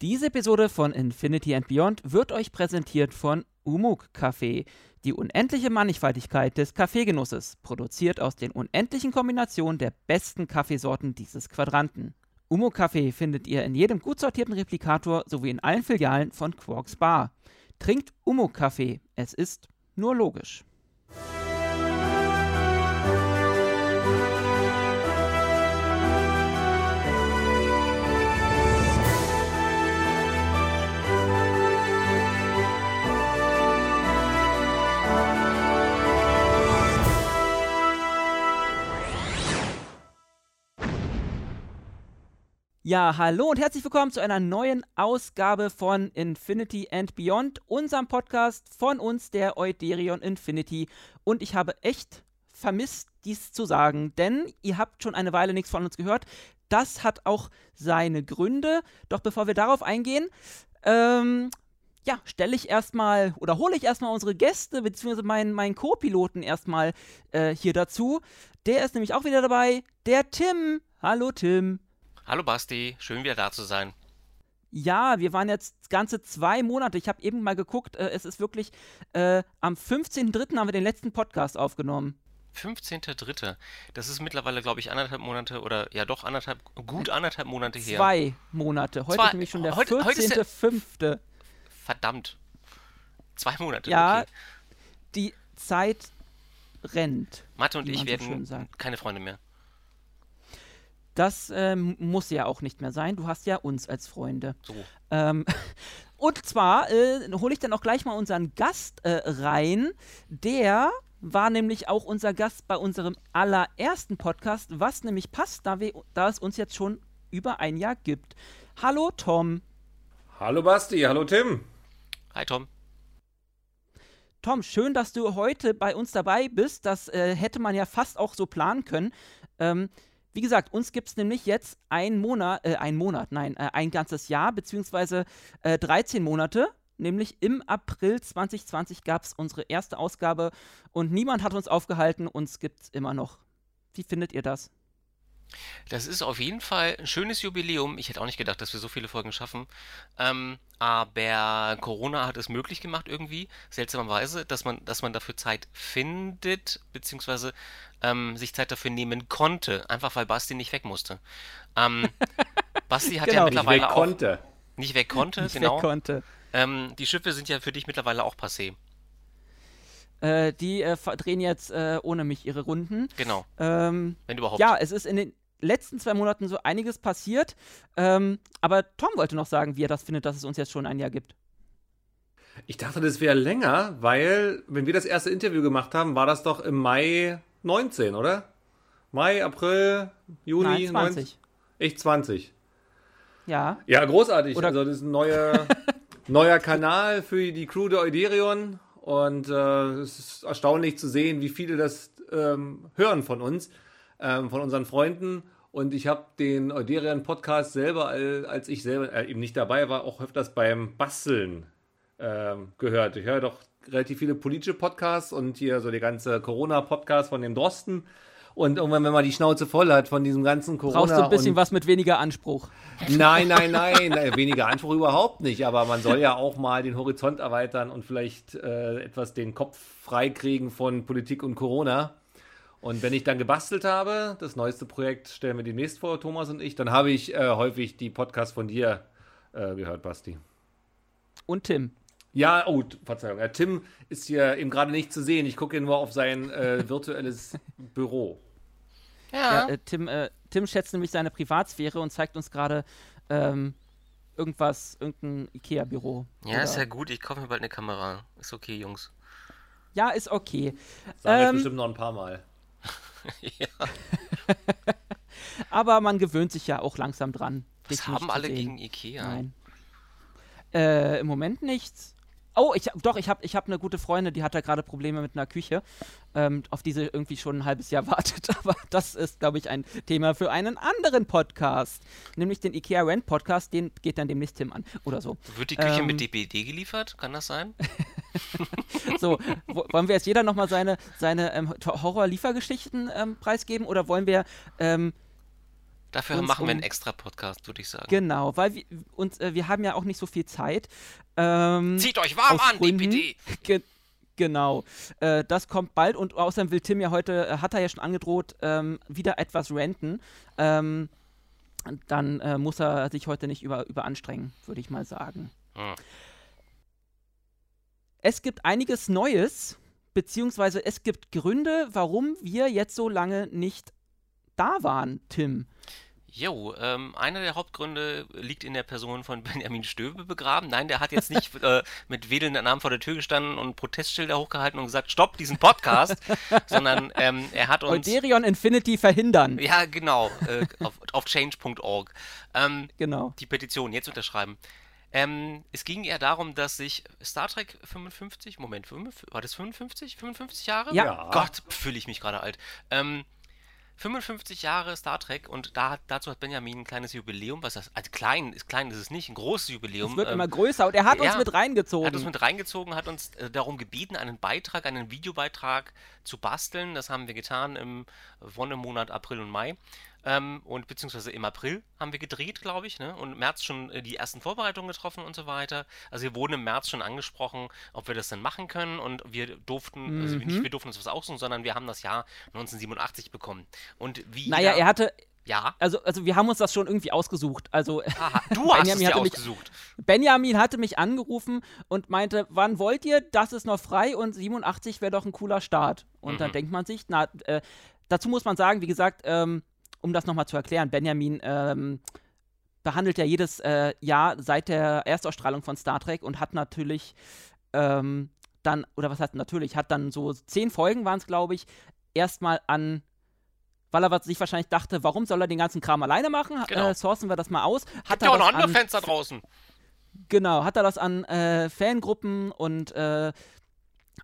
Diese Episode von Infinity and Beyond wird euch präsentiert von Umuk Kaffee, die unendliche Mannigfaltigkeit des Kaffeegenusses, produziert aus den unendlichen Kombinationen der besten Kaffeesorten dieses Quadranten. Umuk Kaffee findet ihr in jedem gut sortierten Replikator sowie in allen Filialen von Quarks Bar. Trinkt Umuk Kaffee, es ist nur logisch. Ja, hallo und herzlich willkommen zu einer neuen Ausgabe von Infinity and Beyond, unserem Podcast von uns, der Euderion Infinity. Und ich habe echt vermisst, dies zu sagen, denn ihr habt schon eine Weile nichts von uns gehört. Das hat auch seine Gründe. Doch bevor wir darauf eingehen, ähm, ja, stelle ich erstmal oder hole ich erstmal unsere Gäste bzw. meinen, meinen Co-Piloten erstmal äh, hier dazu. Der ist nämlich auch wieder dabei, der Tim. Hallo Tim. Hallo Basti, schön wieder da zu sein. Ja, wir waren jetzt ganze zwei Monate. Ich habe eben mal geguckt, äh, es ist wirklich äh, am 15.03. haben wir den letzten Podcast aufgenommen. 15.03. Das ist mittlerweile, glaube ich, anderthalb Monate oder ja doch anderthalb, gut anderthalb Monate her. Zwei Monate. Heute Zwei, ist nämlich schon der 14.05. Verdammt. Zwei Monate, ja, okay. Die Zeit rennt. Mathe und ich werden so keine Freunde mehr. Das ähm, muss ja auch nicht mehr sein. Du hast ja uns als Freunde. So. Ähm, und zwar äh, hole ich dann auch gleich mal unseren Gast äh, rein. Der war nämlich auch unser Gast bei unserem allerersten Podcast, was nämlich passt, da, wir, da es uns jetzt schon über ein Jahr gibt. Hallo Tom. Hallo Basti, hallo Tim. Hi Tom. Tom, schön, dass du heute bei uns dabei bist. Das äh, hätte man ja fast auch so planen können. Ähm, wie gesagt, uns gibt es nämlich jetzt ein Monat, äh, ein Monat, nein, äh, ein ganzes Jahr, beziehungsweise äh, 13 Monate. Nämlich im April 2020 gab es unsere erste Ausgabe und niemand hat uns aufgehalten, uns gibt es immer noch. Wie findet ihr das? Das ist auf jeden Fall ein schönes Jubiläum. Ich hätte auch nicht gedacht, dass wir so viele Folgen schaffen. Ähm, aber Corona hat es möglich gemacht irgendwie, seltsamerweise, dass man, dass man dafür Zeit findet, beziehungsweise ähm, sich Zeit dafür nehmen konnte, einfach weil Basti nicht weg musste. Ähm, Basti hat genau. ja mittlerweile nicht weg auch konnte. nicht weg konnte, nicht genau. Weg konnte. Ähm, die Schiffe sind ja für dich mittlerweile auch passé. Äh, die äh, drehen jetzt äh, ohne mich ihre Runden. Genau. Ähm, Wenn überhaupt. Ja, es ist in den letzten zwei Monaten so einiges passiert. Ähm, aber Tom wollte noch sagen, wie er das findet, dass es uns jetzt schon ein Jahr gibt. Ich dachte, das wäre länger, weil, wenn wir das erste Interview gemacht haben, war das doch im Mai 19, oder? Mai, April, Juni? Nein, 20. 19? Ich 20. Ja. Ja, großartig. Oder also, das ist ein neuer, neuer Kanal für die Crew der Euderion. Und äh, es ist erstaunlich zu sehen, wie viele das ähm, hören von uns, ähm, von unseren Freunden. Und ich habe den Euderion Podcast selber, als ich selber äh, eben nicht dabei war, auch öfters beim Basteln ähm, gehört. Ich höre doch relativ viele politische Podcasts und hier so die ganze Corona-Podcast von dem Drosten. Und irgendwann, wenn man die Schnauze voll hat von diesem ganzen Corona. Brauchst du ein bisschen was mit weniger Anspruch. Nein, nein, nein, weniger Anspruch überhaupt nicht. Aber man soll ja auch mal den Horizont erweitern und vielleicht äh, etwas den Kopf freikriegen von Politik und Corona. Und wenn ich dann gebastelt habe, das neueste Projekt stellen wir demnächst vor, Thomas und ich, dann habe ich äh, häufig die Podcasts von dir äh, gehört, Basti. Und Tim. Ja, oh, Verzeihung. Ja, Tim ist hier eben gerade nicht zu sehen. Ich gucke nur auf sein äh, virtuelles Büro. Ja. ja äh, Tim, äh, Tim schätzt nämlich seine Privatsphäre und zeigt uns gerade ähm, irgendwas, irgendein Ikea-Büro. Ja, oder? ist ja gut. Ich kaufe mir bald eine Kamera. Ist okay, Jungs. Ja, ist okay. Sagen ähm, bestimmt noch ein paar Mal. ja. Aber man gewöhnt sich ja auch langsam dran. Was haben alle gegen Ikea? Nein. Äh, Im Moment nichts. Oh, ich, doch, ich habe ich hab eine gute Freundin, die hat da gerade Probleme mit einer Küche, ähm, auf die sie irgendwie schon ein halbes Jahr wartet. Aber das ist, glaube ich, ein Thema für einen anderen Podcast. Nämlich den IKEA Rent Podcast, den geht dann demnächst Tim an. Oder so. Wird die Küche ähm, mit DPD geliefert? Kann das sein? so, wollen wir jetzt jeder nochmal seine, seine ähm, Horror-Liefergeschichten ähm, preisgeben? Oder wollen wir ähm, Dafür machen wir einen extra Podcast, würde ich sagen. Genau, weil wir, uns, äh, wir haben ja auch nicht so viel Zeit. Ähm, Zieht euch warm an, Gründen, DPD! Ge genau, äh, das kommt bald und außerdem will Tim ja heute, äh, hat er ja schon angedroht, ähm, wieder etwas renten. Ähm, dann äh, muss er sich heute nicht über, überanstrengen, würde ich mal sagen. Hm. Es gibt einiges Neues, beziehungsweise es gibt Gründe, warum wir jetzt so lange nicht da waren, Tim. Jo, ähm, einer der Hauptgründe liegt in der Person von Benjamin Stöbe begraben. Nein, der hat jetzt nicht äh, mit wedelnden Namen vor der Tür gestanden und Protestschilder hochgehalten und gesagt, stopp diesen Podcast, sondern ähm, er hat uns... Euderion Infinity verhindern. Ja, genau, äh, auf, auf change.org. Ähm, genau. Die Petition jetzt unterschreiben. Ähm, es ging eher darum, dass sich Star Trek 55, Moment, 55, war das 55? 55 Jahre? Ja. Gott, fühle ich mich gerade alt. Ähm, 55 Jahre Star Trek und da, dazu hat Benjamin ein kleines Jubiläum, was das, also klein ist klein ist es nicht, ein großes Jubiläum. Es wird ähm, immer größer und er hat uns mit reingezogen. Hat uns mit reingezogen, hat uns äh, darum gebeten, einen Beitrag, einen Videobeitrag zu basteln. Das haben wir getan im Wonnemonat April und Mai. Ähm, und beziehungsweise im April haben wir gedreht, glaube ich, ne? Und im März schon äh, die ersten Vorbereitungen getroffen und so weiter. Also wir wurden im März schon angesprochen, ob wir das dann machen können. Und wir durften, mhm. also nicht wir durften uns was aussuchen, sondern wir haben das Jahr 1987 bekommen. Und wie. Naja, er hatte. Ja. Also, also wir haben uns das schon irgendwie ausgesucht. Also Aha, du hast Benjamin es dir ausgesucht. Mich, Benjamin hatte mich angerufen und meinte, wann wollt ihr? Das ist noch frei und 87 wäre doch ein cooler Start. Und mhm. dann denkt man sich, na, äh, dazu muss man sagen, wie gesagt, ähm, um das nochmal zu erklären, Benjamin ähm, behandelt ja jedes äh, Jahr seit der Erstausstrahlung von Star Trek und hat natürlich ähm, dann, oder was heißt natürlich, hat dann so zehn Folgen waren es, glaube ich, erstmal an weil er sich wahrscheinlich dachte, warum soll er den ganzen Kram alleine machen? Genau. Äh, sourcen wir das mal aus. Hat Gibt ja auch noch andere Fans da draußen. Genau, hat er das an äh, Fangruppen und äh,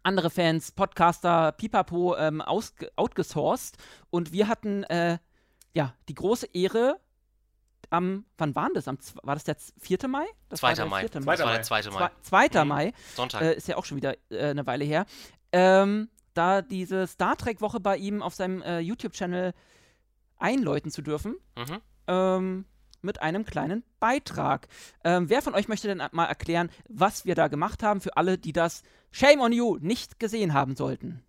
andere Fans, Podcaster, Pipapo ähm, outgesourced und wir hatten äh, ja, die große Ehre am, wann war das? Am, war das der 4. Mai? Das 2. Mai. 4. Mai. Das war der 2. Mai. 2. Mhm. Mai. Sonntag. Äh, ist ja auch schon wieder äh, eine Weile her. Ähm, da diese Star Trek-Woche bei ihm auf seinem äh, YouTube-Channel einläuten zu dürfen. Mhm. Ähm, mit einem kleinen Beitrag. Ähm, wer von euch möchte denn mal erklären, was wir da gemacht haben für alle, die das Shame on You nicht gesehen haben sollten?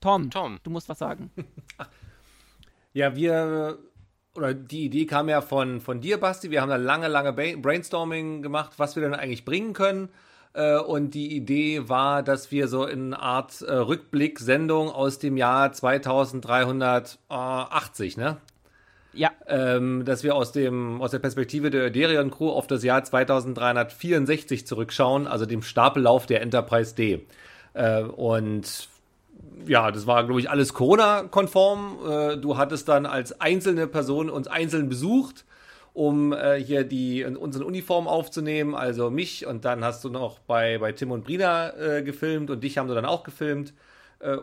Tom, Tom. du musst was sagen. Ja, wir, oder die Idee kam ja von, von dir, Basti. Wir haben da lange, lange Brainstorming gemacht, was wir denn eigentlich bringen können. Äh, und die Idee war, dass wir so in eine Art äh, Rückblick-Sendung aus dem Jahr 2380, ne? Ja. Ähm, dass wir aus, dem, aus der Perspektive der Derion Crew auf das Jahr 2364 zurückschauen, also dem Stapellauf der Enterprise D. Äh, und ja, das war, glaube ich, alles Corona-konform. Äh, du hattest dann als einzelne Person uns einzeln besucht, um äh, hier die unsere Uniform aufzunehmen, also mich. Und dann hast du noch bei, bei Tim und Brina äh, gefilmt und dich haben sie dann auch gefilmt.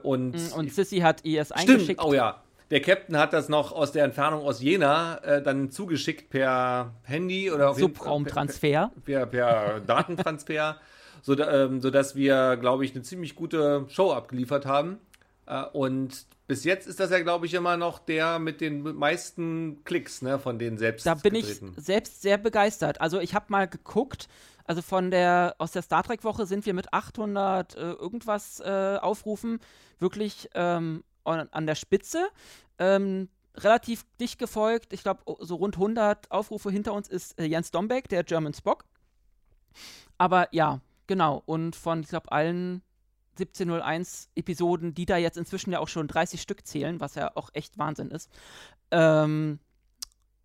Und, mm, und Sissy hat es eingeschickt. Oh ja. Der Captain hat das noch aus der Entfernung aus Jena dann zugeschickt per Handy oder Subraumtransfer. Per, per, per Datentransfer so, ähm, sodass wir, glaube ich, eine ziemlich gute Show abgeliefert haben. Äh, und bis jetzt ist das ja, glaube ich, immer noch der mit den meisten Klicks ne, von den selbst. Da bin getreten. ich selbst sehr begeistert. Also ich habe mal geguckt, also von der aus der Star Trek Woche sind wir mit 800 äh, irgendwas äh, Aufrufen wirklich ähm, an der Spitze. Ähm, relativ dicht gefolgt, ich glaube so rund 100 Aufrufe hinter uns ist äh, Jens Dombeck, der German Spock. Aber ja, Genau, und von, ich glaube, allen 1701 Episoden, die da jetzt inzwischen ja auch schon 30 Stück zählen, was ja auch echt Wahnsinn ist, ähm,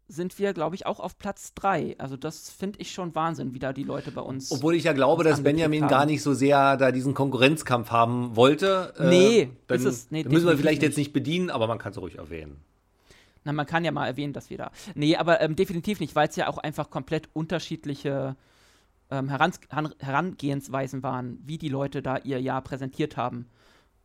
sind wir, glaube ich, auch auf Platz 3. Also das finde ich schon Wahnsinn, wie da die Leute bei uns. Obwohl ich ja glaube, dass Benjamin haben. gar nicht so sehr da diesen Konkurrenzkampf haben wollte. Äh, nee, äh, dann, es, nee, müssen wir vielleicht nicht. jetzt nicht bedienen, aber man kann es ruhig erwähnen. Na, man kann ja mal erwähnen, dass wir da. Nee, aber ähm, definitiv nicht, weil es ja auch einfach komplett unterschiedliche ähm, Herangehensweisen waren, wie die Leute da ihr Jahr präsentiert haben.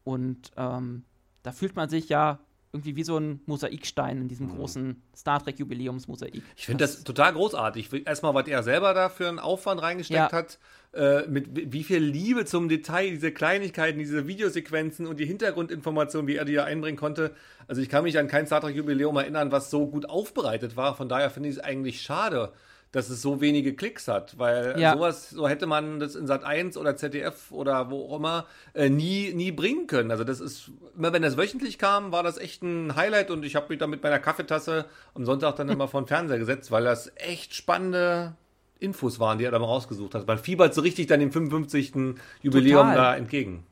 Und ähm, da fühlt man sich ja irgendwie wie so ein Mosaikstein in diesem mhm. großen Star Trek Jubiläumsmosaik. Ich finde das, das, total großartig. Erstmal, was er selber da für einen Aufwand reingesteckt ja. hat, äh, mit wie viel Liebe zum Detail, diese Kleinigkeiten, diese Videosequenzen und die Hintergrundinformationen, wie er die ja einbringen konnte. Also ich kann mich an kein Star Trek Jubiläum erinnern, was so gut aufbereitet war. Von daher finde ich es eigentlich schade, dass es so wenige Klicks hat, weil ja. sowas, so hätte man das in Sat 1 oder ZDF oder wo auch immer äh, nie, nie bringen können. Also das ist, immer wenn das wöchentlich kam, war das echt ein Highlight und ich habe mich da mit meiner Kaffeetasse am Sonntag dann immer vor den Fernseher gesetzt, weil das echt spannende Infos waren, die er da mal rausgesucht hat. Man fiebert so richtig dann dem 55. Jubiläum Total. da entgegen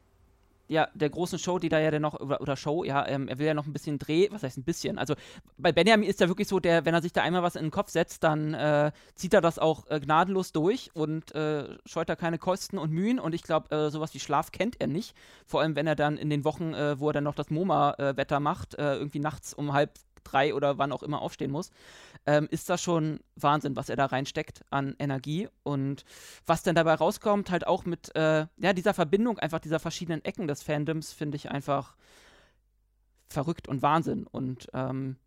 ja, der großen Show, die da ja dann noch, oder, oder Show, ja, ähm, er will ja noch ein bisschen drehen, was heißt ein bisschen? Also bei Benjamin ist ja wirklich so, der, wenn er sich da einmal was in den Kopf setzt, dann äh, zieht er das auch äh, gnadenlos durch und äh, scheut da keine Kosten und Mühen und ich glaube, äh, sowas wie Schlaf kennt er nicht. Vor allem, wenn er dann in den Wochen, äh, wo er dann noch das MoMA-Wetter macht, äh, irgendwie nachts um halb drei oder wann auch immer aufstehen muss, ähm, ist das schon Wahnsinn, was er da reinsteckt an Energie und was dann dabei rauskommt, halt auch mit äh, ja, dieser Verbindung einfach dieser verschiedenen Ecken des Fandoms, finde ich einfach verrückt und Wahnsinn. Und ähm,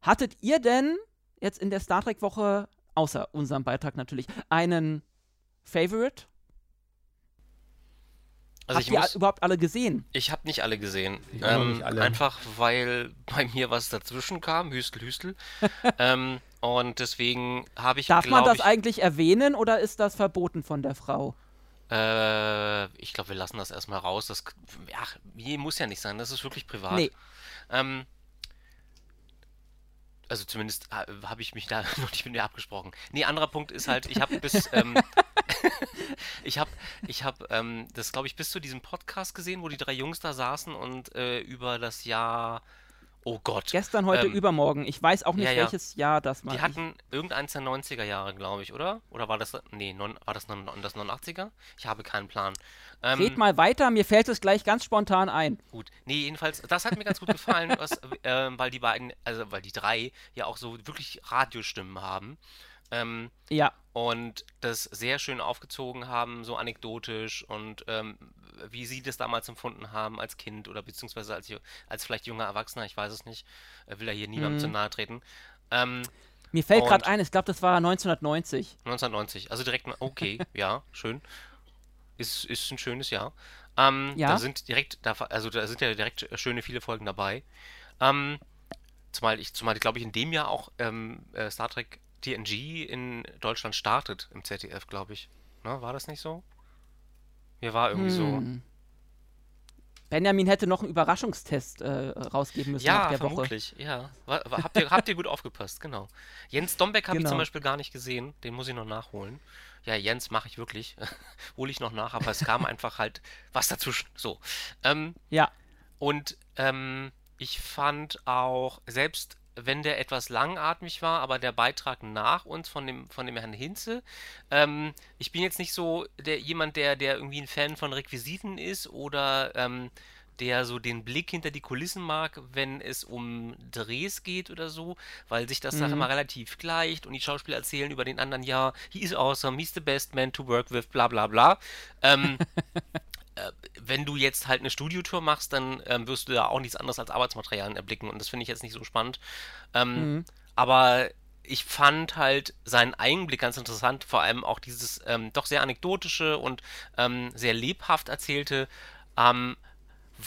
hattet ihr denn jetzt in der Star Trek-Woche, außer unserem Beitrag natürlich, einen Favorite? Also Habt ihr muss, überhaupt alle gesehen? Ich habe nicht alle gesehen. Ähm, nicht alle. Einfach weil bei mir was dazwischen kam, Hüstel, Hüstel. ähm, und deswegen habe ich. Darf man das ich, eigentlich erwähnen oder ist das verboten von der Frau? Äh, ich glaube, wir lassen das erstmal raus. Das ja, muss ja nicht sein, das ist wirklich privat. Nee. Ähm, also zumindest äh, habe ich mich da noch nicht mit mir abgesprochen. Nee, anderer Punkt ist halt, ich habe bis, ähm, ich habe, ich habe, ähm, das glaube ich bis zu diesem Podcast gesehen, wo die drei Jungs da saßen und äh, über das Jahr Oh Gott. Gestern, heute, ähm, übermorgen. Ich weiß auch nicht, ja, ja. welches Jahr das war. Die hatten irgendeins der 90er Jahre, glaube ich, oder? Oder war das, nee, non, war das, non, das 89er? Ich habe keinen Plan. Ähm, Red mal weiter, mir fällt es gleich ganz spontan ein. Gut. Nee, jedenfalls, das hat mir ganz gut gefallen, was, äh, weil die beiden, also weil die drei ja auch so wirklich Radiostimmen haben. Ähm, ja. Und das sehr schön aufgezogen haben, so anekdotisch und ähm, wie sie das damals empfunden haben als Kind oder beziehungsweise als, als vielleicht junger Erwachsener, ich weiß es nicht, will da hier niemandem mhm. zu nahe treten. Ähm, Mir fällt gerade ein, ich glaube, das war 1990. 1990, also direkt, okay, ja, schön. Ist, ist ein schönes Jahr. Ähm, ja. Da sind direkt, also da sind ja direkt schöne viele Folgen dabei. Ähm, zumal ich, zumal glaube ich in dem Jahr auch ähm, äh, Star Trek TNG in Deutschland startet im ZDF, glaube ich. Na, war das nicht so? Mir war irgendwie hm. so. Benjamin hätte noch einen Überraschungstest äh, rausgeben müssen ja, nach der vermutlich, Woche. Ja, war, war, habt, ihr, habt ihr gut aufgepasst, genau. Jens Dombeck habe genau. ich zum Beispiel gar nicht gesehen, den muss ich noch nachholen. Ja, Jens mache ich wirklich, hole ich noch nach, aber es kam einfach halt was dazwischen. So. Ähm, ja. Und ähm, ich fand auch, selbst wenn der etwas langatmig war, aber der Beitrag nach uns von dem, von dem Herrn Hinze. Ähm, ich bin jetzt nicht so der, jemand, der, der irgendwie ein Fan von Requisiten ist oder ähm, der so den Blick hinter die Kulissen mag, wenn es um Drehs geht oder so, weil sich das mhm. Sache immer relativ gleicht und die Schauspieler erzählen über den anderen, ja, he is awesome, he's the best man to work with, bla bla bla. Ähm, äh, wenn du jetzt halt eine Studiotour machst, dann ähm, wirst du da auch nichts anderes als Arbeitsmaterialien erblicken und das finde ich jetzt nicht so spannend. Ähm, mhm. Aber ich fand halt seinen Einblick ganz interessant, vor allem auch dieses ähm, doch sehr anekdotische und ähm, sehr lebhaft erzählte.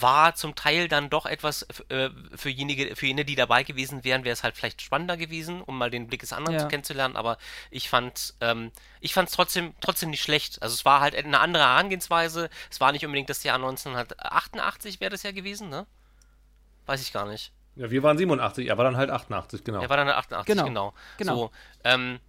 War zum Teil dann doch etwas äh, für, jenige, für jene, die dabei gewesen wären, wäre es halt vielleicht spannender gewesen, um mal den Blick des anderen ja. zu kennenzulernen. Aber ich fand ähm, ich fand es trotzdem, trotzdem nicht schlecht. Also es war halt eine andere Herangehensweise. Es war nicht unbedingt das Jahr 1988 wäre das ja gewesen, ne? Weiß ich gar nicht. Ja, wir waren 87, er war dann halt 88, genau. Er war dann 88, genau. genau. genau. So, ähm,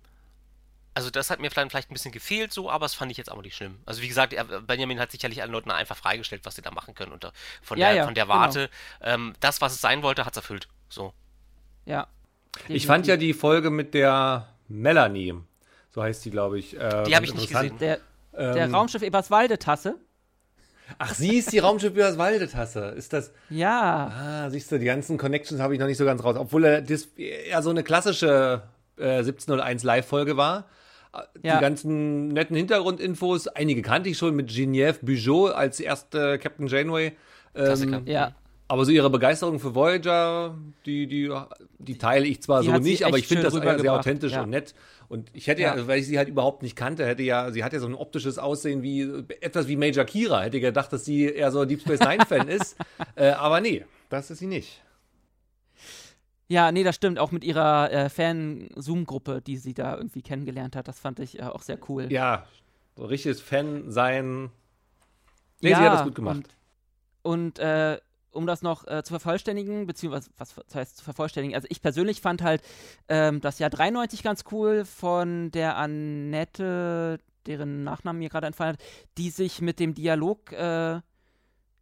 also das hat mir vielleicht ein bisschen gefehlt so, aber das fand ich jetzt auch nicht schlimm. Also wie gesagt, Benjamin hat sicherlich allen Leuten einfach freigestellt, was sie da machen können. Und von, ja, der, ja, von der genau. Warte, genau. ähm, das, was es sein wollte, hat es erfüllt. So. Ja. Ich fand ja die Folge mit der Melanie, so heißt die, glaube ich. Äh, die habe ich nicht gesehen. Der, der ähm, Raumschiff Eberswalde-Tasse. Ach, sie ist die Raumschiff Eberswalde-Tasse. Ist das. Ja. Ah, siehst du, die ganzen Connections habe ich noch nicht so ganz raus. Obwohl er das ja so eine klassische äh, 1701 Live-Folge war. Ja. Die ganzen netten Hintergrundinfos, einige kannte ich schon mit Genevieve Bugeaud als erste Captain Janeway. Ähm, ja. Aber so ihre Begeisterung für Voyager, die, die, die teile ich zwar Die so nicht, aber ich finde das sehr authentisch ja. und nett. Und ich hätte ja, Ja. also weil ich sie halt überhaupt nicht kannte, hätte ja, sie hat ja so ein optisches Aussehen wie etwas wie Major Kira. Hätte ich gedacht, dass sie eher so Deep Space Nine-Fan ist. Äh, aber nee, das ist sie nicht. Ja, nee, das stimmt. Auch mit ihrer äh, Fan-Zoom-Gruppe, die sie da irgendwie kennengelernt hat. Das fand ich äh, auch sehr cool. Ja, so richtiges Fan sein. Nee, Ja, sie hat das gut gemacht. Und äh, um das noch äh, zu vervollständigen, beziehungsweise was was heißt zu vervollständigen, also ich persönlich fand halt ähm, das Jahr 93 ganz cool von der Annette, deren Nachnamen mir gerade entfallen hat, die sich mit dem Dialog, äh,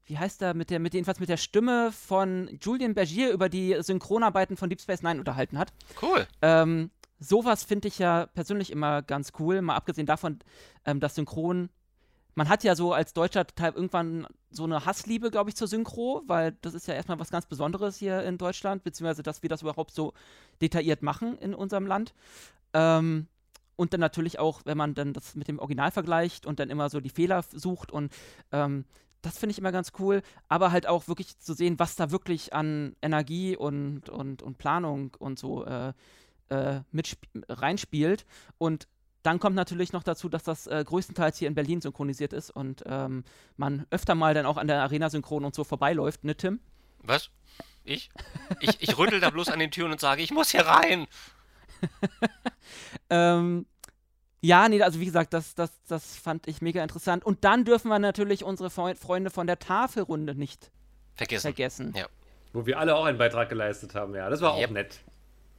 wie heißt der, mit der, mit jedenfalls mit der Stimme von Julian Bergier über die Synchronarbeiten von Deep Space Nine unterhalten hat. Cool. Ähm, sowas finde ich ja persönlich immer ganz cool, mal abgesehen davon, ähm, dass Synchron. Man hat ja so als Deutscher total irgendwann so eine Hassliebe, glaube ich, zur Synchro, weil das ist ja erstmal was ganz Besonderes hier in Deutschland, beziehungsweise dass wir das überhaupt so detailliert machen in unserem Land. Ähm, und dann natürlich auch, wenn man dann das mit dem Original vergleicht und dann immer so die Fehler sucht und ähm, das finde ich immer ganz cool, aber halt auch wirklich zu sehen, was da wirklich an Energie und, und, und Planung und so äh, äh, mit reinspielt. Und dann kommt natürlich noch dazu, dass das äh, größtenteils hier in Berlin synchronisiert ist und ähm, man öfter mal dann auch an der Arena-Synchron und so vorbeiläuft, ne, Tim? Was? Ich? Ich, ich rüttel da bloß an den Türen und sage, ich muss hier rein. Ähm, ja, nee, also wie gesagt, das, das, das fand ich mega interessant. Und dann dürfen wir natürlich unsere Fre Freunde von der Tafelrunde nicht Vergessen. vergessen. Ja, Wo wir alle auch einen Beitrag geleistet haben, ja. Das war auch Yep. nett.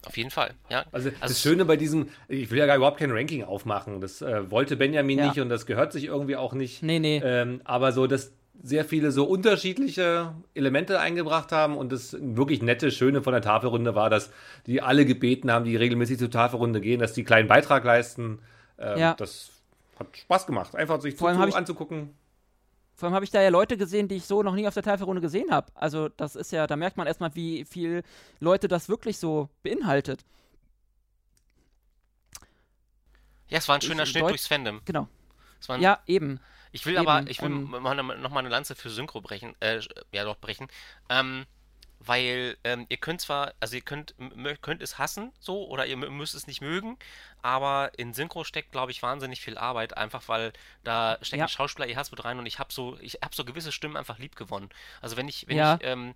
auf jeden Fall. Ja. Also, Also das Schöne bei diesem, ich will ja gar überhaupt kein Ranking aufmachen. Das äh, wollte Benjamin Ja. nicht und das gehört sich irgendwie auch nicht. Nee, nee. Ähm, aber so, dass sehr viele so unterschiedliche Elemente eingebracht haben und das wirklich nette, schöne von der Tafelrunde war, dass die alle gebeten haben, die regelmäßig zur Tafelrunde gehen, dass die einen kleinen Beitrag leisten. Ähm, Ja. Das hat Spaß gemacht, einfach sich Vor allem zu, hab ich- anzugucken. Vor allem habe ich da ja Leute gesehen, die ich so noch nie auf der Tafelrunde gesehen habe. Also das ist ja, da merkt man erstmal, wie viel Leute das wirklich so beinhaltet. ja, es war ein Ich- schöner Schnitt Deut- durchs Fandom. Genau. Es war ein, Ja, eben. Ich will Eben, aber, ich will ähm, mal, noch mal eine Lanze für Synchro brechen, äh, ja doch brechen, ähm, weil ähm, ihr könnt zwar, also ihr könnt, könnt es hassen, so, oder ihr müsst es nicht mögen, aber in Synchro steckt, glaube ich, wahnsinnig viel Arbeit, einfach weil da stecken Ja. Schauspieler ihr Herz mit rein und ich habe so, ich habe so gewisse Stimmen einfach lieb gewonnen. Also wenn ich, wenn Ja. ich, ähm,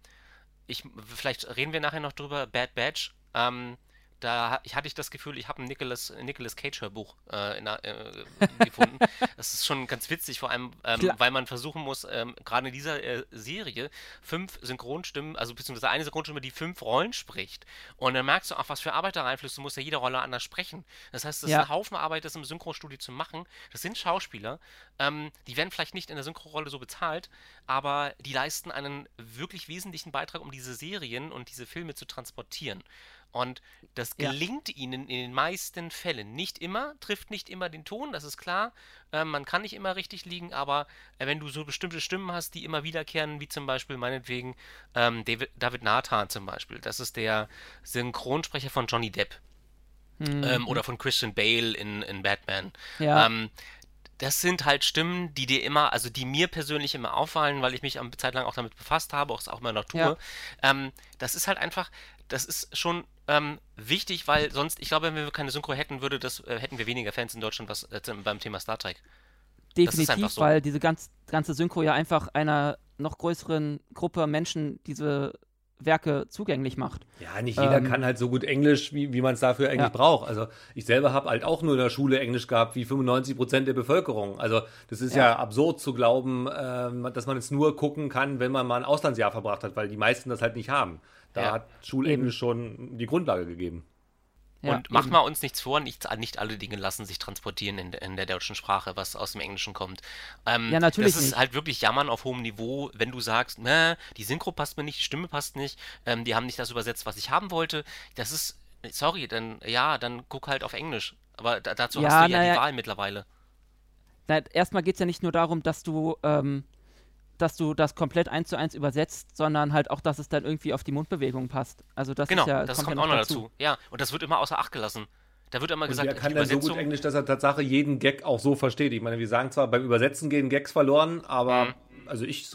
ich, vielleicht reden wir nachher noch drüber, Bad Batch, ähm, da ich hatte ich das Gefühl, ich habe ein Nicolas, Nicolas Cage Hörbuch äh, äh, gefunden. Das ist schon ganz witzig, vor allem, ähm, weil man versuchen muss, ähm, gerade in dieser äh, Serie fünf Synchronstimmen, also beziehungsweise eine Synchronstimme, die fünf Rollen spricht. Und dann merkst du auch, was für Arbeit da reinfließt. Du musst ja jede Rolle anders sprechen. Das heißt, das Ja. ist ein Haufen Arbeit, das im Synchrostudio zu machen. Das sind Schauspieler, ähm, die werden vielleicht nicht in der Synchronrolle so bezahlt, aber die leisten einen wirklich wesentlichen Beitrag, um diese Serien und diese Filme zu transportieren. Und das Ja. gelingt ihnen in den meisten Fällen. Nicht immer, trifft nicht immer den Ton, das ist klar. Ähm, man kann nicht immer richtig liegen, aber äh, wenn du so bestimmte Stimmen hast, die immer wiederkehren, wie zum Beispiel meinetwegen ähm, David, David Nathan zum Beispiel, das ist der Synchronsprecher von Johnny Depp Hm. ähm, oder von Christian Bale in, in Batman. Ja. Ähm, das sind halt Stimmen, die dir immer, also die mir persönlich immer auffallen, weil ich mich eine Zeit lang auch damit befasst habe, auch es auch immer noch tue. Ja. Ähm, das ist halt einfach, das ist schon ähm, wichtig, weil sonst, ich glaube, wenn wir keine Synchro hätten, würde das, äh, hätten wir weniger Fans in Deutschland was äh, beim Thema Star Trek. Definitiv, so. weil diese ganz, ganze Synchro ja einfach einer noch größeren Gruppe Menschen diese Werke zugänglich macht. Ja, nicht jeder Ähm, kann halt so gut Englisch, wie, wie man es dafür eigentlich Ja. braucht. Also ich selber habe halt auch nur in der Schule Englisch gehabt, wie 95 Prozent der Bevölkerung. Also das ist ja, Ja. absurd zu glauben, ähm, dass man es nur gucken kann, wenn man mal ein Auslandsjahr verbracht hat, weil die meisten das halt nicht haben. Da Ja. hat Schulenglisch schon die Grundlage gegeben. Ja, und machen eben. wir uns nichts vor, nicht, nicht alle Dinge lassen sich transportieren in, der- in der deutschen Sprache, was aus dem Englischen kommt. Ähm, Ja, natürlich Das ist nicht. halt wirklich Jammern auf hohem Niveau, wenn du sagst, ne, die Synchro passt mir nicht, die Stimme passt nicht, ähm, die haben nicht das übersetzt, was ich haben wollte. Das ist, sorry, dann, ja, dann guck halt auf Englisch. Aber da, dazu Ja, hast du ja die Wahl mittlerweile. Na, erstmal geht es ja nicht nur darum, dass du, ähm, dass du das komplett eins zu eins übersetzt, sondern halt auch, dass es dann irgendwie auf die Mundbewegung passt. Also das Genau, ist ja, das kommt, kommt ja auch noch dazu. dazu. Ja, und das wird immer außer Acht gelassen. Da wird immer Und gesagt, wer kann die dann so gut Englisch, dass er Tatsache jeden Gag auch so versteht? Ich meine, wir sagen zwar, beim Übersetzen gehen Gags verloren, aber Mhm. also ich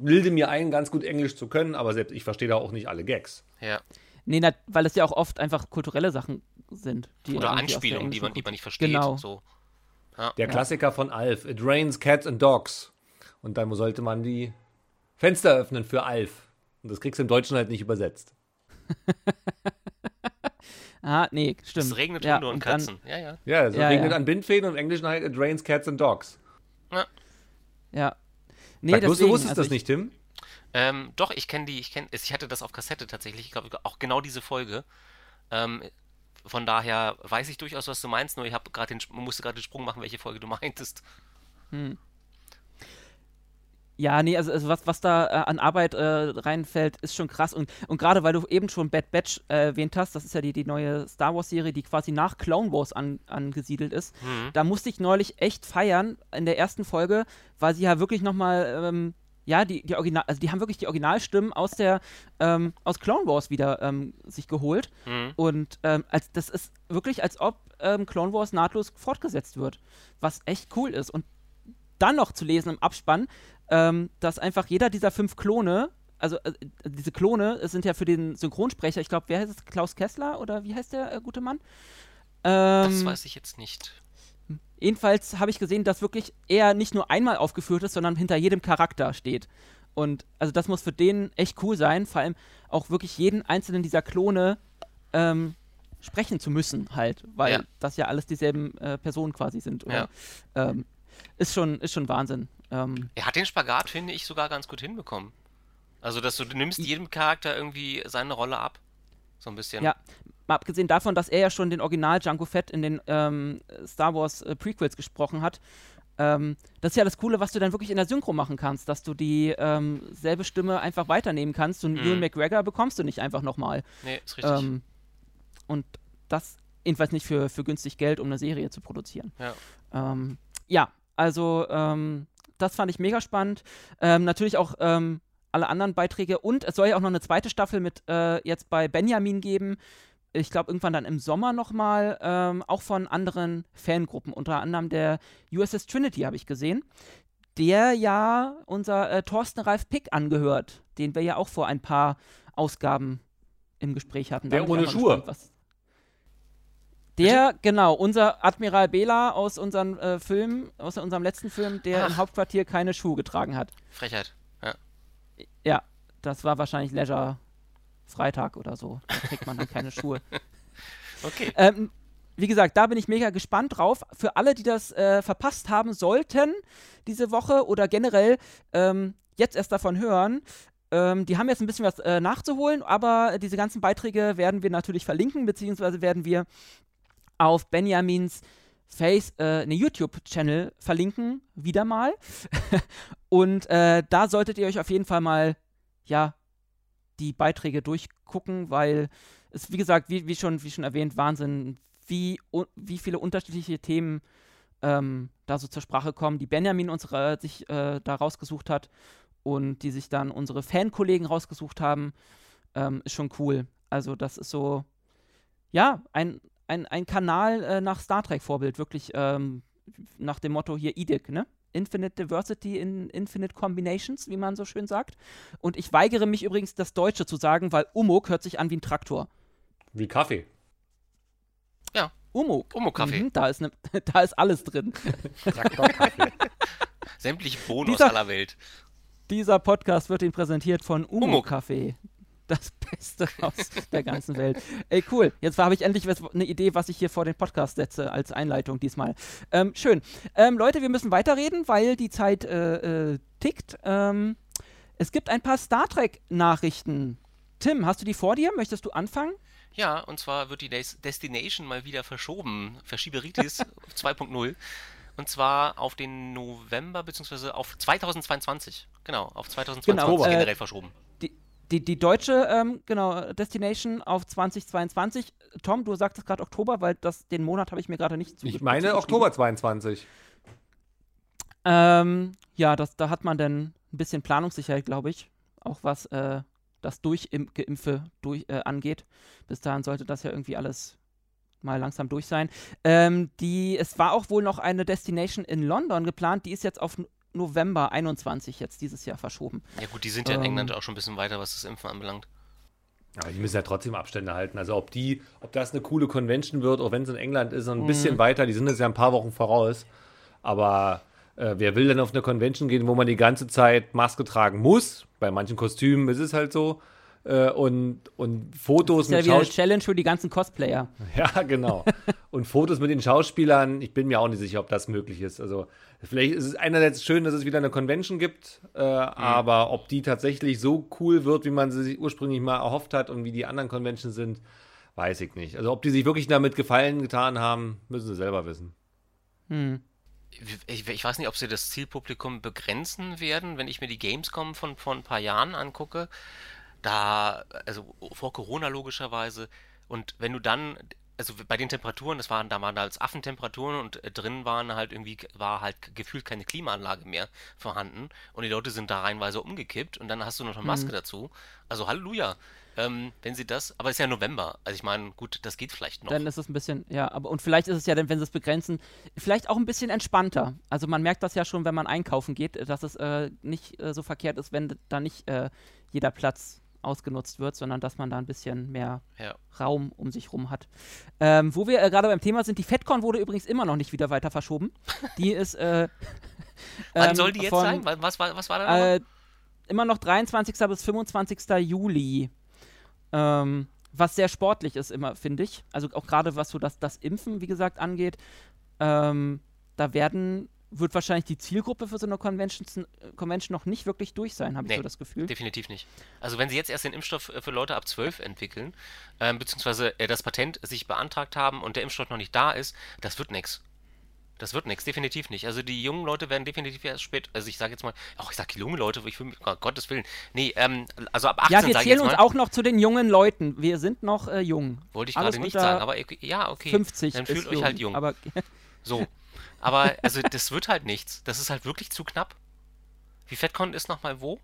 bilde mir ein, ganz gut Englisch zu können, aber selbst ich verstehe da auch nicht alle Gags. Ja. Nee, na, weil es ja auch oft einfach kulturelle Sachen sind. Die Oder Anspielungen, die man, die man nicht versteht. Genau. So. Der Klassiker von Alf. It rains cats and dogs. Und dann sollte man die Fenster öffnen für Alf. Und das kriegst du im Deutschen halt nicht übersetzt. Ah, nee, stimmt. Es regnet ja, Hunde und, dann- Katzen. ja, ja. Ja, es Ja, regnet ja. an Bindfäden und im Englischen halt It rains cats and dogs. Ja. Nee, Sag bloß, deswegen, du wusstest also das ich- nicht, Tim? Ähm, doch, ich kenne die, ich kenne, ich hatte das auf Kassette tatsächlich, ich glaube auch genau diese Folge. Ähm, von daher weiß ich durchaus, was du meinst, nur ich habe gerade den, musste gerade den Sprung machen, welche Folge du meintest. Ja, nee, also, also was, was da äh, an Arbeit äh, reinfällt, ist schon krass. Und, und gerade weil du eben schon Bad Batch äh, erwähnt hast, das ist ja die, die neue Star Wars-Serie, die quasi nach Clone Wars an, angesiedelt ist. Mhm. Da musste ich neulich echt feiern in der ersten Folge, weil sie ja wirklich nochmal, ähm, ja, die, die Original, also die haben wirklich die Originalstimmen aus der, ähm, aus Clone Wars wieder ähm, sich geholt. Mhm. Und ähm, als, das ist wirklich, als ob ähm, Clone Wars nahtlos fortgesetzt wird. Was echt cool ist. Und dann noch zu lesen im Abspann, ähm, dass einfach jeder dieser fünf Klone, also äh, diese Klone sind ja für den Synchronsprecher, ich glaube, wer heißt es? Klaus Kessler oder wie heißt der äh, gute Mann? Das Ähm, weiß ich jetzt nicht. Jedenfalls habe ich gesehen, dass wirklich er nicht nur einmal aufgeführt ist, sondern hinter jedem Charakter steht. Und also das muss für den echt cool sein, vor allem auch wirklich jeden einzelnen dieser Klone ähm, sprechen zu müssen, halt, weil Ja. das ja alles dieselben äh, Personen quasi sind. Oder, ähm, ist schon, ist schon Wahnsinn. Ähm, Er hat den Spagat, finde ich, sogar ganz gut hinbekommen. Also, dass du, du nimmst jedem Charakter irgendwie seine Rolle ab. So ein bisschen. Ja, mal abgesehen davon, dass er ja schon den Original Jango Fett in den ähm, Star Wars äh, Prequels gesprochen hat. Ähm, das ist ja das Coole, was du dann wirklich in der Synchro machen kannst, dass du die ähm, selbe Stimme einfach weiternehmen kannst. Und Mhm. Ewan McGregor bekommst du nicht einfach nochmal. Nee, ist richtig. Ähm, und das jedenfalls nicht für, für günstig Geld, um eine Serie zu produzieren. Ja. Ähm, ja, also ähm, das fand ich mega spannend. Ähm, natürlich auch ähm, alle anderen Beiträge und es soll ja auch noch eine zweite Staffel mit äh, jetzt bei Benjamin geben. Ich glaube, irgendwann dann im Sommer nochmal, ähm, auch von anderen Fangruppen, unter anderem der USS Trinity habe ich gesehen, der ja unser äh, Thorsten Ralf Pick angehört, den wir ja auch vor ein paar Ausgaben im Gespräch hatten. Der ohne Schuhe. gespannt, Der, genau, unser Admiral Bela aus unserem äh, Film, aus unserem letzten Film, der im Ach. Hauptquartier keine Schuhe getragen hat. Frechheit. Ja. Ja, das war wahrscheinlich Leisure Freitag oder so. Da kriegt man dann keine Schuhe. Okay. Ähm, wie gesagt, da bin ich mega gespannt drauf. Für alle, die das äh, verpasst haben sollten, diese Woche oder generell ähm, jetzt erst davon hören, ähm, die haben jetzt ein bisschen was äh, nachzuholen, aber diese ganzen Beiträge werden wir natürlich verlinken, beziehungsweise werden wir auf Benjamins Face, äh, eine YouTube-Channel verlinken, wieder mal. Und äh, da solltet ihr euch auf jeden Fall mal, ja, die Beiträge durchgucken, weil es, wie gesagt, wie, wie, schon, wie schon erwähnt, Wahnsinn, wie, wie viele unterschiedliche Themen ähm, da so zur Sprache kommen, die Benjamin uns sich äh, da rausgesucht hat und die sich dann unsere Fankollegen rausgesucht haben, ähm, ist schon cool. Also das ist so, ja, ein, ein, ein Kanal äh, nach Star Trek-Vorbild, wirklich ähm, nach dem Motto hier IDIC, ne? Infinite Diversity in Infinite Combinations, wie man so schön sagt. Und ich weigere mich übrigens, das Deutsche zu sagen, weil Umok hört sich an wie ein Traktor. Wie Kaffee. Umok. Umo-Kaffee. Mhm, da, ist ne, da ist alles drin. Traktorkaffee. Sämtliche Bohnen aus Dieser- aller Welt. Dieser Podcast wird Ihnen präsentiert von Umok. Das Beste aus der ganzen Welt. Ey, cool. Jetzt habe ich endlich eine Idee, was ich hier vor den Podcast setze als Einleitung diesmal. Ähm, schön. Ähm, Leute, wir müssen weiterreden, weil die Zeit äh, äh, tickt. Ähm, es gibt ein paar Star Trek-Nachrichten. Tim, hast du die vor dir? Möchtest du anfangen? Ja, und zwar wird die Des Destination mal wieder verschoben. Verschieberitis 2.0. Und zwar auf den November, beziehungsweise auf 2022. Genau, auf 2022 Genau, äh, generell verschoben. Die, die deutsche, ähm, genau, Destination auf 2022. Tom, du sagtest gerade Oktober, weil das, den Monat habe ich mir gerade nicht zuge- Ich meine. Oktober 22. Ähm, ja, das, da hat man dann ein bisschen Planungssicherheit, glaube ich. Auch was äh, das Durchgeimpfe durch, äh, angeht. Bis dahin sollte das ja irgendwie alles mal langsam durch sein. Ähm, die, es war auch wohl noch eine Destination in London geplant, die ist jetzt auf November 21 jetzt dieses Jahr verschoben. Ja gut, die sind ja in ähm, England auch schon ein bisschen weiter, was das Impfen anbelangt. Aber die müssen ja trotzdem Abstände halten. Also ob die, ob das eine coole Convention wird, auch wenn es in England ist, ein bisschen mhm. weiter, die sind jetzt ja ein paar Wochen voraus. Aber äh, wer will denn auf eine Convention gehen, wo man die ganze Zeit Maske tragen muss? Bei manchen Kostümen ist es halt so. Äh, und, und Fotos das ist ja mit Schauspielern. Challenge für die ganzen Cosplayer. Ja, genau. und Fotos mit den Schauspielern, ich bin mir auch nicht sicher, ob das möglich ist. Also vielleicht ist es einerseits schön, dass es wieder eine Convention gibt, äh, mhm. aber ob die tatsächlich so cool wird, wie man sie sich ursprünglich mal erhofft hat und wie die anderen Conventions sind, weiß ich nicht. Also ob die sich wirklich damit Gefallen getan haben, müssen sie selber wissen. Hm. Ich, ich, weiß nicht, ob sie das Zielpublikum begrenzen werden, wenn ich mir die Gamescom von vor ein paar Jahren angucke da, also vor Corona logischerweise, und wenn du dann, also bei den Temperaturen, das waren damals Affentemperaturen und äh, drin waren halt irgendwie, war halt gefühlt keine Klimaanlage mehr vorhanden und die Leute sind da reinweise umgekippt und dann hast du noch eine Maske mhm. dazu. Also Halleluja. Ähm, wenn sie das, aber es ist ja November. Also ich meine, gut, das geht vielleicht noch. Dann ist es ein bisschen, ja, aber und vielleicht ist es ja dann, wenn sie es begrenzen, vielleicht auch ein bisschen entspannter. Also man merkt das ja schon, wenn man einkaufen geht, dass es äh, nicht äh, so verkehrt ist, wenn da nicht äh, jeder Platz ausgenutzt wird, sondern dass man da ein bisschen mehr ja. Raum um sich rum hat. Ähm, wo wir äh, gerade beim Thema sind, die FedCon wurde übrigens immer noch nicht wieder weiter verschoben. Die ist. Äh, Wann ähm, soll die jetzt von, sein? Was, was, was war da? Äh, immer noch 23. bis 25. Juli. Ähm, was sehr sportlich ist, immer, finde ich. Also auch gerade was so das, das Impfen, wie gesagt, angeht. Ähm, da werden wird wahrscheinlich die Zielgruppe für so eine Convention, Convention noch nicht wirklich durch sein, habe nee, ich so das Gefühl. Definitiv nicht. Also wenn sie jetzt erst den Impfstoff äh, für Leute ab 12 entwickeln, äh, beziehungsweise äh, das Patent sich beantragt haben und der Impfstoff noch nicht da ist, das wird nichts. Das wird nichts, definitiv nicht. Also die jungen Leute werden definitiv erst spät, also ich sage jetzt mal, auch ich sage junge Leute, ich will, oh, Gottes Willen, nee, ähm, also ab 18 Ja, wir zählen uns auch noch zu den jungen Leuten. Wir sind noch äh, jung. Wollte ich gerade nicht sagen, aber ja, okay. 50 Dann fühlt euch jung, halt jung. Aber so, Aber also das wird halt nichts. Das ist halt wirklich zu knapp. Wie FedCon ist nochmal wo?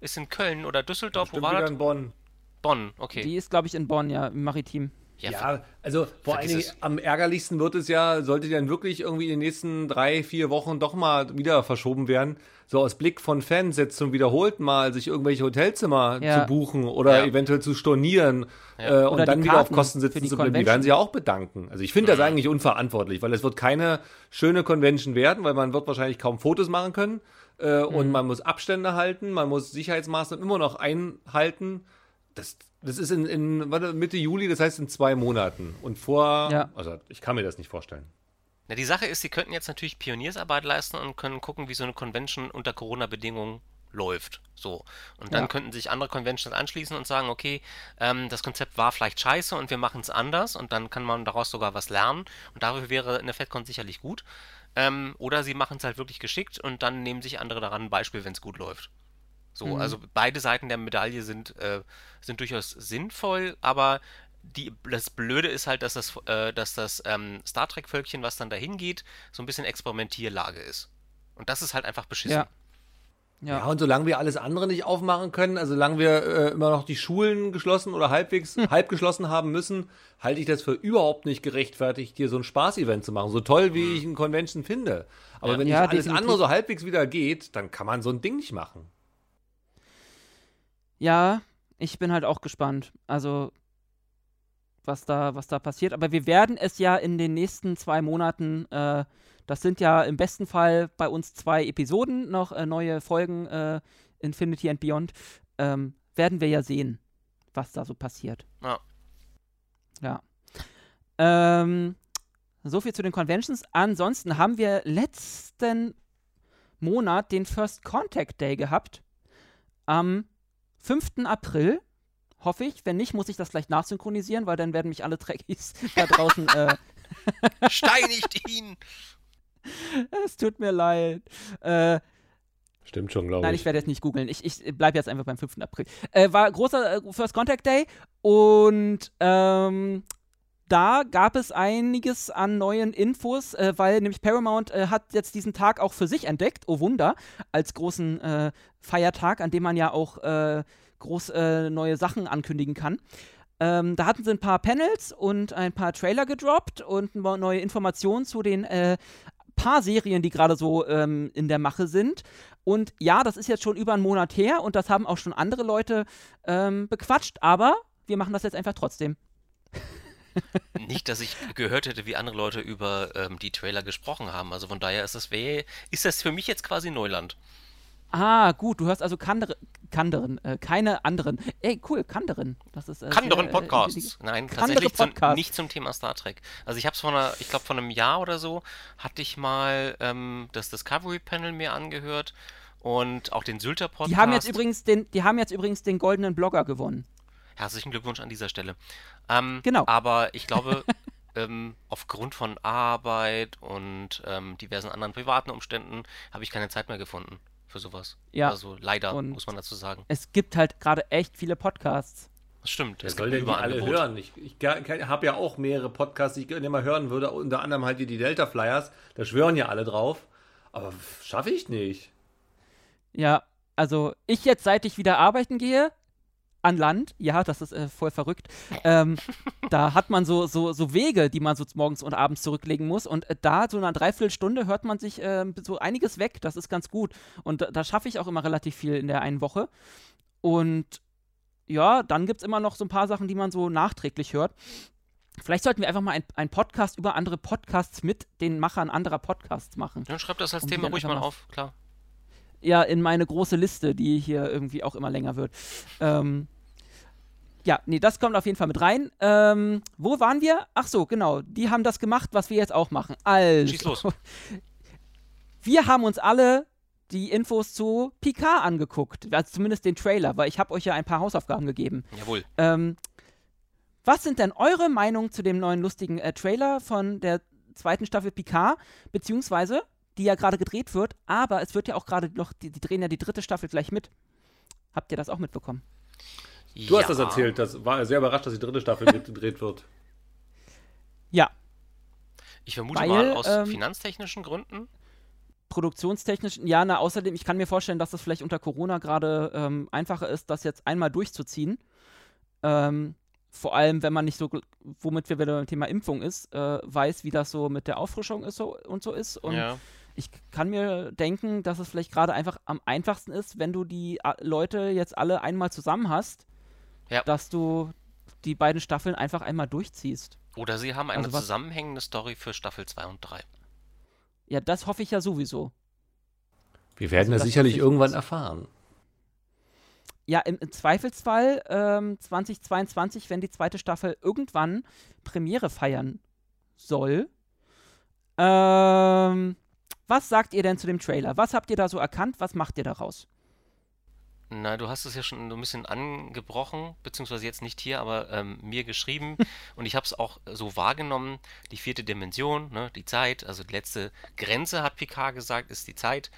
Ist in Köln oder Düsseldorf? Wo war das? in Bonn. Bonn, okay. Die ist, glaube ich, in Bonn, ja, im Maritim. Ja, ja also vor allen Dingen am ärgerlichsten wird es ja, sollte dann wirklich irgendwie in den nächsten drei, vier Wochen doch mal wieder verschoben werden. So aus Blick von Fans jetzt zum wiederholten Mal sich irgendwelche Hotelzimmer ja. zu buchen oder ja. eventuell zu stornieren äh, und dann wieder auf Kosten sitzen zu bleiben. Die werden sich ja auch bedanken. Also ich finde das eigentlich unverantwortlich, weil es wird keine schöne Convention werden, weil man wird wahrscheinlich kaum Fotos machen können äh, mhm. und man muss Abstände halten, man muss Sicherheitsmaßnahmen immer noch einhalten. Das, das ist in, in warte, Mitte Juli, das heißt in zwei Monaten. Und vor, ja. also ich kann mir das nicht vorstellen. Na, die Sache ist, sie könnten jetzt natürlich Pioniersarbeit leisten und können gucken, wie so eine Convention unter Corona-Bedingungen läuft. So. Und dann ja. könnten sich andere Conventions anschließen und sagen, okay, ähm, das Konzept war vielleicht scheiße und wir machen es anders und dann kann man daraus sogar was lernen. Und dafür wäre eine FedCon sicherlich gut. Ähm, oder sie machen es halt wirklich geschickt und dann nehmen sich andere daran ein Beispiel, wenn es gut läuft. So, mhm. also beide Seiten der Medaille sind, äh, sind durchaus sinnvoll, aber die, das Blöde ist halt, dass das, äh, dass das ähm, Star Trek-Völkchen, was dann dahin geht, so ein bisschen Experimentierlage ist. Und das ist halt einfach beschissen. Ja. Ja. ja, und solange wir alles andere nicht aufmachen können, also solange wir äh, immer noch die Schulen geschlossen oder halbwegs hm. halb geschlossen haben müssen, halte ich das für überhaupt nicht gerechtfertigt, hier so ein Spaß-Event zu machen. So toll, wie hm. ich ein Convention finde. Aber ja. wenn ja, alles andere so halbwegs wieder geht, dann kann man so ein Ding nicht machen. Ja, ich bin halt auch gespannt. Also, was da, was da passiert. Aber wir werden es ja in den nächsten zwei Monaten äh, das sind ja im besten Fall bei uns zwei Episoden noch äh, neue Folgen äh, Infinity and Beyond. Ähm, werden wir ja sehen, was da so passiert. Ja. Ja. Ähm, so viel zu den Conventions. Ansonsten haben wir letzten Monat den First Contact Day gehabt. Am 5. April. Hoffe ich. Wenn nicht, muss ich das gleich nachsynchronisieren, weil dann werden mich alle Trekkies da draußen. äh, Steinigt ihn! es tut mir leid. Äh, Stimmt schon, glaube ich. Nein, ich werde jetzt nicht googeln. Ich, ich bleibe jetzt einfach beim 5. April. Äh, war großer äh, First Contact Day und ähm, da gab es einiges an neuen Infos, äh, weil nämlich Paramount äh, hat jetzt diesen Tag auch für sich entdeckt, oh Wunder, als großen äh, Feiertag, an dem man ja auch äh, groß äh, neue Sachen ankündigen kann. Ähm, da hatten sie ein paar Panels und ein paar Trailer gedroppt und neue Informationen zu den äh, paar Serien, die gerade so ähm, in der Mache sind. Und ja, das ist jetzt schon über einen Monat her und das haben auch schon andere Leute ähm, bequatscht, aber wir machen das jetzt einfach trotzdem. Nicht, dass ich gehört hätte, wie andere Leute über ähm, die Trailer gesprochen haben. Also von daher ist das, wär, ist das für mich jetzt quasi Neuland. Ah, gut, du hörst also Kandere, Kanderen, äh, keine anderen. Ey, cool, Kanderen. Das ist, äh, Kanderen äh, Podcasts. die- Nein, tatsächlich zum, Podcast. nicht zum Thema Star Trek. Also ich habe es vor einer, ich glaube vor einem Jahr oder so, hatte ich mal ähm, das Discovery Panel mir angehört und auch den Sylter Podcast. Die haben jetzt übrigens den, die haben jetzt übrigens den goldenen Blogger gewonnen. Herzlichen Glückwunsch an dieser Stelle. Ähm, Genau. Aber ich glaube, ähm, aufgrund von Arbeit und ähm, diversen anderen privaten Umständen habe ich keine Zeit mehr gefunden für sowas. Ja. Also leider, Und- muss man dazu sagen. Es gibt halt gerade echt viele Podcasts. Das stimmt. Es soll gibt denn die alle hören? Ich, ich habe ja auch mehrere Podcasts, die ich gerne mal hören würde, unter anderem halt die, die Delta Flyers. Da schwören ja alle drauf. Aber schaffe ich nicht. Ja, also ich jetzt, seit ich wieder arbeiten gehe, an Land, ja, das ist äh, voll verrückt, ähm, da hat man so, so, so Wege, die man so morgens und abends zurücklegen muss und äh, da so eine Dreiviertelstunde hört man sich ähm, so einiges weg, das ist ganz gut und da, da schaffe ich auch immer relativ viel in der einen Woche und ja, dann gibt es immer noch so ein paar Sachen, die man so nachträglich hört. Vielleicht sollten wir einfach mal ein- einen Podcast über andere Podcasts mit den Machern anderer Podcasts machen. Dann schreib das als Um Thema ruhig mal- auf, klar. Ja in meine große Liste, die hier irgendwie auch immer länger wird. Ähm, ja, nee, das kommt auf jeden Fall mit rein. Ähm, wo waren wir? Ach so, genau. Die haben das gemacht, was wir jetzt auch machen. Also, Schieß los. wir haben uns alle die Infos zu Picard angeguckt. Also zumindest den Trailer, weil ich habe euch ja ein paar Hausaufgaben gegeben. Jawohl. Ähm, was sind denn eure Meinungen zu dem neuen lustigen äh, Trailer von der zweiten Staffel Picard, beziehungsweise die ja gerade gedreht wird, aber es wird ja auch gerade noch, die, die drehen ja die dritte Staffel gleich mit. Habt ihr das auch mitbekommen? Du hast das erzählt. Das war sehr überrascht, dass die dritte Staffel gedreht wird. Ja, Ich vermute Weil, mal aus ähm, finanztechnischen Gründen. produktionstechnisch, ja, na, außerdem, ich kann mir vorstellen, dass es vielleicht unter Corona gerade ähm, einfacher ist, das jetzt einmal durchzuziehen. Ähm, vor allem, wenn man nicht so, womit wir wieder beim Thema Impfung ist, äh, weiß, wie das so mit der Auffrischung ist so, und so ist. Und Ja. Ich kann mir denken, dass es vielleicht gerade einfach am einfachsten ist, wenn du die a- Leute jetzt alle einmal zusammen hast, Ja. dass du die beiden Staffeln einfach einmal durchziehst. Oder sie haben eine Also was- zusammenhängende Story für Staffel 2 und 3. Ja, das hoffe ich ja sowieso. Wir werden Also das das sicherlich irgendwann erfahren. Ja, im, im Zweifelsfall ähm, 2022, wenn die zweite Staffel irgendwann Premiere feiern soll. Ähm, was sagt ihr denn zu dem Trailer? Was habt ihr da so erkannt? Was macht ihr daraus? Na, du hast es ja schon ein bisschen angebrochen, beziehungsweise jetzt nicht hier, aber ähm, mir geschrieben. und ich habe es auch so wahrgenommen, die vierte Dimension, ne, die Zeit, also die letzte Grenze, hat Picard gesagt, ist die Zeit.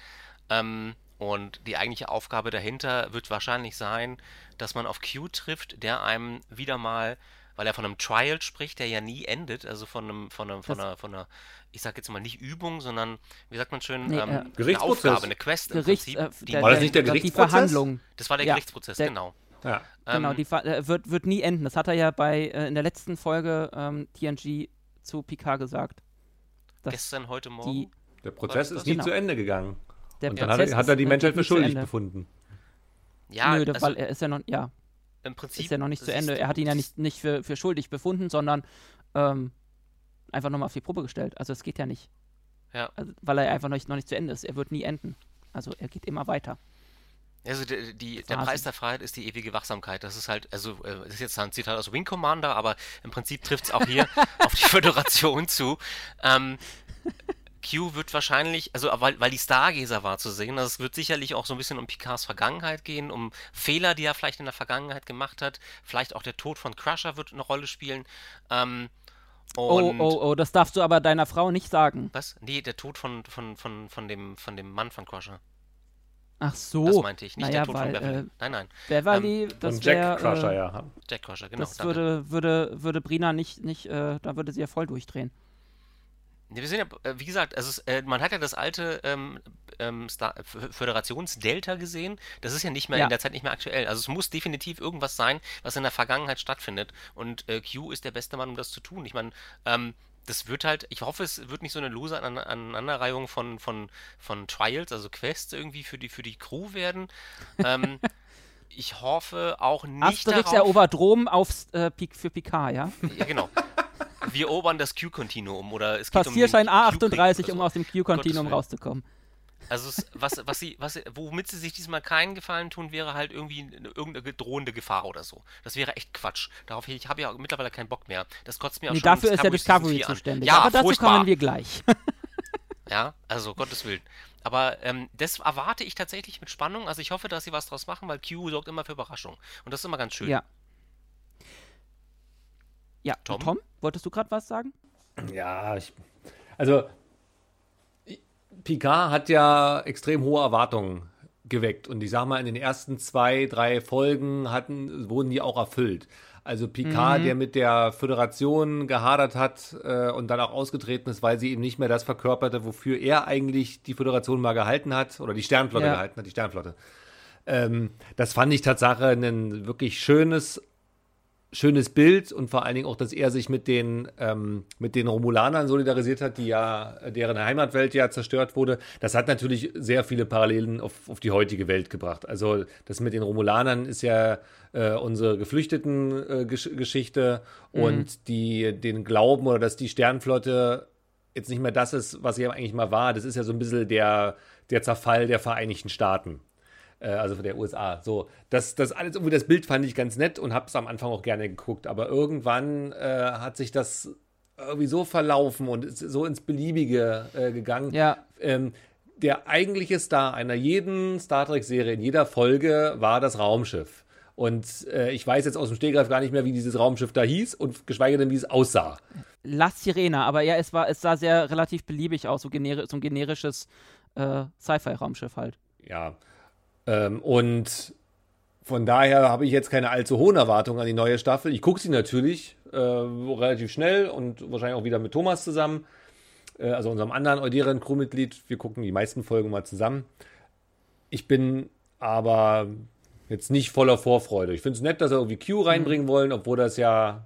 Ähm, und die eigentliche Aufgabe dahinter wird wahrscheinlich sein, dass man auf Q trifft, der einem wieder mal, weil er von einem Trial spricht, der ja nie endet, also von einem, von einem, von Das- einer, von einer, ich sag jetzt mal nicht Übung, sondern, wie sagt man schön, Nee, ähm, äh, eine Gerichtsprozess. Aufgabe, eine Quest im Gerichts, Prinzip. äh, die, der, War das nicht der die Gerichtsprozess? Verhandlung. das war der ja, Gerichtsprozess, der- genau. Ja. Genau, Ähm, die äh, wird, wird nie enden. Das hat er ja bei äh, in der letzten Folge ähm, TNG zu Picard gesagt. Gestern, heute Morgen. Die, Der Prozess ist nie Genau. zu Ende gegangen. der Und dann hat, er- hat er die Menschheit für schuldig befunden. ja, Nö, also weil er ist ja noch, ja, im Prinzip ist ja noch nicht zu Ende. Er hat ihn ja nicht, nicht für, für schuldig befunden, sondern ähm, einfach nochmal auf die Probe gestellt. Also es geht ja nicht. Ja. Also, weil er einfach noch nicht, noch nicht zu Ende ist. Er wird nie enden. Also er geht immer weiter. Also die, die, der. Preis der Freiheit ist die ewige Wachsamkeit. Das ist halt, also äh, das ist jetzt ein Zitat aus Wing Commander, aber im Prinzip trifft es auch hier auf die Föderation zu. Ähm, Q wird wahrscheinlich, also weil, weil die Stargazer war zu sehen, also es wird sicherlich auch so ein bisschen um Picards Vergangenheit gehen, um Fehler, die er vielleicht in der Vergangenheit gemacht hat. Vielleicht auch der Tod von Crusher wird eine Rolle spielen. Ähm, Oh, und oh, oh, das darfst du aber deiner Frau nicht sagen. was? Nee, der Tod von, von, von, von, dem, von dem Mann von Crusher. Ach so. Das meinte ich, nicht naja, der Tod weil, von Beverly. äh, nein, nein, Beverly, das Von Jack wär, Crusher, äh, ja. Jack Crusher, genau. das danke. würde, würde, würde Brina nicht, nicht äh, da würde sie ja voll durchdrehen. Ja, wir sind ja, äh, wie gesagt, also es, äh, man hat ja das alte ähm, ähm, Föderationsdelta gesehen. Das ist ja nicht mehr Ja. in der Zeit nicht mehr aktuell. Also es muss definitiv irgendwas sein, was in der Vergangenheit stattfindet. Und äh, Q ist der beste Mann, um das zu tun. Ich meine, ähm, das wird halt, ich hoffe, es wird nicht so eine lose An Aneinanderreihung von, von, von Trials, also Quests irgendwie für die, für die Crew werden. ähm, ich hoffe auch nicht Asterix darauf... erobert Rom aufs, äh, für Picard, ja? Ja, genau. Wir erobern das Q-Kontinuum oder es geht Passierschein um A38, so. um aus dem Q-Kontinuum rauszukommen. Also es, was, was sie, was, womit sie sich diesmal keinen Gefallen tun, wäre halt irgendwie irgendeine drohende Gefahr oder so. Das wäre echt Quatsch. Darauf ich habe ja mittlerweile keinen Bock mehr. Das kotzt mir auch nee, schon. Dafür ist ja Discovery zuständig. Ja, Aber dazu furchtbar. kommen wir gleich. ja, also Gottes Willen. Aber ähm, das erwarte ich tatsächlich mit Spannung. Also ich hoffe, dass sie was draus machen, weil Q sorgt immer für Überraschung. Und das ist immer ganz schön. Ja. Ja, Tom, Tom wolltest du gerade was sagen? Ja, ich, also Picard hat ja extrem hohe Erwartungen geweckt. Und ich sag mal, in den ersten zwei, drei Folgen hatten, wurden die auch erfüllt. Also Picard, mhm. der mit der Föderation gehadert hat äh, und dann auch ausgetreten ist, weil sie eben nicht mehr das verkörperte, wofür er eigentlich die Föderation mal gehalten hat, oder die Sternflotte ja. gehalten hat, die Sternflotte. Ähm, das fand ich tatsächlich ein wirklich schönes schönes Bild und vor allen Dingen auch, dass er sich mit den, ähm, mit den Romulanern solidarisiert hat, die ja, deren Heimatwelt ja zerstört wurde. Das hat natürlich sehr viele Parallelen auf, auf die heutige Welt gebracht. Also das mit den Romulanern ist ja äh, unsere Geflüchteten-Geschichte äh, mhm. und die, den Glauben oder dass die Sternflotte jetzt nicht mehr das ist, was sie eigentlich mal war. Das ist ja so ein bisschen der, der Zerfall der Vereinigten Staaten äh, also der USA. So, das, das alles irgendwie das Bild fand ich ganz nett und habe es am Anfang auch gerne geguckt, aber irgendwann äh, hat sich das irgendwie so verlaufen und ist so ins Beliebige äh, gegangen. Ja. Ähm, der eigentliche Star einer jeden Star Trek-Serie in jeder Folge war das Raumschiff. Und äh, ich weiß jetzt aus dem Stegreif gar nicht mehr, wie dieses Raumschiff da hieß und geschweige denn, wie es aussah. La Sirena, aber ja, es war, es sah sehr relativ beliebig aus, so, generi so ein generisches äh, Sci-Fi-Raumschiff halt. Ja, ähm, und von daher habe ich jetzt keine allzu hohen Erwartungen an die neue Staffel. Ich gucke sie natürlich äh, relativ schnell und wahrscheinlich auch wieder mit Thomas zusammen, äh, also unserem anderen Euderen Crewmitglied. Wir gucken die meisten Folgen mal zusammen. Ich bin aber jetzt nicht voller Vorfreude. Ich finde es nett, dass sie irgendwie Q reinbringen mhm. wollen, obwohl das ja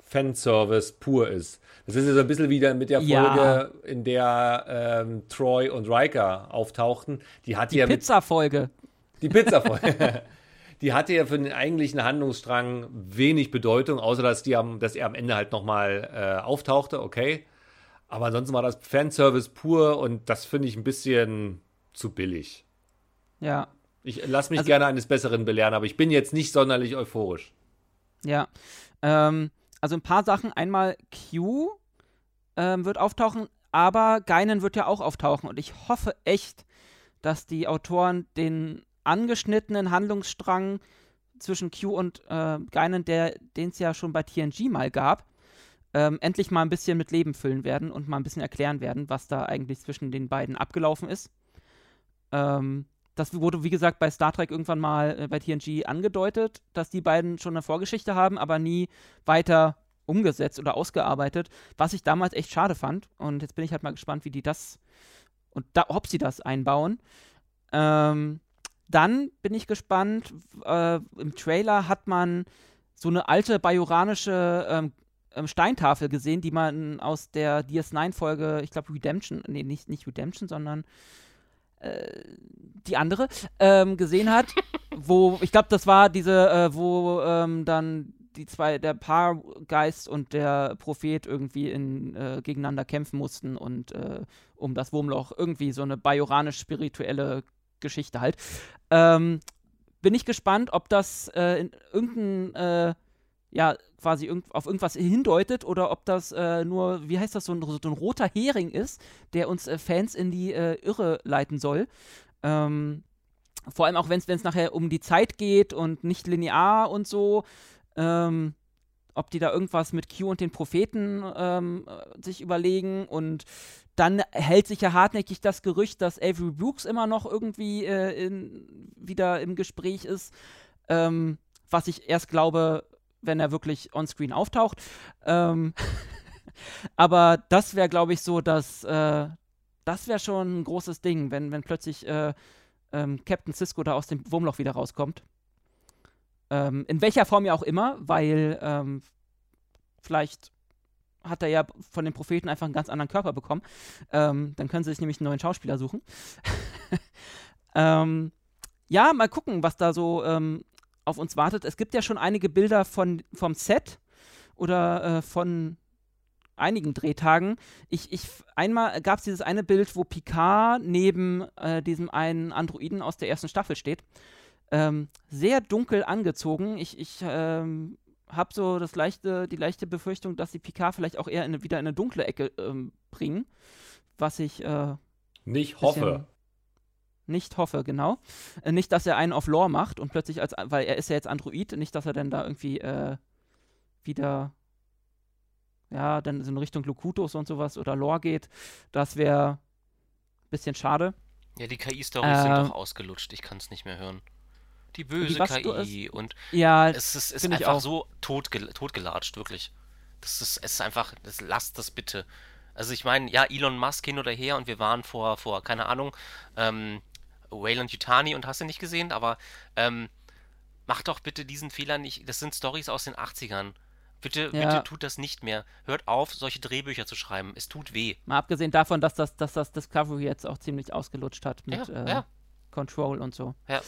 Fanservice pur ist. Das ist ja so ein bisschen wieder mit der Folge, ja. in der ähm, Troy und Riker auftauchten. Die hatte die ja. Pizza-Folge. Die Pizza-Folge. die hatte ja für den eigentlichen Handlungsstrang wenig Bedeutung, außer dass, die am, dass er am Ende halt nochmal äh, auftauchte, okay. Aber ansonsten war das Fanservice pur und das finde ich ein bisschen zu billig. Ja. Ich lasse mich also, gerne eines Besseren belehren, aber ich bin jetzt nicht sonderlich euphorisch. Ja. Ähm, also ein paar Sachen. Einmal Q ähm, wird auftauchen, aber Geinen wird ja auch auftauchen. Und ich hoffe echt, dass die Autoren den angeschnittenen Handlungsstrang zwischen Q und äh, Geinen, den es ja schon bei TNG mal gab, ähm, endlich mal ein bisschen mit Leben füllen werden und mal ein bisschen erklären werden, was da eigentlich zwischen den beiden abgelaufen ist. Ähm, das wurde, wie gesagt, bei Star Trek irgendwann mal äh, bei TNG angedeutet, dass die beiden schon eine Vorgeschichte haben, aber nie weiter umgesetzt oder ausgearbeitet, was ich damals echt schade fand. Und jetzt bin ich halt mal gespannt, wie die das und da, ob sie das einbauen. Ähm, dann bin ich gespannt, äh, im Trailer hat man so eine alte bajoranische ähm, ähm Steintafel gesehen, die man aus der DS9-Folge, ich glaube Redemption, nee, nicht, nicht Redemption, sondern die andere ähm, gesehen hat, wo ich glaube, das war diese, äh, wo ähm, dann die zwei, der Paargeist und der Prophet irgendwie in, äh, gegeneinander kämpfen mussten und äh, um das Wurmloch irgendwie so eine bajoranisch-spirituelle Geschichte halt. Ähm, bin ich gespannt, ob das äh, in irgendein äh, ja, quasi irg auf irgendwas hindeutet oder ob das äh, nur, wie heißt das, so ein, so ein, roter Hering ist, der uns äh, Fans in die äh, Irre leiten soll. Ähm, vor allem auch, wenn es nachher um die Zeit geht und nicht linear und so. Ähm, ob die da irgendwas mit Q und den Propheten ähm, sich überlegen und dann hält sich ja hartnäckig das Gerücht, dass Avery Brooks immer noch irgendwie äh, in, wieder im Gespräch ist, ähm, was ich erst glaube, wenn er wirklich onscreen auftaucht. Ähm, aber das wäre, glaube ich, so, dass äh, das wäre schon ein großes Ding, wenn, wenn plötzlich äh, ähm, Captain Cisco da aus dem Wurmloch wieder rauskommt. Ähm, in welcher Form ja auch immer, weil ähm, vielleicht hat er ja von den Propheten einfach einen ganz anderen Körper bekommen. Ähm, dann können sie sich nämlich einen neuen Schauspieler suchen. ähm, ja, mal gucken, was da so auf uns wartet. Es gibt ja schon einige Bilder von, vom Set oder äh, von einigen Drehtagen. Ich, ich, einmal gab es dieses eine Bild, wo Picard neben äh, diesem einen Androiden aus der ersten Staffel steht. Ähm, sehr dunkel angezogen. Ich, ich ähm, habe so das leichte, die leichte Befürchtung, dass sie Picard vielleicht auch eher in, wieder in eine dunkle Ecke ähm, bringen. Was ich äh, nicht hoffe. Nicht hoffe, genau. Äh, nicht, dass er einen auf Lore macht und plötzlich als, weil er ist ja jetzt Android, nicht, dass er dann da irgendwie äh, wieder, ja, dann so in Richtung Locutus und sowas oder Lore geht. Das wäre ein bisschen schade. Ja, die KI-Stories äh, sind doch ausgelutscht, ich kann es nicht mehr hören. Die böse die, KI und ja, es ist, ist einfach so totgel totgelatscht, wirklich. Das ist, es ist einfach, das, lasst das bitte. Also ich meine, ja, Elon Musk hin oder her und wir waren vor, vor keine Ahnung, ähm, Wayland Yutani und hast du nicht gesehen, aber ähm, macht doch bitte diesen Fehler nicht. Das sind Stories aus den 80ern. Bitte, ja. bitte tut das nicht mehr. Hört auf, solche Drehbücher zu schreiben. Es tut weh. Mal abgesehen davon, dass das, dass das Discovery jetzt auch ziemlich ausgelutscht hat mit ja, äh, ja. Control und so. Ja.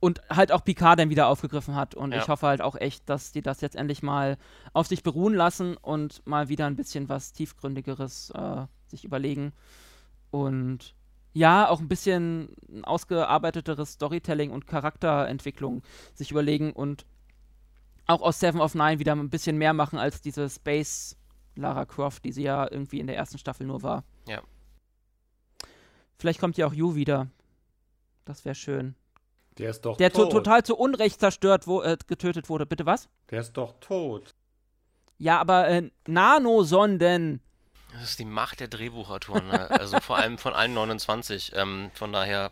Und halt auch Picard dann wieder aufgegriffen hat. Und ich hoffe halt auch echt, dass die das jetzt endlich mal auf sich beruhen lassen und mal wieder ein bisschen was Tiefgründigeres äh, sich überlegen. Und ja, auch ein bisschen ausgearbeiteteres Storytelling und Charakterentwicklung sich überlegen und auch aus Seven of Nine wieder ein bisschen mehr machen als diese Space Lara Croft, die sie ja irgendwie in der ersten Staffel nur war. Ja. Vielleicht kommt ja auch Yu wieder. Das wäre schön. Der ist doch der tot. Der total zu Unrecht zerstört, wo, äh, getötet wurde. Bitte was? Der ist doch tot. Ja, aber äh, Nanosonden das ist die Macht der Drehbuchautoren, ne? also vor allem von allen 29. Ähm, von daher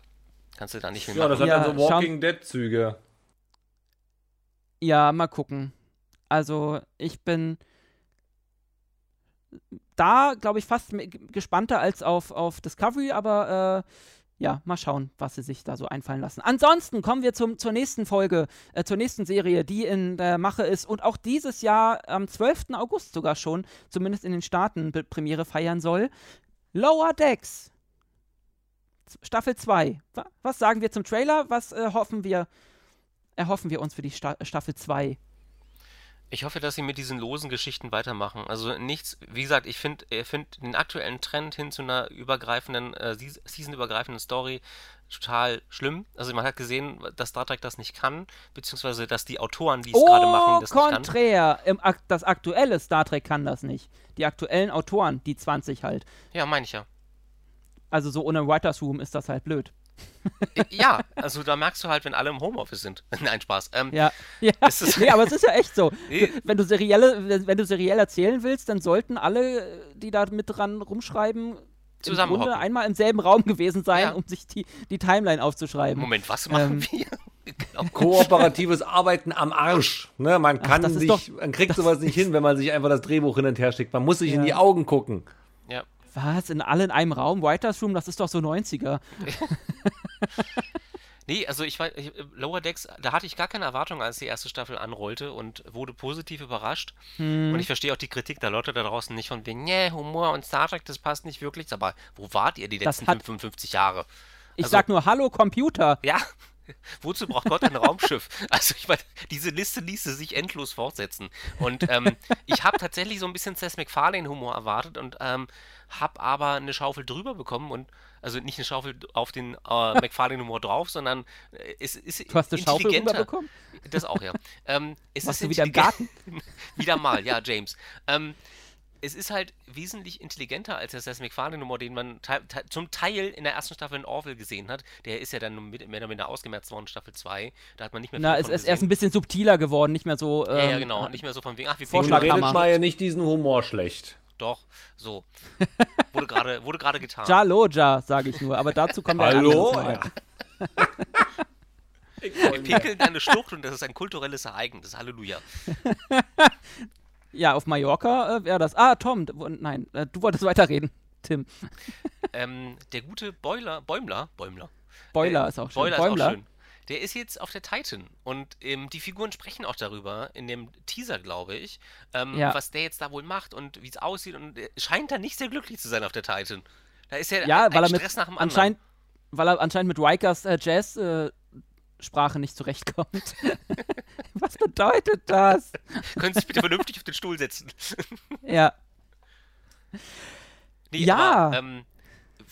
kannst du da nicht mehr Ja, das hat ja, dann so Walking Dead-Züge. Ja, mal gucken. Also, ich bin da, glaube ich, fast gespannter als auf, auf Discovery, aber äh, ja, mal schauen, was sie sich da so einfallen lassen. Ansonsten kommen wir zum, zur nächsten Folge, äh, zur nächsten Serie, die in der Mache ist und auch dieses Jahr am 12. August sogar schon, zumindest in den Staaten, Premiere feiern soll. Lower Decks. Staffel 2. Was sagen wir zum Trailer? Was äh, hoffen wir, erhoffen wir uns für die Sta Staffel 2? Ich hoffe, dass sie mit diesen losen Geschichten weitermachen. Also nichts, wie gesagt, ich finde find den aktuellen Trend hin zu einer übergreifenden, äh, season-übergreifenden Story total schlimm. Also man hat gesehen, dass Star Trek das nicht kann, beziehungsweise dass die Autoren, die es oh, gerade machen, das konträr. nicht kann. das aktuelle Star Trek kann das nicht. Die aktuellen Autoren, die 20 halt. Ja, meine ich ja. Also so ohne Writers Room ist das halt blöd. Ja, also da merkst du halt, wenn alle im Homeoffice sind. Nein, Spaß. Ähm, ja, ja. nee, aber es ist ja echt so. Nee. Wenn, du serielle, wenn du seriell erzählen willst, dann sollten alle, die da mit dran rumschreiben, im Grunde einmal im selben Raum gewesen sein, ja. um sich die, die Timeline aufzuschreiben. Moment, was machen ähm, wir? genau. Kooperatives Arbeiten am Arsch. Ne, man kann Ach, sich, doch, man kriegt sowas nicht hin, wenn man sich einfach das Drehbuch hin und her schickt. Man muss sich ja. in die Augen gucken. Ja. Was? In alle in einem Raum? Writers Room? Das ist doch so 90er. nee, also ich war, ich, Lower Decks, da hatte ich gar keine Erwartung, als die erste Staffel anrollte und wurde positiv überrascht. Hm. Und ich verstehe auch die Kritik der Leute da draußen nicht von wegen, nee, Humor und Star Trek, das passt nicht wirklich. Aber wo wart ihr die letzten hat, 55 Jahre? Ich also, sag nur Hallo Computer. Ja, Wozu braucht Gott ein Raumschiff? Also ich meine, diese Liste ließe sich endlos fortsetzen. Und ähm, ich habe tatsächlich so ein bisschen Seth MacFarlane-Humor erwartet und ähm, habe aber eine Schaufel drüber bekommen und also nicht eine Schaufel auf den äh, McFarlane-Humor drauf, sondern äh, es ist Du hast eine Schaufel bekommen? Das auch, ja. Ähm, es Warst ist du wieder im Garten? wieder mal, ja, James. Ähm, es ist halt wesentlich intelligenter als der Seth MacFarlane-Humor, den man zum Teil in der ersten Staffel in Orville gesehen hat. Der ist ja dann mit, mehr oder weniger ausgemerzt worden in Staffel 2. Da hat man nicht mehr viel Na, es ist erst ein bisschen subtiler geworden, nicht mehr so. Ähm, ja, ja, ähm, genau. Nicht mehr so von wegen, ach, wie redet mal ja nicht diesen Humor schlecht doch, so. Wurde gerade wurde getan. Jaloja, sage ich nur, aber dazu kommen wir Hallo? Ja. Wir pinkeln eine Schlucht und das ist ein kulturelles Ereignis. Halleluja. ja, auf Mallorca äh, wäre das. Ah, Tom, nein, äh, du wolltest weiterreden, Tim. Ähm, der gute Boiler, Bäumler, Bäumler. Boiler äh, ist auch schön. Boiler, Boimler. ist auch schön. Der ist jetzt auf der Titan und ähm, die Figuren sprechen auch darüber in dem Teaser, glaube ich, ähm, ja. was der jetzt da wohl macht und wie es aussieht und er scheint da nicht sehr glücklich zu sein auf der Titan. Da ist ja, ja ein, weil er Stress nach dem anscheinend, Weil er anscheinend mit Rikers äh, Jazz äh, Sprache nicht zurechtkommt. Was bedeutet das? Können Sie sich bitte vernünftig auf den Stuhl setzen? ja. Nee, ja. Aber, ähm,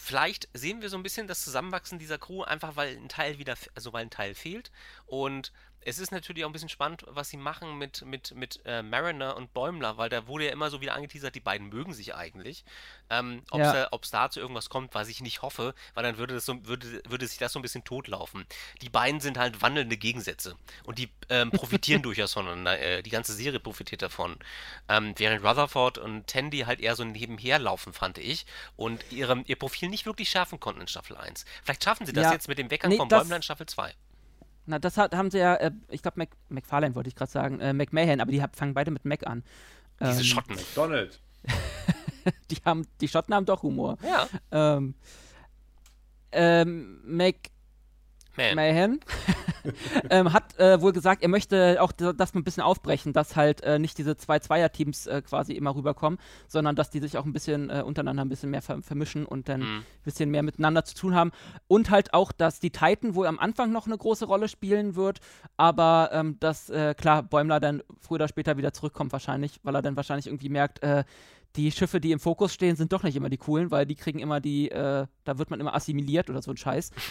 vielleicht sehen wir so ein bisschen das Zusammenwachsen dieser Crew, einfach weil ein Teil wieder, also weil ein Teil fehlt. Und es ist natürlich auch ein bisschen spannend, was sie machen mit, mit, mit äh, Mariner und Bäumler, weil da wurde ja immer so wieder angeteasert, die beiden mögen sich eigentlich. Ähm, Ob es ja. da, da, zu irgendwas kommt, was ich nicht hoffe, weil dann würde, das so, würde, würde sich das so ein bisschen totlaufen. Die beiden sind halt wandelnde Gegensätze und die ähm, profitieren durchaus voneinander. Äh, die ganze Serie profitiert davon. Ähm, während Rutherford und Tandy halt eher so nebenher laufen, fand ich, und ihre, ihr Profil nicht wirklich schärfen konnten in Staffel 1. Vielleicht schaffen sie das ja. jetzt mit dem Weckern nee, von Bäumler in Staffel 2. Na, das hat, haben sie ja, äh, ich glaube, Mac, McFarlane wollte ich gerade sagen, äh, McMahon, aber die hab, fangen beide mit Mac an. Diese ähm, Schotten. McDonald. die, haben, die Schotten haben doch Humor. Ja. Ähm, ähm, Mac Man. Mayhem, ähm, hat äh, wohl gesagt, er möchte auch das ein bisschen aufbrechen, dass halt äh, nicht diese zwei Zweier-Teams äh, quasi immer rüberkommen, sondern dass die sich auch ein bisschen äh, untereinander ein bisschen mehr ver vermischen und dann mhm. ein bisschen mehr miteinander zu tun haben. Und halt auch, dass die Titan wohl am Anfang noch eine große Rolle spielen wird, aber ähm, dass, äh, klar, Bäumler dann früher oder später wieder zurückkommt wahrscheinlich, weil er dann wahrscheinlich irgendwie merkt, äh, die Schiffe, die im Fokus stehen, sind doch nicht immer die coolen, weil die kriegen immer die, äh, da wird man immer assimiliert oder so ein Scheiß.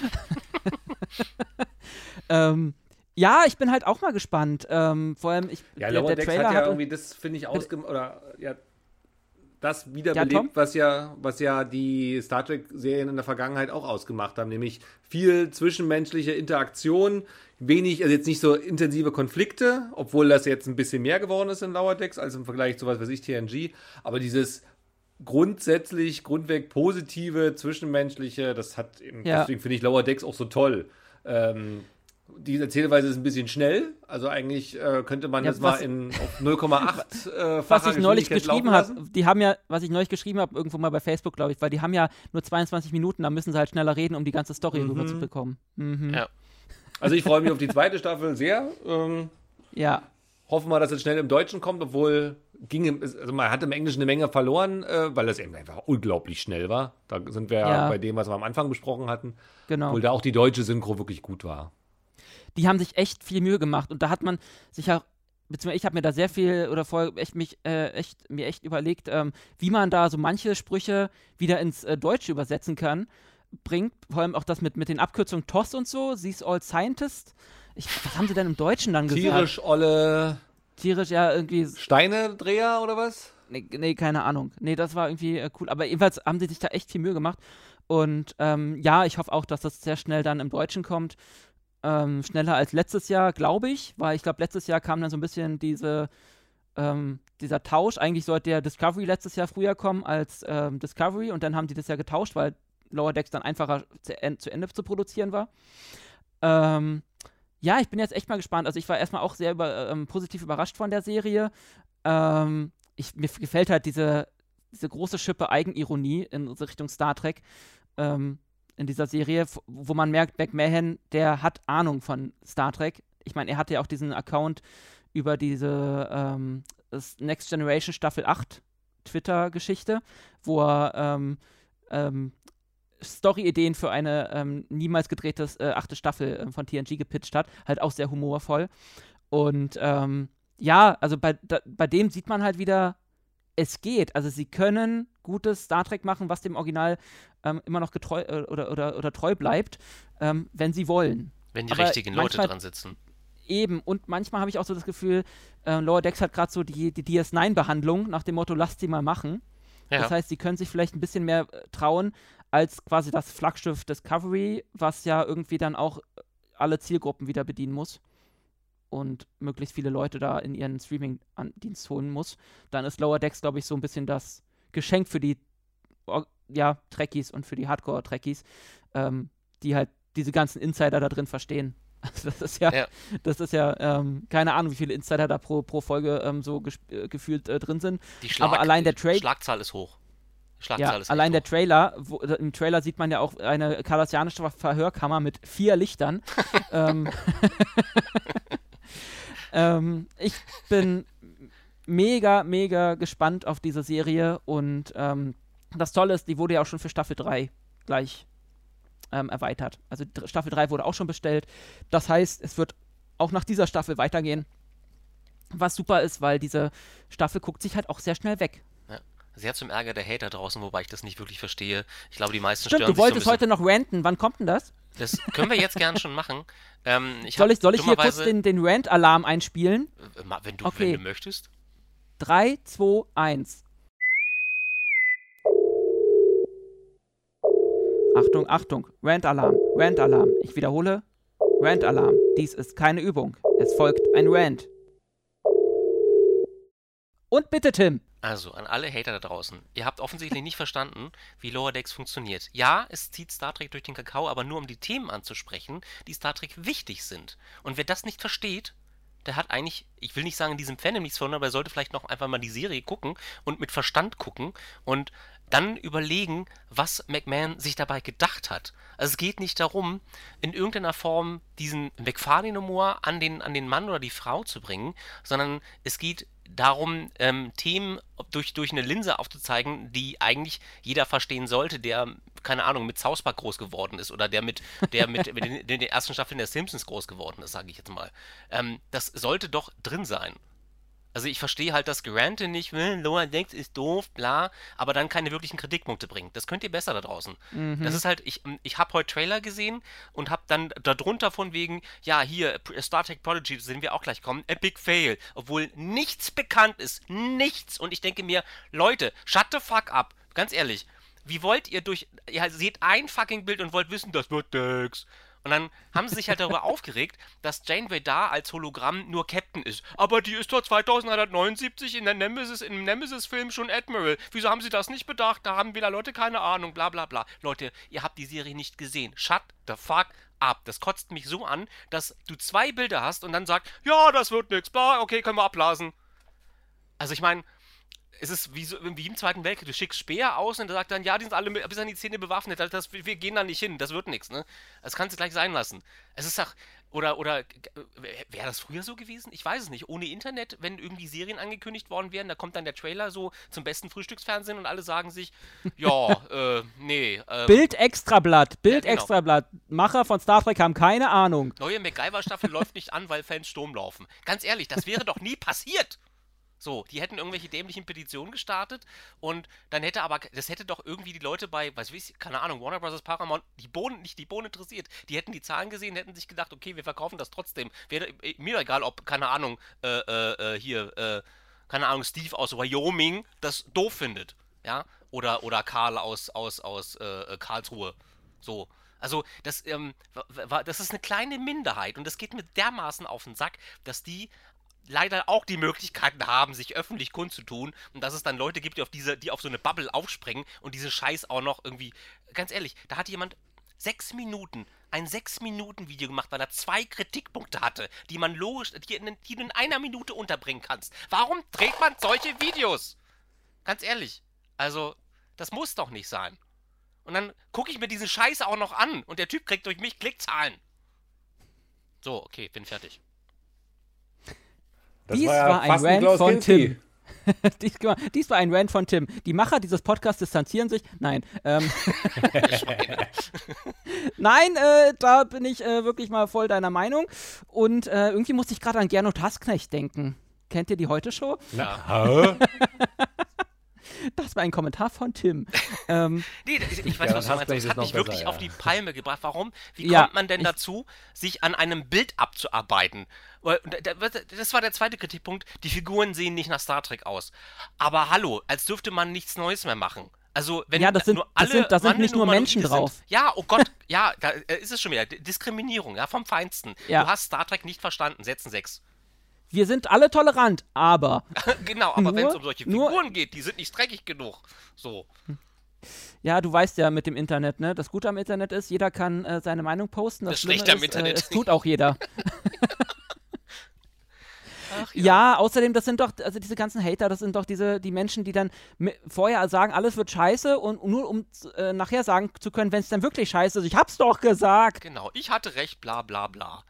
ähm, ja, ich bin halt auch mal gespannt. Ähm, vor allem, ich, ja, der, der Dex Trailer hat ja irgendwie, das finde ich ausgemacht, oder ja, das wiederbelebt, ja, was ja, was ja die Star Trek-Serien in der Vergangenheit auch ausgemacht haben, nämlich viel zwischenmenschliche Interaktion, wenig, also jetzt nicht so intensive Konflikte, obwohl das jetzt ein bisschen mehr geworden ist in Lower Decks als im Vergleich zu was weiß ich, TNG, aber dieses grundsätzlich, grundweg positive, zwischenmenschliche, das hat eben, ja. deswegen finde ich Lower Decks auch so toll. Ähm, die Erzählweise ist ein bisschen schnell. Also eigentlich äh, könnte man ja, das mal in 0,8 äh, Was ich neulich geschrieben habe, die haben ja, was ich neulich geschrieben habe, irgendwo mal bei Facebook, glaube ich, weil die haben ja nur 22 Minuten, da müssen sie halt schneller reden, um die ganze Story mhm. rüberzubekommen. Mhm. Ja. Also ich freue mich auf die zweite Staffel sehr. Ähm, ja. Hoffen wir, dass es schnell im Deutschen kommt, obwohl ging, also man hat im Englischen eine Menge verloren, äh, weil das eben einfach unglaublich schnell war. Da sind wir ja bei dem, was wir am Anfang besprochen hatten. Genau. Obwohl da auch die deutsche Synchro wirklich gut war die haben sich echt viel Mühe gemacht und da hat man sich auch beziehungsweise ich habe mir da sehr viel oder vorher echt mich äh, echt mir echt überlegt, ähm, wie man da so manche Sprüche wieder ins äh, Deutsche übersetzen kann, bringt vor allem auch das mit mit den Abkürzungen TOS und so, sie ist All Scientist. Ich, was haben sie denn im Deutschen dann gesagt? Tierisch olle Tierisch ja irgendwie Steinedreher oder was? Nee, nee, keine Ahnung. Nee, das war irgendwie äh, cool, aber jedenfalls haben sie sich da echt viel Mühe gemacht und ähm, ja, ich hoffe auch, dass das sehr schnell dann im Deutschen kommt ähm, schneller als letztes Jahr, glaube ich, weil ich glaube, letztes Jahr kam dann so ein bisschen diese, ähm, dieser Tausch. Eigentlich sollte der Discovery letztes Jahr früher kommen als ähm, Discovery und dann haben die das ja getauscht, weil Lower Decks dann einfacher zu, zu Ende zu produzieren war. Ähm, ja, ich bin jetzt echt mal gespannt. Also ich war erstmal auch sehr über, ähm, positiv überrascht von der Serie. Ähm, ich, mir gefällt halt diese, diese große Schippe Eigenironie in Richtung Star Trek. Ähm, in dieser Serie, wo man merkt, McMahon, der hat Ahnung von Star Trek. Ich meine, er hatte ja auch diesen Account über diese ähm, Next Generation Staffel 8 Twitter-Geschichte, wo er ähm, ähm, Story-Ideen für eine ähm, niemals gedrehte äh, achte Staffel äh, von TNG gepitcht hat. Halt auch sehr humorvoll. Und ähm, ja, also bei, da, bei dem sieht man halt wieder, es geht. Also sie können gutes Star Trek machen, was dem Original ähm, immer noch getreu äh, oder, oder, oder treu bleibt, ähm, wenn sie wollen. Wenn die Aber richtigen Leute dran sitzen. Eben, und manchmal habe ich auch so das Gefühl, äh, Lower Decks hat gerade so die, die DS9-Behandlung nach dem Motto, lasst sie mal machen. Ja. Das heißt, sie können sich vielleicht ein bisschen mehr äh, trauen als quasi das Flaggschiff Discovery, was ja irgendwie dann auch alle Zielgruppen wieder bedienen muss und möglichst viele Leute da in ihren Streaming-Dienst holen muss, dann ist Lower Decks, glaube ich, so ein bisschen das Geschenk für die ja, Trekkies und für die Hardcore-Trekkies, ähm, die halt diese ganzen Insider da drin verstehen. Also das ist ja, ja. das ist ja, ähm, keine Ahnung, wie viele Insider da pro, pro Folge ähm, so äh, gefühlt äh, drin sind. Die Schlag, Aber allein der Trade. Schlagzahl ist hoch. Ja, allein der Trailer, wo, äh, im Trailer sieht man ja auch eine kardassianische Verhörkammer mit vier Lichtern. ähm, ähm, ich bin mega, mega gespannt auf diese Serie und ähm, das Tolle ist, die wurde ja auch schon für Staffel 3 gleich ähm, erweitert. Also Staffel 3 wurde auch schon bestellt. Das heißt, es wird auch nach dieser Staffel weitergehen. Was super ist, weil diese Staffel guckt sich halt auch sehr schnell weg. Ja. Sehr zum Ärger der Hater draußen, wobei ich das nicht wirklich verstehe. Ich glaube, die meisten Stimmt, stören du wolltest so heute noch ranten. Wann kommt denn das? Das können wir jetzt gern schon machen. Ähm, ich soll ich, soll ich hier kurz den, den Rant-Alarm einspielen? Wenn du, okay. wenn du möchtest. 3, 2, 1. Achtung, Achtung, Rant-Alarm, Rant-Alarm. Ich wiederhole, Rant-Alarm. Dies ist keine Übung. Es folgt ein Rant. Und bitte, Tim. Also, an alle Hater da draußen. Ihr habt offensichtlich nicht verstanden, wie Lower Decks funktioniert. Ja, es zieht Star Trek durch den Kakao, aber nur um die Themen anzusprechen, die Star Trek wichtig sind. Und wer das nicht versteht, der hat eigentlich, ich will nicht sagen, in diesem Fandom nichts verloren, aber er sollte vielleicht noch einfach mal die Serie gucken und mit Verstand gucken und dann überlegen, was McMahon sich dabei gedacht hat. Also es geht nicht darum, in irgendeiner Form diesen McFarlane-Humor an den, an den Mann oder die Frau zu bringen, sondern es geht darum, ähm, Themen durch, durch eine Linse aufzuzeigen, die eigentlich jeder verstehen sollte, der, keine Ahnung, mit South Park groß geworden ist oder der mit, der mit, mit den, den, ersten Staffeln der Simpsons groß geworden ist, sage ich jetzt mal. Ähm, das sollte doch drin sein. Also ich verstehe halt das Gerante nicht, Lower Decks ist doof, bla, aber dann keine wirklichen Kritikpunkte bringt. Das könnt ihr besser da draußen. Mhm. Das ist halt, ich, ich habe heute Trailer gesehen und habe dann darunter von wegen, ja, hier, Star Trek Prodigy, sehen wir auch gleich kommen, Epic Fail, obwohl nichts bekannt ist, nichts. Und ich denke mir, Leute, shut the fuck up, ganz ehrlich. Wie wollt ihr durch, ihr seht ein fucking Bild und wollt wissen, das wird nix. Und dann haben sie sich halt darüber aufgeregt, dass Janeway da als Hologramm nur Captain ist. Aber die ist doch 2179 in der Nemesis, im Nemesis-Film schon Admiral. Wieso haben sie das nicht bedacht? Da haben wieder Leute keine Ahnung, bla bla bla. Leute, ihr habt die Serie nicht gesehen. Shut the fuck ab. Das kotzt mich so an, dass du zwei Bilder hast und dann sagst, ja, das wird nix, bla, okay, können wir abblasen. Also ich meine, es ist wie, so, wie im Zweiten Weltkrieg. Du schickst Speer aus und der sagt dann, ja, die sind alle bis an die Zähne bewaffnet. Das, wir gehen da nicht hin, das wird nichts, ne? Das kannst du gleich sein lassen. Es ist doch, oder, oder wäre das früher so gewesen? Ich weiß es nicht. Ohne Internet, wenn irgendwie Serien angekündigt worden wären, da kommt dann der Trailer so zum besten Frühstücksfernsehen und alle sagen sich, ja, äh, nee. Ähm, Bild Extrablatt, Bild ja, genau. Extrablatt. Macher von Star Trek haben keine Ahnung. Neue MacGyver-Staffel läuft nicht an, weil Fans Sturm laufen. Ganz ehrlich, das wäre doch nie passiert. So, die hätten irgendwelche dämlichen Petitionen gestartet und dann hätte aber, das hätte doch irgendwie die Leute bei, weiß ich, keine Ahnung, Warner Bros. Paramount, die Bohnen, nicht die Bohnen interessiert. Die hätten die Zahlen gesehen, hätten sich gedacht, okay, wir verkaufen das trotzdem. Wäre äh, mir egal, ob, keine Ahnung, äh, äh, äh, hier, äh, keine Ahnung, Steve aus Wyoming das doof findet. Ja, oder, oder Karl aus, aus, aus äh, Karlsruhe. So. Also, das, ähm, das ist eine kleine Minderheit und das geht mir dermaßen auf den Sack, dass die leider auch die Möglichkeiten haben, sich öffentlich kundzutun und dass es dann Leute gibt, die auf diese, die auf so eine Bubble aufspringen und diese Scheiß auch noch irgendwie. Ganz ehrlich, da hat jemand sechs Minuten, ein sechs Minuten Video gemacht, weil er zwei Kritikpunkte hatte, die man logisch, die, die du in einer Minute unterbringen kannst. Warum dreht man solche Videos? Ganz ehrlich. Also, das muss doch nicht sein. Und dann gucke ich mir diesen Scheiß auch noch an und der Typ kriegt durch mich Klickzahlen. So, okay, bin fertig. Das Dies war, ja war ein Rant von Tim. dies, dies, war ein Rant von Tim. Die Macher dieses Podcasts distanzieren sich. Nein. Ähm, Nein, äh, da bin ich äh, wirklich mal voll deiner Meinung. Und äh, irgendwie musste ich gerade an Gernot Hasknecht denken. Kennt ihr die Heute-Show? Na. Das war ein Kommentar von Tim. ähm, nee, ich, ich weiß, ja, was du meinst. Das hat mich wirklich besser, auf die Palme gebracht. Warum? Wie ja, kommt man denn dazu, sich an einem Bild abzuarbeiten? Das war der zweite Kritikpunkt. Die Figuren sehen nicht nach Star Trek aus. Aber hallo, als dürfte man nichts Neues mehr machen. Also, wenn ja, das sind, nur alle das sind, das sind nicht nur Menschen drauf. Sind, ja, oh Gott, ja, da ist es schon wieder. Diskriminierung, ja, vom Feinsten. Ja. Du hast Star Trek nicht verstanden, setzen sechs wir sind alle tolerant, aber. genau, aber wenn es um solche Figuren nur, geht, die sind nicht dreckig genug. So. Ja, du weißt ja mit dem Internet, ne? Das Gute am Internet ist, jeder kann äh, seine Meinung posten. Das, das Schlechte am Internet. Äh, es tut auch jeder. Ach ja. Ja, außerdem, das sind doch, also diese ganzen Hater, das sind doch diese, die Menschen, die dann vorher sagen, alles wird scheiße und nur um äh, nachher sagen zu können, wenn es dann wirklich scheiße ist, ich hab's doch gesagt. Genau, ich hatte recht, bla bla bla.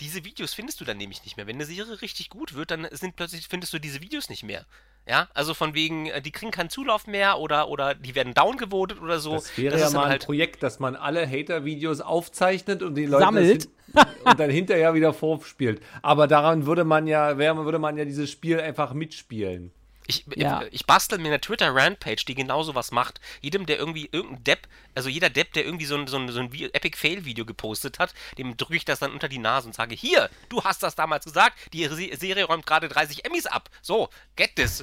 Diese Videos findest du dann nämlich nicht mehr. Wenn eine Serie richtig gut wird, dann sind plötzlich findest du diese Videos nicht mehr. Ja, also von wegen, äh, die kriegen keinen Zulauf mehr oder, oder die werden downgevotet oder so. Das wäre Das ja mal ein halt- Projekt, dass man alle Hater-Videos aufzeichnet und die Leute Sammelt. und dann hinterher wieder vorspielt. Aber daran würde man ja, wäre, würde man ja dieses Spiel einfach mitspielen. Ich, Ja. ich bastel mir eine Twitter-Rant-Page, die genau sowas macht. Jedem, der irgendwie irgendein Depp, also jeder Depp, der irgendwie so ein, so ein, so ein Vi- Epic-Fail-Video gepostet hat, dem drücke ich das dann unter die Nase und sage, hier, du hast das damals gesagt, die Se- Serie räumt gerade 30 Emmys ab. So, get this.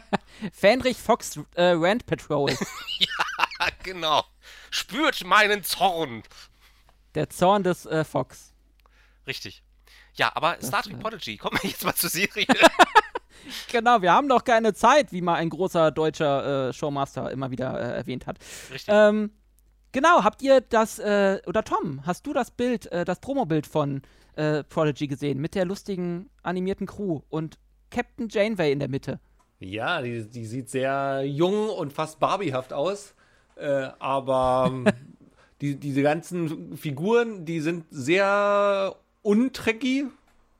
Fähnrich Fox äh, Rand Patrol. Ah, genau. Spürt meinen Zorn. der Zorn des äh, Fox. Richtig. Ja, aber Star äh, Trek Prodigy, kommen wir jetzt mal zur Serie. Genau, wir haben doch keine Zeit, wie mal ein großer deutscher äh, Showmaster immer wieder äh, erwähnt hat. Richtig. Ähm, genau, habt ihr das, äh, oder Tom, hast du das Bild, äh, das Promobild von äh, Prodigy gesehen, mit der lustigen animierten Crew und Captain Janeway in der Mitte? Ja, die, die sieht sehr jung und fast Barbiehaft aus. Äh, aber ähm, die, diese ganzen Figuren, die sind sehr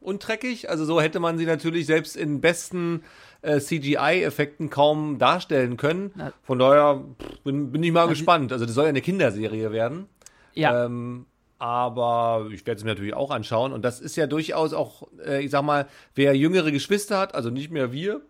untreckig, untreckig. Also so hätte man sie natürlich selbst in besten äh, CGI-Effekten kaum darstellen können. Von daher bin, bin ich mal die- gespannt. Also das soll ja eine Kinderserie werden. Ja, Ähm, aber ich werde es mir natürlich auch anschauen. Und das ist ja durchaus auch, äh, ich sag mal, wer jüngere Geschwister hat, also nicht mehr wir,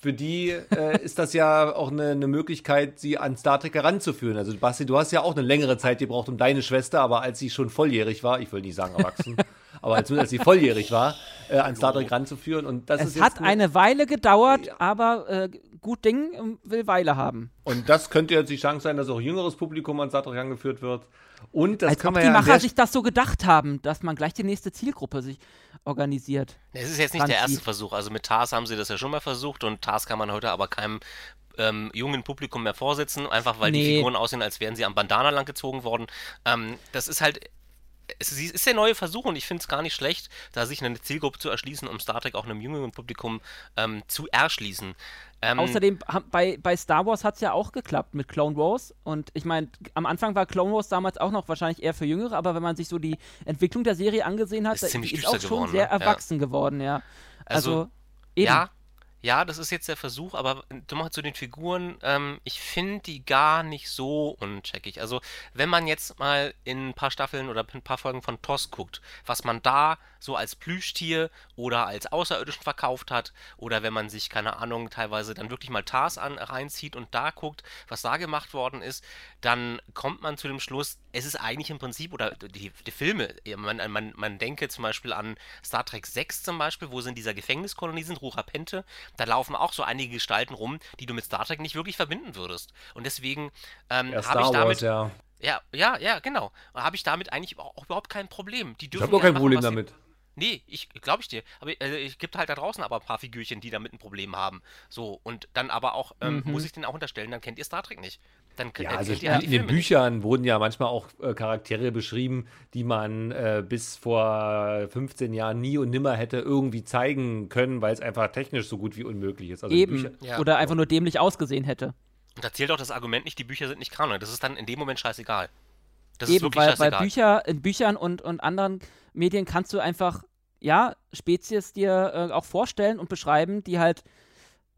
für die äh, ist das ja auch eine, eine Möglichkeit, sie an Star Trek heranzuführen. Also Basti, du hast ja auch eine längere Zeit gebraucht um deine Schwester, aber als sie schon volljährig war, ich will nicht sagen erwachsen, aber als, als sie volljährig war, äh, an Star Trek ranzuführen. Und das ist es jetzt hat eine Weile gedauert, aber äh, gut Ding ähm, will Weile haben. Und das könnte jetzt die Chance sein, dass auch jüngeres Publikum an Star Trek angeführt wird. Und das Als kann ob man die ja Macher sich das so gedacht haben, dass man gleich die nächste Zielgruppe sich organisiert. Es ist jetzt nicht der erste Versuch. Also mit TARS haben sie das ja schon mal versucht und TARS kann man heute aber keinem ähm, jungen Publikum mehr vorsitzen, einfach weil die Nee. Figuren aussehen, als wären sie am Bandana langgezogen worden. Ähm, das ist halt. Es ist ist der neue Versuch und ich finde es gar nicht schlecht, da sich eine Zielgruppe zu erschließen, um Star Trek auch einem jüngeren Publikum ähm, zu erschließen. Ähm, Außerdem, bei, bei Star Wars hat es ja auch geklappt mit Clone Wars. Und ich meine, am Anfang war Clone Wars damals auch noch wahrscheinlich eher für Jüngere, aber wenn man sich so die Entwicklung der Serie angesehen hat, Ist da- ziemlich ist auch schon geworden, sehr ne? Ja. erwachsen geworden, ja. Also, Also, eben. Ja, ja, das ist jetzt der Versuch, aber nochmal zu den Figuren. Ähm, ich finde die gar nicht so uncheckig. Also, wenn man jetzt mal in ein paar Staffeln oder ein paar Folgen von TOS guckt, was man da so als Plüschtier oder als Außerirdischen verkauft hat, oder wenn man sich, keine Ahnung, teilweise dann wirklich mal TARS an, reinzieht und da guckt, was da gemacht worden ist, dann kommt man zu dem Schluss, es ist eigentlich im Prinzip, oder die, die Filme, man, man, man denke zum Beispiel an Star Trek 6 zum Beispiel, wo sie in dieser Gefängniskolonie sind, Rurapente, da laufen auch so einige Gestalten rum, die du mit Star Trek nicht wirklich verbinden würdest. Und deswegen ähm, ja, habe ich damit, Wars, ja. ja, ja, ja, genau, habe ich damit eigentlich auch überhaupt kein Problem. Die Ich dürfen habe auch kein machen, Problem damit. Nee, ich glaube ich dir. Aber äh, es gibt halt da draußen aber ein paar Figürchen, die damit ein Problem haben. So, und dann aber auch, ähm, Mhm. muss ich den auch unterstellen, dann kennt ihr Star Trek nicht. Dann Ja, also ihr halt in den Filme nicht. Büchern wurden ja manchmal auch äh, Charaktere beschrieben, die man äh, bis vor 15 Jahren nie und nimmer hätte irgendwie zeigen können, weil es einfach technisch so gut wie unmöglich ist. Also die Bücher, Eben. Ja. Oder einfach nur dämlich ausgesehen hätte. Und da zählt auch das Argument nicht, die Bücher sind nicht Kanon. Das ist dann in dem Moment scheißegal. Das ist Eben, wirklich weil, weil scheißegal. Bücher, in Büchern und, und anderen Medien kannst du einfach, ja, Spezies dir äh, auch vorstellen und beschreiben, die halt,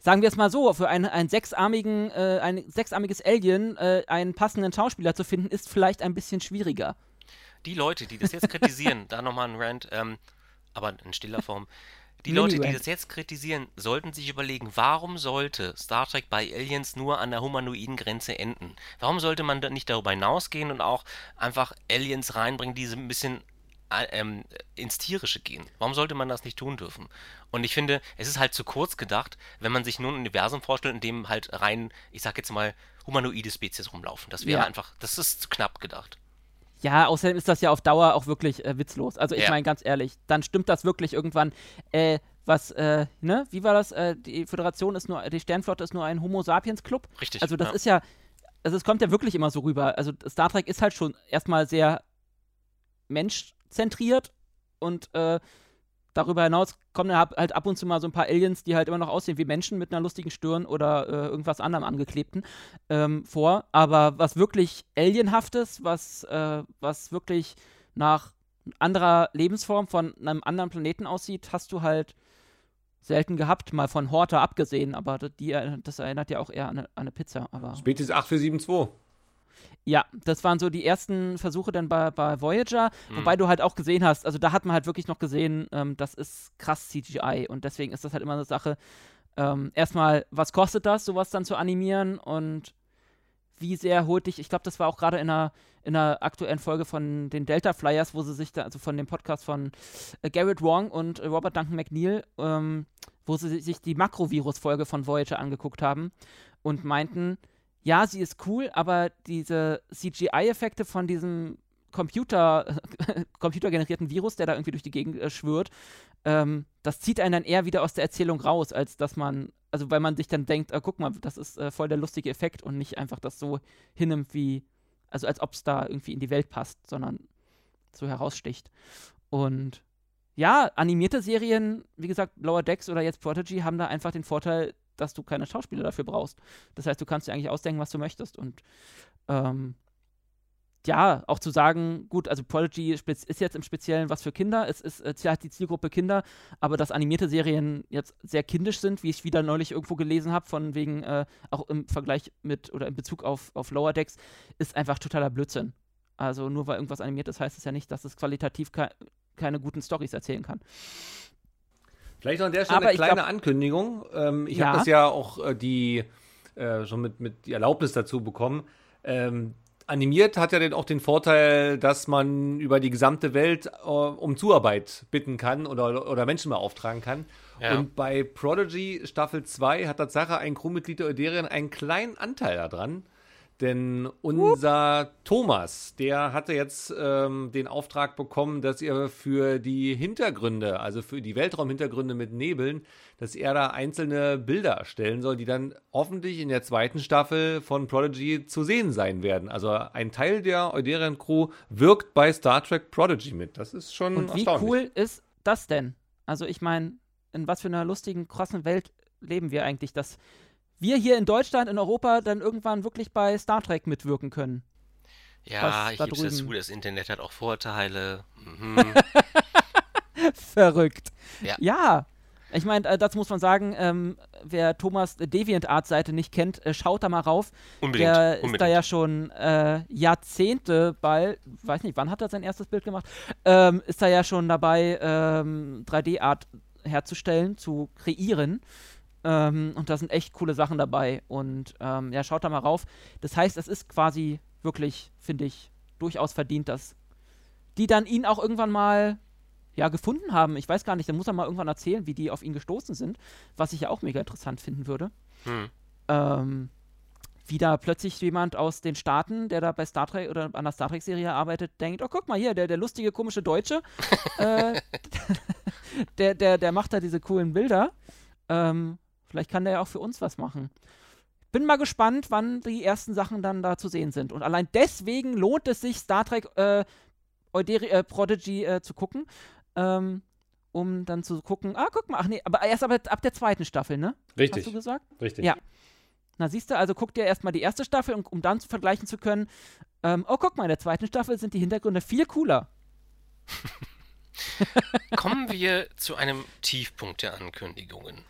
sagen wir es mal so, für einen, einen sechsarmigen, äh, ein sechsarmiges Alien äh, einen passenden Schauspieler zu finden, ist vielleicht ein bisschen schwieriger. die Leute, die das jetzt kritisieren, da nochmal ein Rant, ähm, aber in stiller Form. Die Leute, die das jetzt kritisieren, sollten sich überlegen, warum sollte Star Trek bei Aliens nur an der humanoiden Grenze enden? Warum sollte man da nicht darüber hinausgehen und auch einfach Aliens reinbringen, die so ein bisschen ähm, ins Tierische gehen? Warum sollte man das nicht tun dürfen? Und ich finde, es ist halt zu kurz gedacht, wenn man sich nur ein Universum vorstellt, in dem halt rein, ich sag jetzt mal, humanoide Spezies rumlaufen. Das wäre Ja. einfach, das ist zu knapp gedacht. Ja, außerdem ist das ja auf Dauer auch wirklich äh, witzlos. Also ich Ja. meine ganz ehrlich, dann stimmt das wirklich irgendwann, äh, was, äh, ne, wie war das? Äh, die Föderation ist nur, die Sternflotte ist nur ein Homo sapiens Club. Richtig. Also das ja. ist ja, also es kommt ja wirklich immer so rüber. Also Star Trek ist halt schon erstmal sehr menschzentriert und äh, darüber hinaus kommen halt ab und zu mal so ein paar Aliens, die halt immer noch aussehen wie Menschen mit einer lustigen Stirn oder äh, irgendwas anderem angeklebten ähm, vor. Aber was wirklich Alienhaftes, was, äh, was wirklich nach anderer Lebensform von einem anderen Planeten aussieht, hast du halt selten gehabt, mal von Horta abgesehen, aber die, das erinnert ja auch eher an eine, an eine Pizza. Aber Spezies 8472. Ja, das waren so die ersten Versuche dann bei, bei Voyager, mhm. wobei du halt auch gesehen hast, also da hat man halt wirklich noch gesehen, ähm, das ist krass CGI und deswegen ist das halt immer eine Sache. Ähm, erstmal, was kostet das, sowas dann zu animieren und wie sehr holt dich, ich glaube, das war auch gerade in einer, in einer aktuellen Folge von den Delta Flyers, wo sie sich da, also von dem Podcast von äh, Garrett Wong und äh, Robert Duncan McNeil, ähm, wo sie sich die Makrovirus-Folge von Voyager angeguckt haben und meinten, ja, sie ist cool, aber diese CGI-Effekte von diesem Computer, computergenerierten Virus, der da irgendwie durch die Gegend äh, schwirrt, ähm, das zieht einen dann eher wieder aus der Erzählung raus, als dass man, also weil man sich dann denkt, äh, guck mal, das ist äh, voll der lustige Effekt und nicht einfach das so hinnimmt wie, also als ob es da irgendwie in die Welt passt, sondern so heraussticht. Und ja, animierte Serien, wie gesagt, Lower Decks oder jetzt Prodigy haben da einfach den Vorteil, dass du keine Schauspieler dafür brauchst. Das heißt, du kannst dir eigentlich ausdenken, was du möchtest. Und ähm, ja, auch zu sagen, gut, also Prodigy ist jetzt im Speziellen was für Kinder, es ist äh, die Zielgruppe Kinder, aber dass animierte Serien jetzt sehr kindisch sind, wie ich wieder neulich irgendwo gelesen habe, von wegen, äh, auch im Vergleich mit oder in Bezug auf, auf Lower Decks, ist einfach totaler Blödsinn. Also nur weil irgendwas animiert ist, heißt es ja nicht, dass es qualitativ ke keine guten Stories erzählen kann. Vielleicht noch an der Stelle Aber eine kleine glaub, Ankündigung. Ähm, ich ja. habe das ja auch äh, die äh, schon mit, mit die Erlaubnis dazu bekommen. Ähm, animiert hat ja dann auch den Vorteil, dass man über die gesamte Welt äh, um Zuarbeit bitten kann oder, oder Menschen beauftragen kann. Ja. Und bei Prodigy Staffel 2 hat Tatsache ein Crewmitglied der Euderien einen kleinen Anteil daran. Denn unser. Thomas, der hatte jetzt ähm, den Auftrag bekommen, dass er für die Hintergründe, also für die Weltraumhintergründe mit Nebeln, dass er da einzelne Bilder erstellen soll, die dann hoffentlich in der zweiten Staffel von Prodigy zu sehen sein werden. Also ein Teil der Euderian Crew wirkt bei Star Trek Prodigy mit. Das ist schon Und wie cool ist das denn? Also ich meine, in was für einer lustigen, krassen Welt leben wir eigentlich, dass wir hier in Deutschland, in Europa dann irgendwann wirklich bei Star Trek mitwirken können. Ja, ich gebe es zu, das Internet hat auch Vorteile. Mhm. Verrückt. Ja. ja. Ich meine, äh, dazu muss man sagen, ähm, wer Thomas DeviantArt-Seite nicht kennt, äh, schaut da mal rauf. Unbedingt. Der Unbedingt. ist da ja schon äh, Jahrzehnte bei, weiß nicht, wann hat er sein erstes Bild gemacht? Ähm, ist da ja schon dabei, ähm, 3D-Art herzustellen, zu kreieren. Ähm, und da sind echt coole Sachen dabei. Und ähm, ja, schaut da mal rauf. Das heißt, es ist quasi wirklich, finde ich, durchaus verdient, dass die dann ihn auch irgendwann mal ja, gefunden haben. Ich weiß gar nicht, dann muss er mal irgendwann erzählen, wie die auf ihn gestoßen sind, was ich ja auch mega interessant finden würde. Hm. Ähm, wie da plötzlich jemand aus den Staaten, der da bei Star Trek oder an der Star Trek-Serie arbeitet, denkt, oh, guck mal hier, der, der lustige, komische Deutsche, äh, der, der, der macht da diese coolen Bilder. Ähm, Vielleicht kann der ja auch für uns was machen. Bin mal gespannt, wann die ersten Sachen dann da zu sehen sind. Und allein deswegen lohnt es sich, Star Trek äh, Euderi äh, Prodigy äh, zu gucken. Ähm, um dann zu gucken, ah, guck mal, ach nee, aber erst ab, ab der zweiten Staffel, ne? Richtig. Hast du gesagt? Richtig. Ja. Na, siehst du, also guck dir erstmal die erste Staffel, um, um dann zu vergleichen zu können, ähm, oh, guck mal, in der zweiten Staffel sind die Hintergründe viel cooler. Kommen wir zu einem Tiefpunkt der Ankündigungen.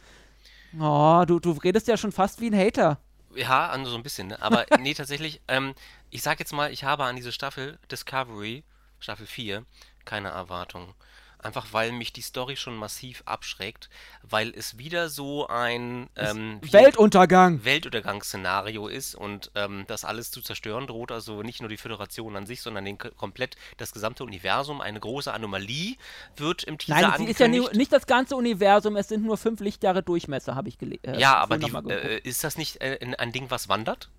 Oh, du, du redest ja schon fast wie ein Hater. Ja, so ein bisschen, ne? Aber nee, tatsächlich, ähm, ich sag jetzt mal, ich habe an diese Staffel Discovery, Staffel 4, keine Erwartungen. Einfach weil mich die Story schon massiv abschreckt, weil es wieder so ein ähm, Weltuntergang. Weltuntergangsszenario ist und ähm, das alles zu zerstören droht. Also nicht nur die Föderation an sich, sondern den, komplett das gesamte Universum. Eine große Anomalie wird im Teaser Nein, angekündigt. Nein, ist ja nicht das ganze Universum, es sind nur fünf Lichtjahre Durchmesser, habe ich gelesen. Äh, ja, aber die, äh, ist das nicht äh, ein Ding, was wandert?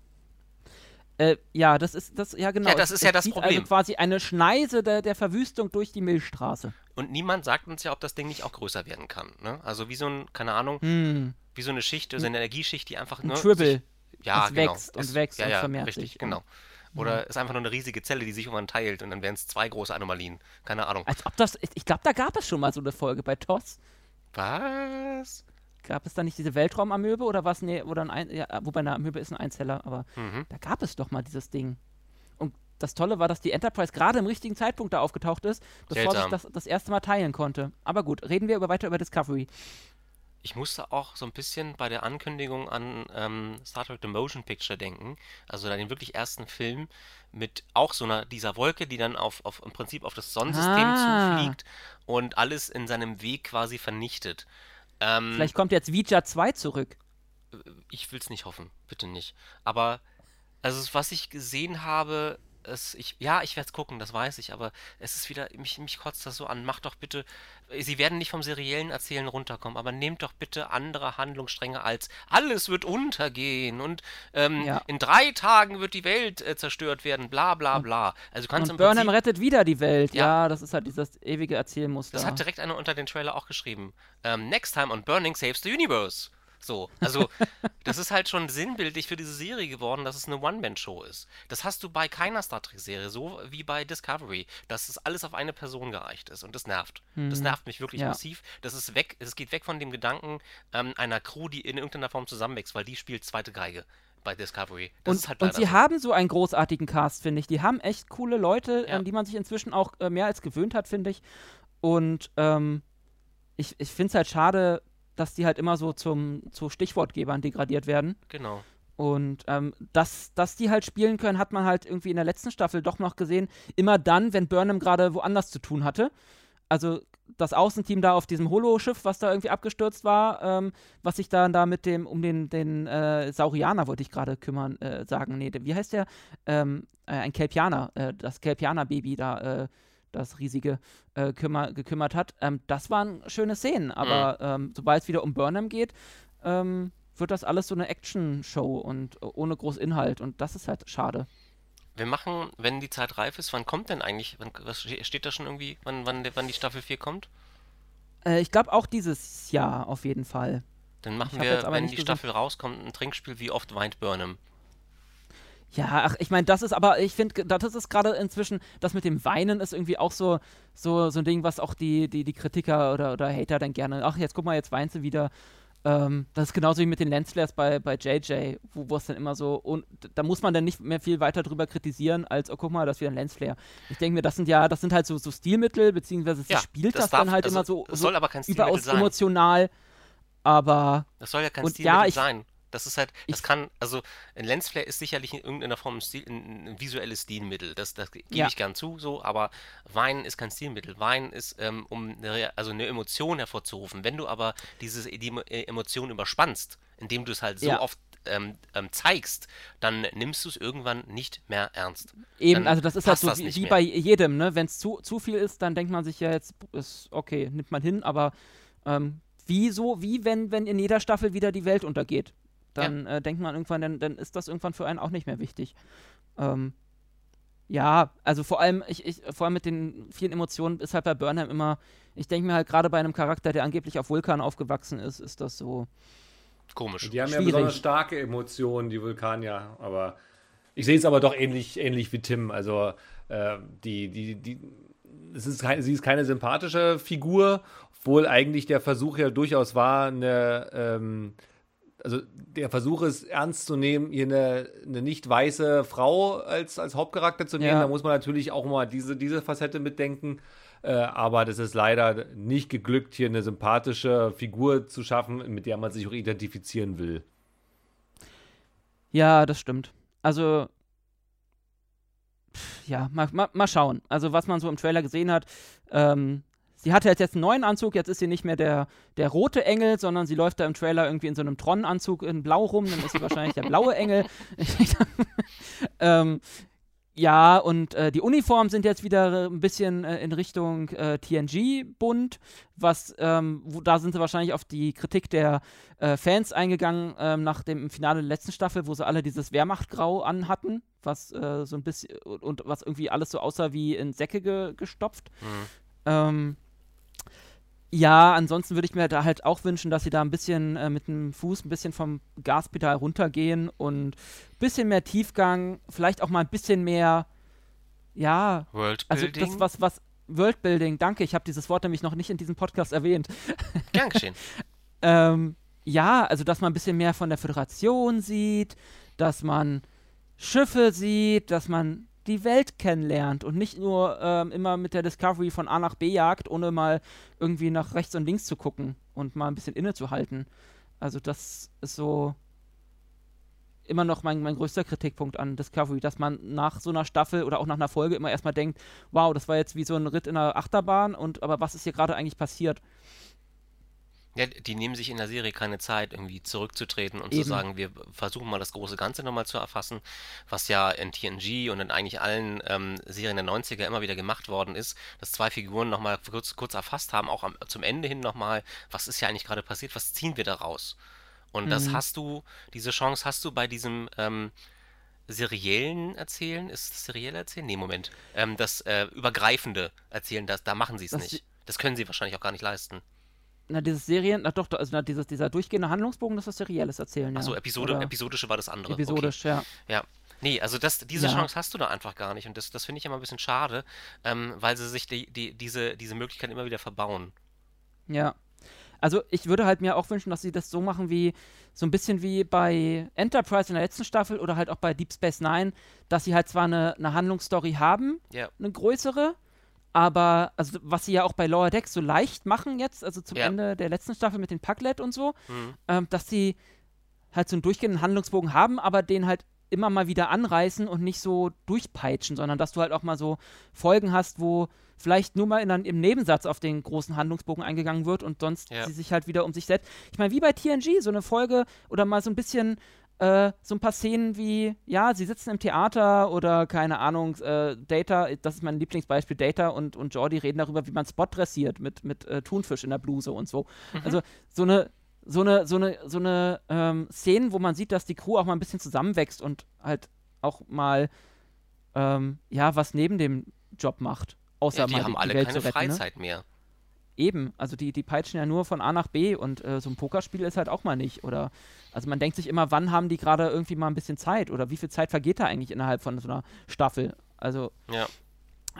Äh, ja, das ist das, ja genau. Ja, das ist es, ja das also Problem. Also quasi eine Schneise der, der Verwüstung durch die Milchstraße. Und niemand sagt uns ja, ob das Ding nicht auch größer werden kann. Ne? Also wie so ein, keine Ahnung, hm. wie so eine Schicht, so eine Energieschicht, die einfach nur. Ein Schwibbel. ja, es genau. wächst und wächst ja, und ja, vermehrt richtig, sich. genau. Oder ist einfach nur eine riesige Zelle, die sich irgendwann teilt und dann wären es zwei große Anomalien. Keine Ahnung. Als ob das, ich glaube, da gab es schon mal so eine Folge bei TOS. Was? Gab es da nicht diese Weltraumamöbe oder was? Nee, oder ein, ein ja, wobei eine Amöbe ist ein Einzeller, aber Mhm. da gab es doch mal dieses Ding. Und das Tolle war, dass die Enterprise gerade im richtigen Zeitpunkt da aufgetaucht ist, bevor sich Seltsam. das das erste Mal teilen konnte. Aber gut, reden wir über, weiter über Discovery. Ich musste auch so ein bisschen bei der Ankündigung an ähm, Star Trek The Motion Picture denken. Also da den wirklich ersten Film mit auch so einer, dieser Wolke, die dann auf, auf im Prinzip auf das Sonnensystem Ah. zufliegt und alles in seinem Weg quasi vernichtet. Ähm, Vielleicht kommt jetzt Vija 2 zurück. ich will es nicht hoffen, bitte nicht. Aber also was ich gesehen habe, es, ich, ja, ich werde es gucken, das weiß ich, aber es ist wieder, mich, mich kotzt das so an. Macht doch bitte, Sie werden nicht vom seriellen Erzählen runterkommen, aber nehmt doch bitte andere Handlungsstränge als alles wird untergehen und ähm, Ja. in drei Tagen wird die Welt äh, zerstört werden, bla bla bla. Also kannst Und im Burnham Prinzip, rettet wieder die Welt. Ja. Ja. das ist halt dieses ewige Erzählmuster. das hat direkt einer unter den Trailer auch geschrieben. Ähm, Next time on Burning saves the universe. So, also das ist halt schon sinnbildlich für diese Serie geworden, dass es eine One-Man-Show ist. Das hast du bei keiner Star Trek-Serie, so wie bei Discovery, dass es alles auf eine Person gereicht ist und das nervt. Das nervt mich wirklich Ja. massiv. Das ist weg, es geht weg von dem Gedanken ähm, einer Crew, die in irgendeiner Form zusammenwächst, weil die spielt zweite Geige bei Discovery. Das und, halt und sie so. haben so einen großartigen Cast, finde ich. Die haben echt coole Leute, Ja. an die man sich inzwischen auch äh, mehr als gewöhnt hat, finde ich. Und ähm, ich, ich finde es halt schade, dass die halt immer so zum, zu Stichwortgebern degradiert werden. Genau. Und ähm, dass, dass die halt spielen können, hat man halt irgendwie in der letzten Staffel doch noch gesehen. Immer dann, wenn Burnham gerade woanders zu tun hatte. Also das Außenteam da auf diesem Holo-Schiff, was da irgendwie abgestürzt war, ähm, was sich dann da mit dem, um den, den äh, Saurianer wollte ich gerade kümmern, äh, sagen. Nee, wie heißt der? Ähm, äh, ein Kelpianer, äh, das Kelpianer-Baby da, äh, das riesige, äh, kümmer, gekümmert hat. Ähm, das waren schöne Szenen, aber ähm, sobald es wieder um Burnham geht, ähm, wird das alles so eine Action-Show und äh, ohne groß Inhalt und das ist halt schade. Wir machen, wenn die Zeit reif ist, wann kommt denn eigentlich, wann, was ste- steht da schon irgendwie, wann, wann, wann die Staffel 4 kommt? Äh, ich glaube auch dieses Jahr auf jeden Fall. Dann machen wir, wenn die gesehen- Staffel rauskommt, ein Trinkspiel, wie oft weint Burnham. Ja, ach, ich meine, das ist aber, ich finde, das ist gerade inzwischen, das mit dem Weinen ist irgendwie auch so, so, so ein Ding, was auch die, die, die Kritiker oder, oder Hater dann gerne, ach, jetzt guck mal, jetzt weint sie wieder. Ähm, das ist genauso wie mit den Lensflares bei, bei JJ, wo es dann immer so, und da muss man dann nicht mehr viel weiter drüber kritisieren, als, oh, guck mal, das ist wieder ein Lensflare. Ich denke mir, das sind ja, das sind halt so, so Stilmittel, beziehungsweise sie Ja, spielt das das, dann darf- halt also, immer so, so soll aber kein Stilmittel überaus sein. emotional, aber Das soll ja kein Stilmittel ja, ich- sein. Das ist halt, das ich- kann, also ein Lensflare ist sicherlich in irgendeiner Form ein, Stil, ein, visuelles Stilmittel. Das, das gebe Ja. ich gern zu, so, aber Weinen ist kein Stilmittel. Weinen ist, ähm, um eine, also eine Emotion hervorzurufen. Wenn du aber diese die äh, Emotion überspannst, indem du es halt so Ja. oft ähm, ähm, zeigst, dann nimmst du es irgendwann nicht mehr ernst. Eben, Dann also das ist halt so wie, wie bei jedem, ne? Wenn es zu, zu viel ist, dann denkt man sich ja jetzt, ist okay, nimmt man hin, aber ähm, wie so, wie wenn, wenn in jeder Staffel wieder die Welt untergeht. Dann äh, denkt man irgendwann, dann, dann ist das irgendwann für einen auch nicht mehr wichtig. Ähm, ja, also vor allem, ich, ich, vor allem mit den vielen Emotionen ist halt bei Burnham immer, ich denke mir halt gerade bei einem Charakter, der angeblich auf Vulkan aufgewachsen ist, ist das so. Komisch. Die haben ja Schwierig. besonders starke Emotionen, die Vulkanier. Aber ich sehe es aber doch ähnlich, ähnlich wie Tim. Also äh, die, die, die, es ist kein, sie ist keine sympathische Figur, obwohl eigentlich der Versuch ja durchaus war, eine, ähm, also der Versuch ist, ernst zu nehmen, hier eine, eine nicht weiße Frau als, als Hauptcharakter zu nehmen. Ja. Da muss man natürlich auch mal diese, diese Facette mitdenken. Äh, aber das ist leider nicht geglückt, hier eine sympathische Figur zu schaffen, mit der man sich auch identifizieren will. Ja, das stimmt. Also, pff, ja, mal, mal, mal schauen. Also, was man so im Trailer gesehen hat, ähm, sie hatte jetzt, einen neuen Anzug, jetzt ist sie nicht mehr der, der rote Engel, sondern sie läuft da im Trailer irgendwie in so einem Tron-Anzug in Blau rum, dann ist sie wahrscheinlich der blaue Engel. ähm, ja, und äh, die Uniformen sind jetzt wieder ein bisschen äh, in Richtung äh, TNG bunt, was, ähm, wo, da sind sie wahrscheinlich auf die Kritik der äh, Fans eingegangen ähm, nach dem Finale der letzten Staffel, wo sie alle dieses Wehrmachtgrau anhatten, was äh, so ein bisschen und, und was irgendwie alles so aussah wie in Säcke ge gestopft. Mhm. Ähm, Ja, ansonsten würde ich mir da halt auch wünschen, dass sie da ein bisschen äh, mit dem Fuß ein bisschen vom Gaspedal runtergehen und ein bisschen mehr Tiefgang, vielleicht auch mal ein bisschen mehr, ja, also das, was, was, Worldbuilding, danke, ich habe dieses Wort nämlich noch nicht in diesem Podcast erwähnt. Gern geschehen. ähm, ja, also dass man ein bisschen mehr von der Föderation sieht, dass man Schiffe sieht, dass man die Welt kennenlernt und nicht nur ähm, immer mit der Discovery von A nach B jagt, ohne mal irgendwie nach rechts und links zu gucken und mal ein bisschen innezuhalten. Also das ist so immer noch mein, mein größter Kritikpunkt an Discovery, dass man nach so einer Staffel oder auch nach einer Folge immer erstmal denkt, wow, das war jetzt wie so ein Ritt in einer Achterbahn und aber was ist hier gerade eigentlich passiert? Ja, die nehmen sich in der Serie keine Zeit, irgendwie zurückzutreten und Eben. zu sagen, wir versuchen mal das große Ganze nochmal zu erfassen, was ja in TNG und in eigentlich allen ähm, Serien der 90er immer wieder gemacht worden ist, dass zwei Figuren nochmal kurz, kurz erfasst haben, auch am, zum Ende hin nochmal, was ist ja eigentlich gerade passiert, was ziehen wir daraus? Und mhm. das hast du, diese Chance hast du bei diesem ähm, seriellen Erzählen, ist das serielle Erzählen? Nee, Moment. Ähm, das äh, übergreifende Erzählen, das, da machen sie es nicht. Das können sie wahrscheinlich auch gar nicht leisten. Na, dieses Serien, na doch, also na, dieses, dieser durchgehende Handlungsbogen, das ist serielles Erzählen, ja. Achso, Episode, episodische war das andere. Episodisch, okay. ja. Ja. Nee, also das, diese ja. Chance hast du da einfach gar nicht und das, das finde ich immer ein bisschen schade, ähm, weil sie sich die, die, diese, diese Möglichkeit immer wieder verbauen. Ja. Also ich würde halt mir auch wünschen, dass sie das so machen wie, so ein bisschen wie bei Enterprise in der letzten Staffel oder halt auch bei Deep Space Nine, dass sie halt zwar eine, eine Handlungsstory haben, ja. eine größere, aber, also was sie ja auch bei Lower Decks so leicht machen jetzt, also zum ja. Ende der letzten Staffel mit den Packlet und so, mhm. ähm, dass sie halt so einen durchgehenden Handlungsbogen haben, aber den halt immer mal wieder anreißen und nicht so durchpeitschen, sondern dass du halt auch mal so Folgen hast, wo vielleicht nur mal in, im Nebensatz auf den großen Handlungsbogen eingegangen wird und sonst ja. sie sich halt wieder um sich setzt. Ich meine, wie bei TNG, so eine Folge oder mal so ein bisschen äh, so ein paar Szenen wie, ja, sie sitzen im Theater oder keine Ahnung, äh, Data, das ist mein Lieblingsbeispiel, Data und, und Jordi reden darüber, wie man Spot dressiert mit, mit äh, Thunfisch in der Bluse und so. Mhm. Also so eine, so eine, so eine, so eine ähm, Szenen, wo man sieht, dass die Crew auch mal ein bisschen zusammenwächst und halt auch mal ähm, ja, was neben dem Job macht. Außer ja, die mal haben die, alle Welt keine retten, ne? Freizeit ne? mehr. Eben, also die, die peitschen ja nur von A nach B und äh, so ein Pokerspiel ist halt auch mal nicht. Oder also man denkt sich immer, wann haben die gerade irgendwie mal ein bisschen Zeit oder wie viel Zeit vergeht da eigentlich innerhalb von so einer Staffel? Also ja.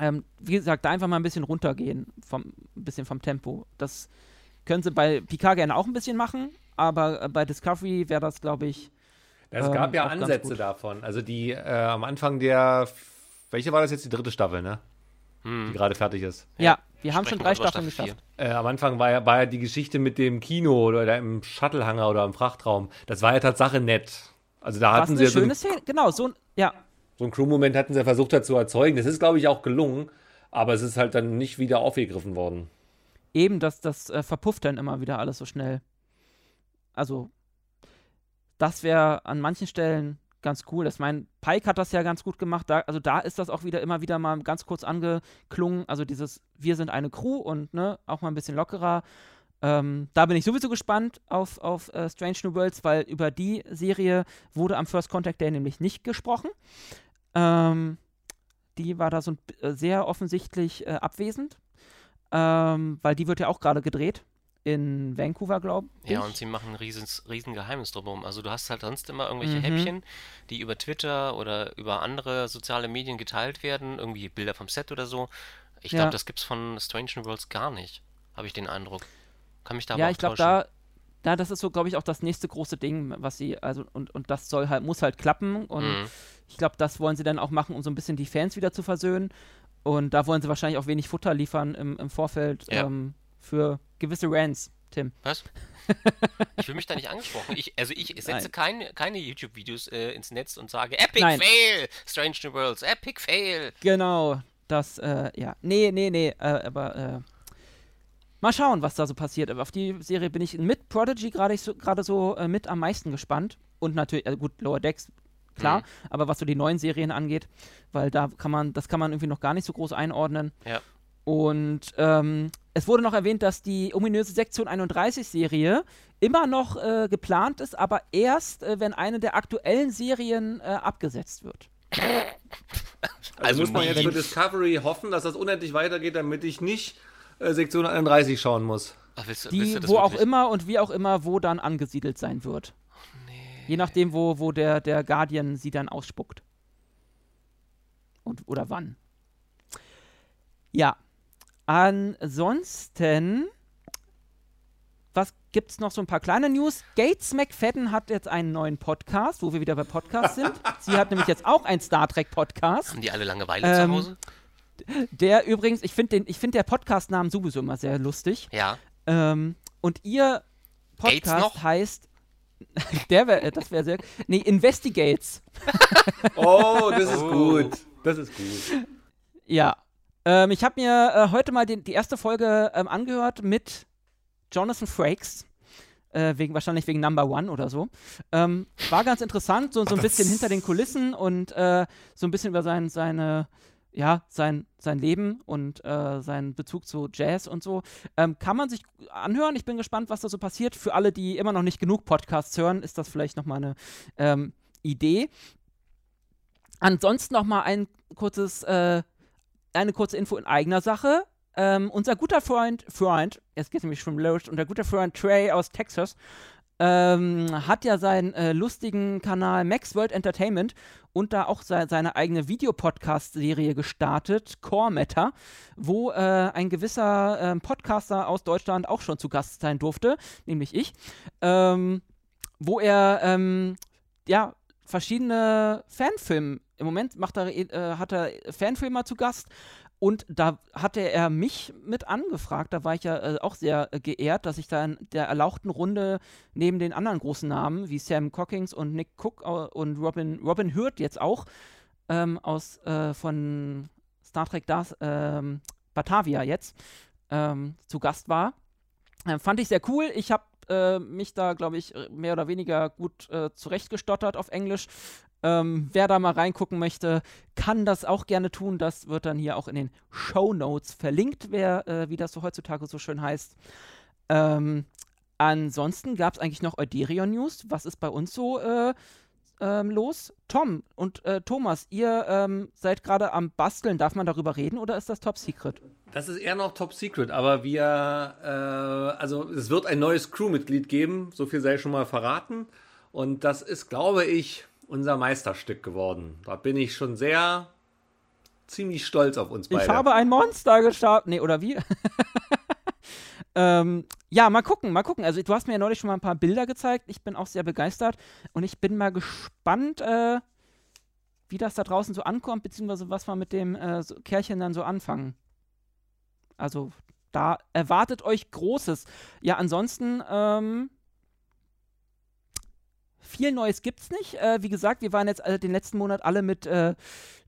ähm, wie gesagt, da einfach mal ein bisschen runtergehen, vom, ein bisschen vom Tempo. Das können sie bei Picard gerne auch ein bisschen machen, aber äh, bei Discovery wäre das, glaube ich. Es gab ähm, ja Ansätze davon. Also die äh, am Anfang der, welche war das jetzt? Die dritte Staffel, ne? Hm. Die gerade fertig ist. Ja, wir haben schon drei Staffeln geschafft. Äh, am Anfang war ja, war ja die Geschichte mit dem Kino oder im Shuttlehanger oder im Frachtraum. Das war ja Tatsache nett. Also da hatten sie ja so ein? Genau, so ein, ja. So ein Crew-Moment hatten sie versucht da zu erzeugen. Das ist, glaube ich, auch gelungen, aber es ist halt dann nicht wieder aufgegriffen worden. Eben, das, das äh, verpufft dann immer wieder alles so schnell. Also, das wäre an manchen Stellen ganz cool. Ich meine, Pike hat das ja ganz gut gemacht. Da, also da ist das auch wieder immer wieder mal ganz kurz angeklungen. Also dieses Wir sind eine Crew und ne, auch mal ein bisschen lockerer. Ähm, da bin ich sowieso gespannt auf, auf uh, Strange New Worlds, weil über die Serie wurde am First Contact Day nämlich nicht gesprochen. Ähm, die war da so äh, sehr offensichtlich äh, abwesend, ähm, weil die wird ja auch gerade gedreht in Vancouver, glaube ich. Ja, und sie machen ein riesen, riesen Geheimnis drumherum. Also du hast halt sonst immer irgendwelche mhm. Häppchen, die über Twitter oder über andere soziale Medien geteilt werden, irgendwie Bilder vom Set oder so. Ich glaube, ja. das gibt's von Strange Worlds gar nicht, habe ich den Eindruck. Kann mich da Ja, ich glaube, da, da, das ist so, glaube ich, auch das nächste große Ding, was sie, also, und, und das soll halt, muss halt klappen. Und mhm. ich glaube, das wollen sie dann auch machen, um so ein bisschen die Fans wieder zu versöhnen. Und da wollen sie wahrscheinlich auch wenig Futter liefern im, im Vorfeld ja. ähm, für gewisse Rants, Tim. Was? ich fühle mich da nicht angesprochen. Ich, also ich setze kein, keine YouTube-Videos äh, ins Netz und sage Epic Nein. Fail! Strange New Worlds, Epic Fail! Genau, das, äh, ja. Nee, nee, nee, äh, aber, äh, mal schauen, was da so passiert. Aber auf die Serie bin ich mit Prodigy gerade so, so äh, mit am meisten gespannt. Und natürlich, also gut, Lower Decks, klar, mhm. aber was so die neuen Serien angeht, weil da kann man, das kann man irgendwie noch gar nicht so groß einordnen. Ja. Und ähm, es wurde noch erwähnt, dass die ominöse Sektion 31-Serie immer noch äh, geplant ist, aber erst, äh, wenn eine der aktuellen Serien äh, abgesetzt wird. Also, also muss man jetzt für Discovery hoffen, dass das unendlich weitergeht, damit ich nicht äh, Sektion 31 schauen muss. Ach, willst, die willst wo auch immer und wie auch immer, wo dann angesiedelt sein wird. Nee. Je nachdem, wo, wo der, der Guardian sie dann ausspuckt. Und, oder wann. Ja. Ansonsten, was gibt's noch so ein paar kleine News? Gates McFadden hat jetzt einen neuen Podcast, wo wir wieder bei Podcasts sind. Sie hat nämlich jetzt auch einen Star Trek Podcast. Haben die alle Langeweile ähm, zu Hause? Der übrigens, ich finde find der Podcast-Namen sowieso immer sehr lustig. Ja. Ähm, und ihr Podcast heißt. der wär, das wäre sehr. Nee, Investigates. oh, das ist oh. gut. Das ist gut. Ja. Ähm, ich habe mir äh, heute mal den, die erste Folge ähm, angehört mit Jonathan Frakes. Äh, wegen, wahrscheinlich wegen Number One oder so. Ähm, war ganz interessant, so, so ein bisschen hinter den Kulissen und äh, so ein bisschen über sein, seine ja, sein, sein Leben und äh, seinen Bezug zu Jazz und so. Ähm, kann man sich anhören. Ich bin gespannt, was da so passiert. Für alle, die immer noch nicht genug Podcasts hören, ist das vielleicht nochmal eine ähm, Idee. Ansonsten nochmal ein kurzes, äh, eine kurze Info in eigener Sache. Ähm, unser guter Freund, Freund, jetzt geht es nämlich schon los, unser guter Freund Trey aus Texas ähm, hat ja seinen äh, lustigen Kanal Max World Entertainment und da auch se seine eigene Videopodcast-Serie gestartet, Core Matter, wo äh, ein gewisser äh, Podcaster aus Deutschland auch schon zu Gast sein durfte, nämlich ich, ähm, wo er ähm, ja verschiedene Fanfilme im Moment macht er, äh, hat er Fanfilmer zu Gast und da hatte er mich mit angefragt. Da war ich ja äh, auch sehr äh, geehrt, dass ich da in der erlauchten Runde neben den anderen großen Namen wie Sam Cockings und Nick Cook äh, und Robin, Robin Hurt jetzt auch ähm, aus äh, von Star Trek das, ähm, Batavia jetzt ähm, zu Gast war. Ähm, fand ich sehr cool. Ich habe äh, mich da, glaube ich, mehr oder weniger gut äh, zurechtgestottert auf Englisch. Ähm, wer da mal reingucken möchte, kann das auch gerne tun. Das wird dann hier auch in den Show Notes verlinkt, wer, äh, wie das so heutzutage so schön heißt. Ähm, ansonsten gab es eigentlich noch Euderion News. Was ist bei uns so äh, ähm, los? Tom und äh, Thomas, ihr ähm, seid gerade am Basteln. Darf man darüber reden oder ist das Top Secret? Das ist eher noch Top Secret, aber wir, äh, also es wird ein neues Crewmitglied geben. So viel sei schon mal verraten. Und das ist, glaube ich, unser Meisterstück geworden. Da bin ich schon sehr ziemlich stolz auf uns beide. Ich habe ein Monster gestartet. Nee, oder wie? ähm, ja, mal gucken, mal gucken. Also du hast mir ja neulich schon mal ein paar Bilder gezeigt. Ich bin auch sehr begeistert und ich bin mal gespannt, äh, wie das da draußen so ankommt, beziehungsweise was wir mit dem äh, so Kerlchen dann so anfangen. Also da erwartet euch Großes. Ja, ansonsten, ähm, viel Neues gibt's nicht. Äh, wie gesagt, wir waren jetzt äh, den letzten Monat alle mit äh,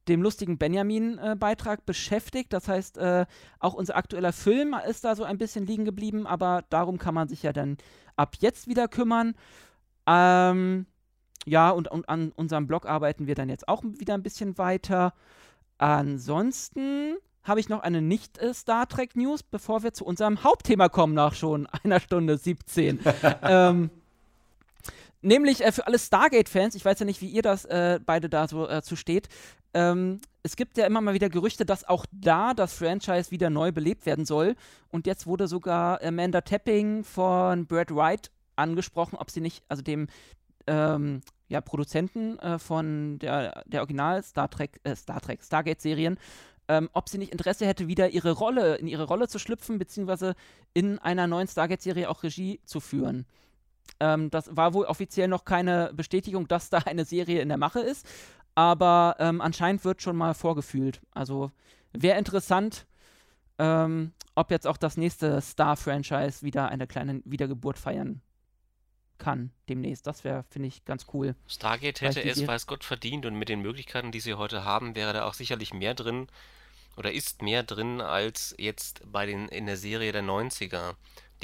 dem lustigen Benjamin-Beitrag äh, beschäftigt. Das heißt, äh, auch unser aktueller Film ist da so ein bisschen liegen geblieben, aber darum kann man sich ja dann ab jetzt wieder kümmern. Ähm, ja, und, und an unserem Blog arbeiten wir dann jetzt auch wieder ein bisschen weiter. Ansonsten habe ich noch eine Nicht-Star Trek News, bevor wir zu unserem Hauptthema kommen, nach schon einer Stunde 17. ähm, Nämlich äh, für alle Stargate-Fans, ich weiß ja nicht, wie ihr das äh, beide da so äh, zu steht. Ähm, es gibt ja immer mal wieder Gerüchte, dass auch da das Franchise wieder neu belebt werden soll. Und jetzt wurde sogar Amanda Tapping von Brad Wright angesprochen, ob sie nicht, also dem ähm, ja, Produzenten äh, von der, der Original Star Trek, äh, Star Trek, Stargate-Serien, ähm, ob sie nicht Interesse hätte, wieder ihre Rolle, in ihre Rolle zu schlüpfen, beziehungsweise in einer neuen Stargate-Serie auch Regie zu führen. Ähm, das war wohl offiziell noch keine Bestätigung, dass da eine Serie in der Mache ist, aber ähm, anscheinend wird schon mal vorgefühlt. Also wäre interessant, ähm, ob jetzt auch das nächste Star-Franchise wieder eine kleine Wiedergeburt feiern kann demnächst. Das wäre, finde ich, ganz cool. Stargate hätte es, weiß Gott, verdient und mit den Möglichkeiten, die sie heute haben, wäre da auch sicherlich mehr drin oder ist mehr drin als jetzt bei den in der Serie der 90er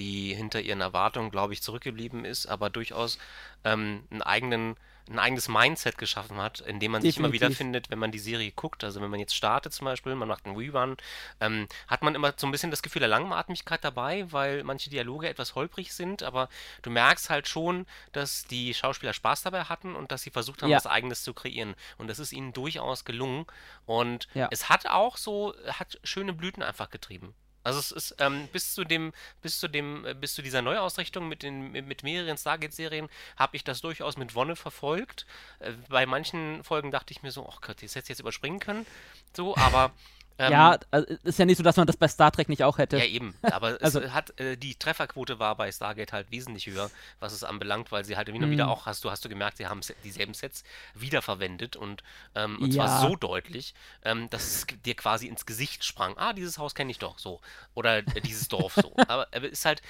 die hinter ihren Erwartungen, glaube ich, zurückgeblieben ist, aber durchaus ähm, einen eigenen, ein eigenes Mindset geschaffen hat, in dem man Definitiv. sich immer wiederfindet, wenn man die Serie guckt. Also wenn man jetzt startet zum Beispiel, man macht einen Rerun, ähm, hat man immer so ein bisschen das Gefühl der Langatmigkeit dabei, weil manche Dialoge etwas holprig sind, aber du merkst halt schon, dass die Schauspieler Spaß dabei hatten und dass sie versucht haben, ja. was Eigenes zu kreieren. Und das ist ihnen durchaus gelungen. Und ja. es hat auch so, hat schöne Blüten einfach getrieben. Also es ist ähm, bis zu dem, bis zu dem, äh, bis zu dieser Neuausrichtung mit den mit mehreren Stargate-Serien habe ich das durchaus mit Wonne verfolgt. Äh, bei manchen Folgen dachte ich mir so, oh Gott, das hätte ich jetzt überspringen können. So, aber ähm, ja, also ist ja nicht so, dass man das bei Star Trek nicht auch hätte. Ja, eben. Aber also, hat, äh, die Trefferquote war bei Stargate halt wesentlich höher, was es anbelangt, weil sie halt immer wieder mhm. auch, hast du, hast du gemerkt, sie haben dieselben Sets wiederverwendet und, ähm, und ja. zwar so deutlich, ähm, dass es dir quasi ins Gesicht sprang. Ah, dieses Haus kenne ich doch so. Oder äh, dieses Dorf so. Aber es ist halt,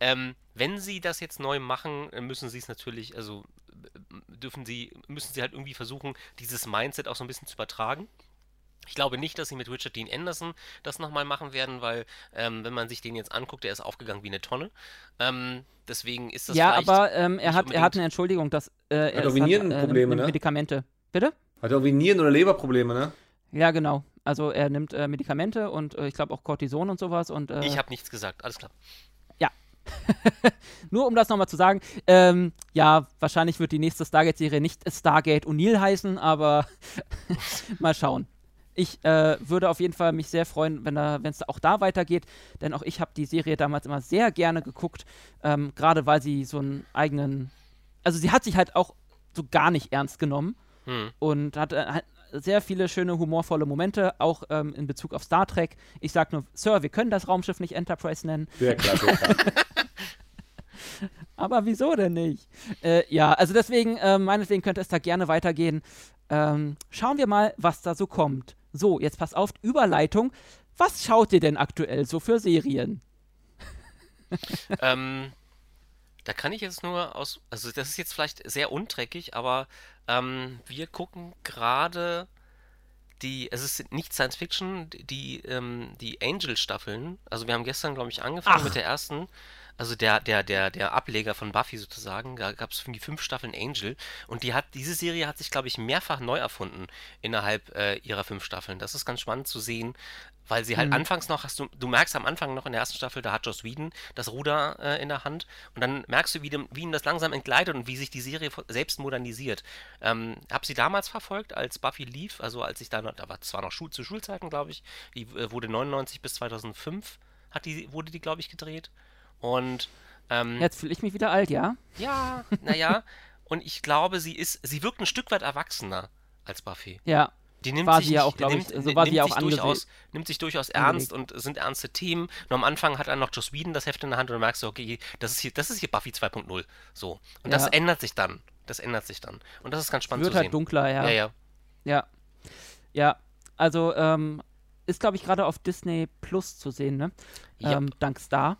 ähm, wenn sie das jetzt neu machen, müssen sie es natürlich, also dürfen sie, müssen sie halt irgendwie versuchen, dieses Mindset auch so ein bisschen zu übertragen. Ich glaube nicht, dass sie mit Richard Dean Anderson das nochmal machen werden, weil ähm, wenn man sich den jetzt anguckt, der ist aufgegangen wie eine Tonne. Ähm, deswegen ist das Ja, aber ähm, er, hat, er hat eine Entschuldigung, dass äh, er hat irgendwie Nierenprobleme, äh, ne? Medikamente. Bitte? Hat irgendwie Nieren- oder Leberprobleme, ne? Ja, genau. Also er nimmt äh, Medikamente und äh, ich glaube auch Cortison und sowas. Und, äh, ich habe nichts gesagt, alles klar. Ja. Nur um das nochmal zu sagen, ähm, ja, wahrscheinlich wird die nächste Stargate-Serie nicht Stargate O'Neill heißen, aber mal schauen ich äh, würde auf jeden Fall mich sehr freuen, wenn es auch da weitergeht, denn auch ich habe die Serie damals immer sehr gerne geguckt, ähm, gerade weil sie so einen eigenen, also sie hat sich halt auch so gar nicht ernst genommen hm. und hat, äh, hat, sehr viele schöne humorvolle Momente, auch ähm, in Bezug auf Star Trek. Ich sage nur, Sir, wir können das Raumschiff nicht Enterprise nennen. Sehr klasse. Aber wieso denn nicht? Äh, ja, also deswegen, äh, meinetwegen könnte es da gerne weitergehen. Ähm, schauen wir mal, was da so kommt. So, jetzt pass auf, Überleitung. Was schaut ihr denn aktuell so für Serien? ähm, da kann ich jetzt nur aus, also das ist jetzt vielleicht sehr untreckig, aber ähm, wir gucken gerade die, es ist nicht Science Fiction, die, ähm, die Angel-Staffeln. Also wir haben gestern, glaube ich, angefangen Ach. mit der ersten also der, der, der, der Ableger von Buffy sozusagen, da gab es irgendwie fünf Staffeln Angel und die hat, diese Serie hat sich, glaube ich, mehrfach neu erfunden innerhalb äh, ihrer fünf Staffeln. Das ist ganz spannend zu sehen, weil sie halt mhm. anfangs noch, hast du, du merkst am Anfang noch in der ersten Staffel, da hat Joss Whedon das Ruder äh, in der Hand und dann merkst du, wie, dem, wie ihm das langsam entgleitet und wie sich die Serie selbst modernisiert. Ähm, hab sie damals verfolgt, als Buffy lief, also als ich da noch, da war zwar noch Schul zu Schulzeiten, glaube ich, die äh, wurde 99 bis 2005 hat die, wurde die, glaube ich, gedreht. Und ähm, jetzt fühle ich mich wieder alt, ja? Ja, naja. und ich glaube, sie ist, sie wirkt ein Stück weit erwachsener als Buffy. Ja. Die nimmt war sich ja auch, glaube ich, so war sie auch durchaus, nimmt sich durchaus ernst und sind ernste Themen. Und am Anfang hat er noch Joss Whedon das Heft in der Hand und du merkst, okay, das ist hier, das ist hier Buffy 2.0. So. Und ja. das ändert sich dann. Das ändert sich dann. Und das ist ganz spannend Wird zu halt sehen. dunkler, ja. Ja, ja. Ja. Ja. Also, ähm, ist, glaube ich, gerade auf Disney Plus zu sehen, ne? Ja. Ähm, dank Star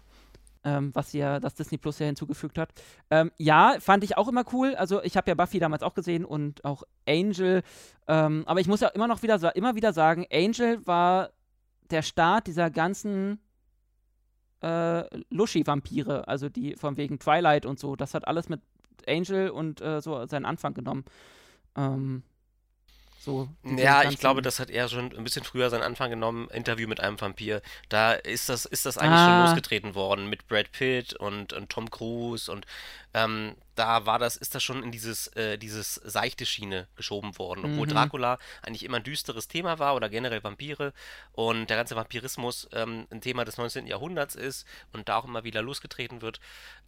ähm, was ja das Disney Plus ja hinzugefügt hat. Ähm, ja, fand ich auch immer cool. Also ich habe ja Buffy damals auch gesehen und auch Angel. Ähm, aber ich muss ja immer noch wieder, immer wieder sagen, Angel war der Start dieser ganzen äh, Lushy-Vampire, also die von wegen Twilight und so. Das hat alles mit Angel und äh, so seinen Anfang genommen. Ähm, so, ja, ich glaube, das hat eher schon ein bisschen früher seinen Anfang genommen. Interview mit einem Vampir. Da ist das, ist das eigentlich ah. schon losgetreten worden mit Brad Pitt und, und Tom Cruise und ähm, da war das, ist das schon in dieses, äh, dieses seichte Schiene geschoben worden, obwohl mhm. Dracula eigentlich immer ein düsteres Thema war oder generell Vampire und der ganze Vampirismus ähm, ein Thema des 19. Jahrhunderts ist und da auch immer wieder losgetreten wird.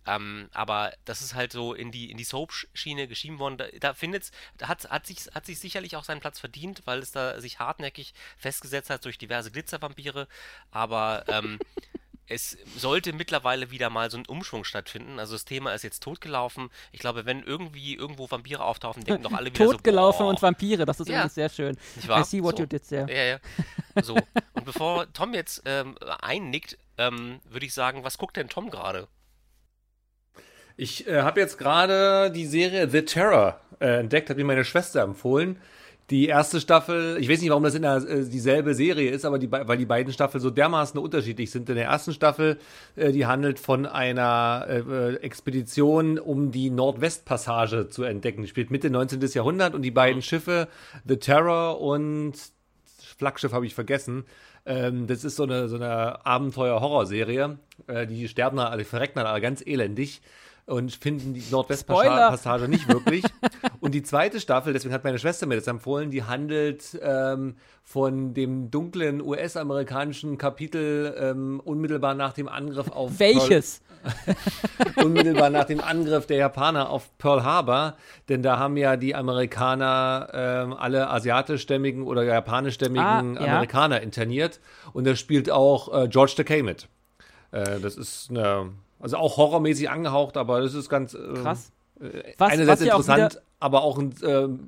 Ähm, aber das ist halt so in die, in die Soap-Schiene geschieben worden. Da, da findet's, da hat, hat, sich, hat sich sicherlich auch seinen Platz verdient, weil es da sich hartnäckig festgesetzt hat durch diverse Glitzervampire. Aber ähm, es sollte mittlerweile wieder mal so ein Umschwung stattfinden. Also das Thema ist jetzt totgelaufen. Ich glaube, wenn irgendwie irgendwo Vampire auftauchen, denken doch alle wieder Totgelaufen so, und Vampire, das ist ja. übrigens sehr schön. Nicht wahr? I see what so. you did there. Ja, ja. So. Und bevor Tom jetzt ähm, einnickt, ähm, würde ich sagen, was guckt denn Tom gerade? Ich äh, habe jetzt gerade die Serie The Terror äh, entdeckt, hat mir meine Schwester empfohlen die erste Staffel, ich weiß nicht, warum das in der, äh, dieselbe Serie ist, aber die, weil die beiden Staffeln so dermaßen unterschiedlich sind. In der ersten Staffel, äh, die handelt von einer äh, äh Expedition, um die Nordwestpassage zu entdecken. Die spielt Mitte 19. Jahrhundert und die beiden Schiffe, The Terror und Flaggschiff habe ich vergessen. Ähm, das ist so eine, so eine Abenteuer-Horror-Serie. Äh, die sterben da, alle verrecken da ganz elendig. Und finden die Nordwestpassage nicht wirklich. und die zweite Staffel, deswegen hat meine Schwester mir das empfohlen, die handelt ähm, von dem dunklen US-amerikanischen Kapitel ähm, unmittelbar nach dem Angriff auf Welches? Pearl, unmittelbar nach dem Angriff der Japaner auf Pearl Harbor, denn da haben ja die Amerikaner ähm, alle asiatischstämmigen oder japanischstämmigen Ah, ja. Amerikaner interniert und da spielt auch äh, George Takei mit. Äh, das ist eine, also auch horrormäßig angehaucht, aber das ist ganz äh, Krass. äh, Was- einerseits was auch interessant, wieder- aber auch ein, ähm,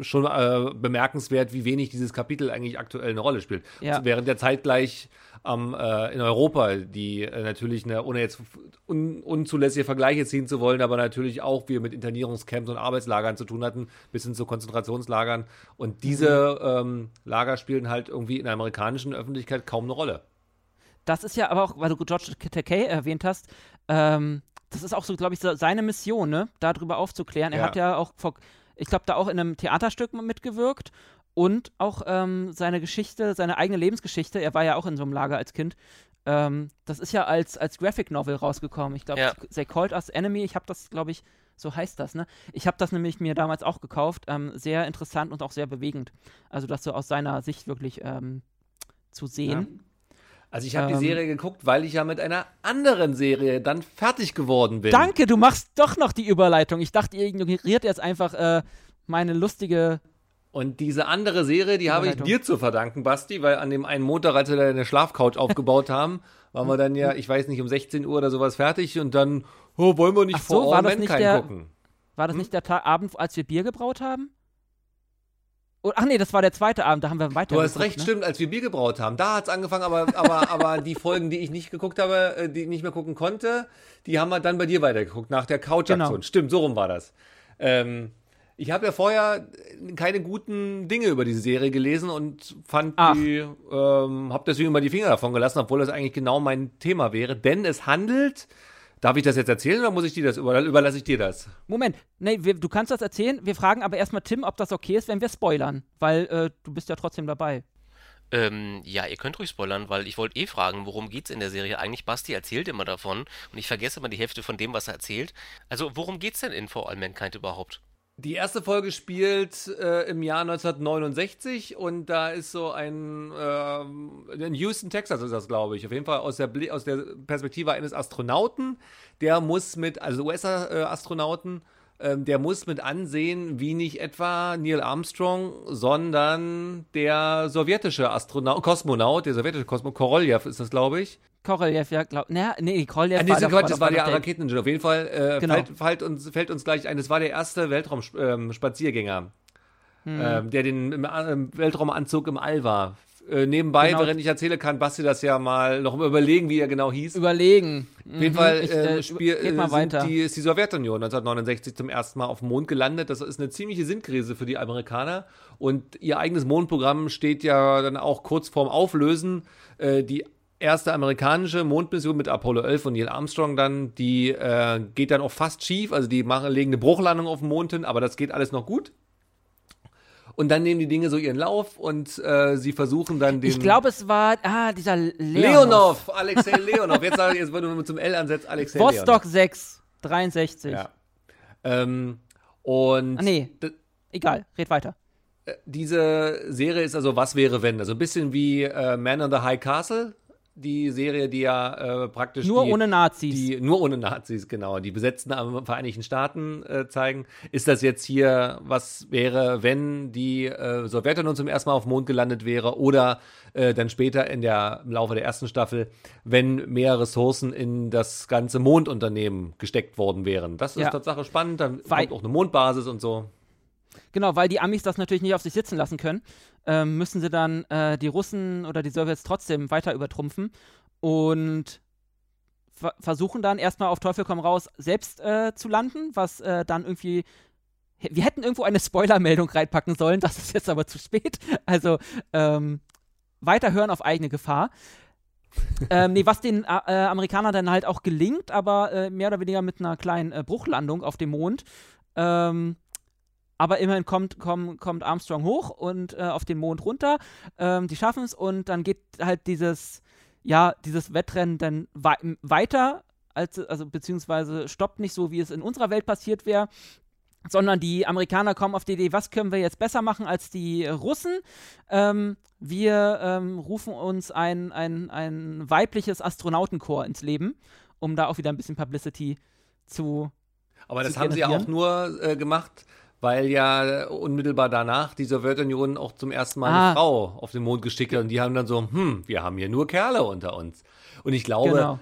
schon äh, bemerkenswert, wie wenig dieses Kapitel eigentlich aktuell eine Rolle spielt. Ja. Während der zeitgleich ähm, äh, in Europa, die äh, natürlich, eine, ohne jetzt un, unzulässige Vergleiche ziehen zu wollen, aber natürlich auch wir mit Internierungscamps und Arbeitslagern zu tun hatten, bis hin zu Konzentrationslagern. Und diese ähm, Lager spielen halt irgendwie in der amerikanischen Öffentlichkeit kaum eine Rolle. Das ist ja aber auch, weil du George Takei erwähnt hast, ähm, das ist auch so, glaube ich, so seine Mission, ne? Darüber aufzuklären. Er Ja. hat ja auch, vor, ich glaube, da auch in einem Theaterstück mitgewirkt und auch ähm, seine Geschichte, seine eigene Lebensgeschichte. Er war ja auch in so einem Lager als Kind. Ähm, das ist ja als, als Graphic Novel rausgekommen. Ich glaube, Ja. They Called Us Enemy. Ich habe das, glaube ich, so heißt das, ne? Ich habe das nämlich mir damals auch gekauft. Ähm, sehr interessant und auch sehr bewegend. Also das so aus seiner Sicht wirklich ähm, zu sehen. Also ich habe Ähm. die Serie geguckt, weil ich ja mit einer anderen Serie dann fertig geworden bin. Danke, du machst doch noch die Überleitung. Ich dachte, ihr ignoriert jetzt einfach äh, meine lustige. Und diese andere Serie, die habe ich dir zu verdanken, Basti, weil an dem einen Montag, als wir da eine Schlafcouch aufgebaut haben, waren wir dann ja, ich weiß nicht, um 16 Uhr oder sowas fertig und dann, oh, wollen wir nicht Ach so, vor Mankind der- gucken. War das nicht der Ta Abend, als wir Bier gebraut haben? Oh, ach nee, das war der zweite Abend, da haben wir weiter. Du hast recht, ne? stimmt, als wir Bier gebraut haben. Da hat es angefangen, aber, aber, aber die Folgen, die ich nicht geguckt habe, äh, die ich nicht mehr gucken konnte, die haben wir dann bei dir weitergeguckt, nach der Couch-Aktion. Genau. Stimmt, so rum war das. Ähm, ich habe ja vorher keine guten Dinge über diese Serie gelesen und fand Ach. die, ähm, habe deswegen mal die Finger davon gelassen, obwohl das eigentlich genau mein Thema wäre. Denn es handelt, darf ich das jetzt erzählen oder muss ich dir das, über, überlasse ich dir das? Moment, nee, wir, du kannst das erzählen. Wir fragen aber erstmal Tim, ob das okay ist, wenn wir spoilern. Weil äh, du bist ja trotzdem dabei. Ähm, ja, ihr könnt ruhig spoilern, weil ich wollte eh fragen, worum geht's in der Serie eigentlich? Basti erzählt immer davon und ich vergesse immer die Hälfte von dem, was er erzählt. Also, worum geht's denn in For All Mankind überhaupt? Die erste Folge spielt äh, im Jahr 1969 und da ist so ein ähm, in Houston, Texas ist das, glaube ich. Auf jeden Fall aus der, aus der Perspektive eines Astronauten, der muss mit, also US-Astronauten, ähm, der muss mit ansehen, wie nicht etwa Neil Armstrong, sondern der sowjetische Astronaut, Kosmonaut, der sowjetische Kosmonaut, Korolev ist das, glaube ich, Koroljev, ja, glaub, naja, nee, Koroljev Ah, nee, war, doch- Quatsch, das war der Raketeningenieur. Auf jeden Fall äh, Genau. fällt, fällt, uns, fällt uns gleich ein, das war der erste Weltraumspaziergänger, Hm. ähm, der den im, A- im Weltraumanzug im All war. Äh, nebenbei, Genau. während ich erzähle, kann Basti das ja mal noch überlegen, wie er genau hieß. Überlegen. Auf jeden Fall ich, äh, äh, spiel, äh, die, ist die Sowjetunion 1969 zum ersten Mal auf dem Mond gelandet. Das ist eine ziemliche Sinnkrise für die Amerikaner. Und ihr eigenes Mondprogramm steht ja dann auch kurz vorm Auflösen. Die erste amerikanische Mondmission mit Apollo 11 und Neil Armstrong dann, die geht dann auch fast schief. Also die machen, legen eine Bruchlandung auf dem Mond hin, aber das geht alles noch gut. Und dann nehmen die Dinge so ihren Lauf und äh, sie versuchen dann den. Ich glaube, es war, ah, dieser Leonov. Leonov, Alexei Leonov. Jetzt sage ich, jetzt wenn du zum L ansetzt, Alexei Leonov. Vostok 6, 63. Ja. Ähm, und Ah, nee. Egal, red weiter. diese Serie ist also Was wäre wenn? Also ein bisschen wie äh, Man on the High Castle, die Serie, die ja äh, praktisch Nur die, ohne Nazis. die nur ohne Nazis, genau, die besetzten am Vereinigten Staaten äh, zeigen. Ist das jetzt hier, was wäre, wenn die äh, Sowjetunion zum ersten Mal auf dem Mond gelandet wäre oder äh, dann später in der, im Laufe der ersten Staffel, wenn mehr Ressourcen in das ganze Mondunternehmen gesteckt worden wären. Das ist Ja. Tatsache spannend, dann Weil- kommt auch eine Mondbasis und so. Genau, weil die Amis das natürlich nicht auf sich sitzen lassen können, ähm, müssen sie dann äh, die Russen oder die Sowjets trotzdem weiter übertrumpfen und ver versuchen dann erstmal auf Teufel komm raus selbst äh, zu landen, was äh, dann irgendwie. Wir hätten irgendwo eine Spoilermeldung reinpacken sollen, das ist jetzt aber zu spät. Also ähm, weiterhören auf eigene Gefahr. ähm, nee, was den äh, Amerikanern dann halt auch gelingt, aber äh, mehr oder weniger mit einer kleinen äh, Bruchlandung auf dem Mond. Ähm, aber immerhin kommt, kommt, kommt Armstrong hoch und äh, auf den Mond runter. Ähm, die schaffen es und dann geht halt dieses, ja, dieses Wettrennen dann wei weiter. als, also beziehungsweise stoppt nicht so, wie es in unserer Welt passiert wäre, sondern die Amerikaner kommen auf die Idee, was können wir jetzt besser machen als die Russen? Ähm, wir ähm, rufen uns ein, ein, ein weibliches Astronautenkorps ins Leben, um da auch wieder ein bisschen Publicity zu. Aber das haben sie ja auch nur äh, gemacht, weil ja unmittelbar danach die Sowjetunion auch zum ersten Mal ah. eine Frau auf den Mond geschickt hat und die haben dann so, hm, wir haben hier nur Kerle unter uns. Und ich glaube, genau.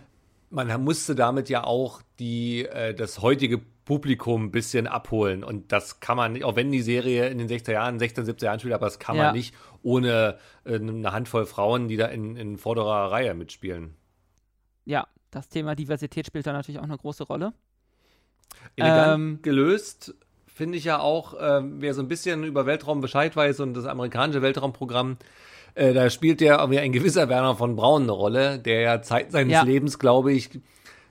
man musste damit ja auch die, äh, das heutige Publikum ein bisschen abholen. Und das kann man, auch wenn die Serie in den 60er Jahren, 16, 17 Jahren spielt, aber das kann ja. man nicht ohne äh, eine Handvoll Frauen, die da in, in vorderer Reihe mitspielen. Ja, das Thema Diversität spielt da natürlich auch eine große Rolle. Elegant ähm, gelöst finde ich ja auch, äh, wer so ein bisschen über Weltraum Bescheid weiß und das amerikanische Weltraumprogramm, äh, da spielt ja ein gewisser Werner von Braun eine Rolle, der ja Zeit seines ja. Lebens, glaube ich, ein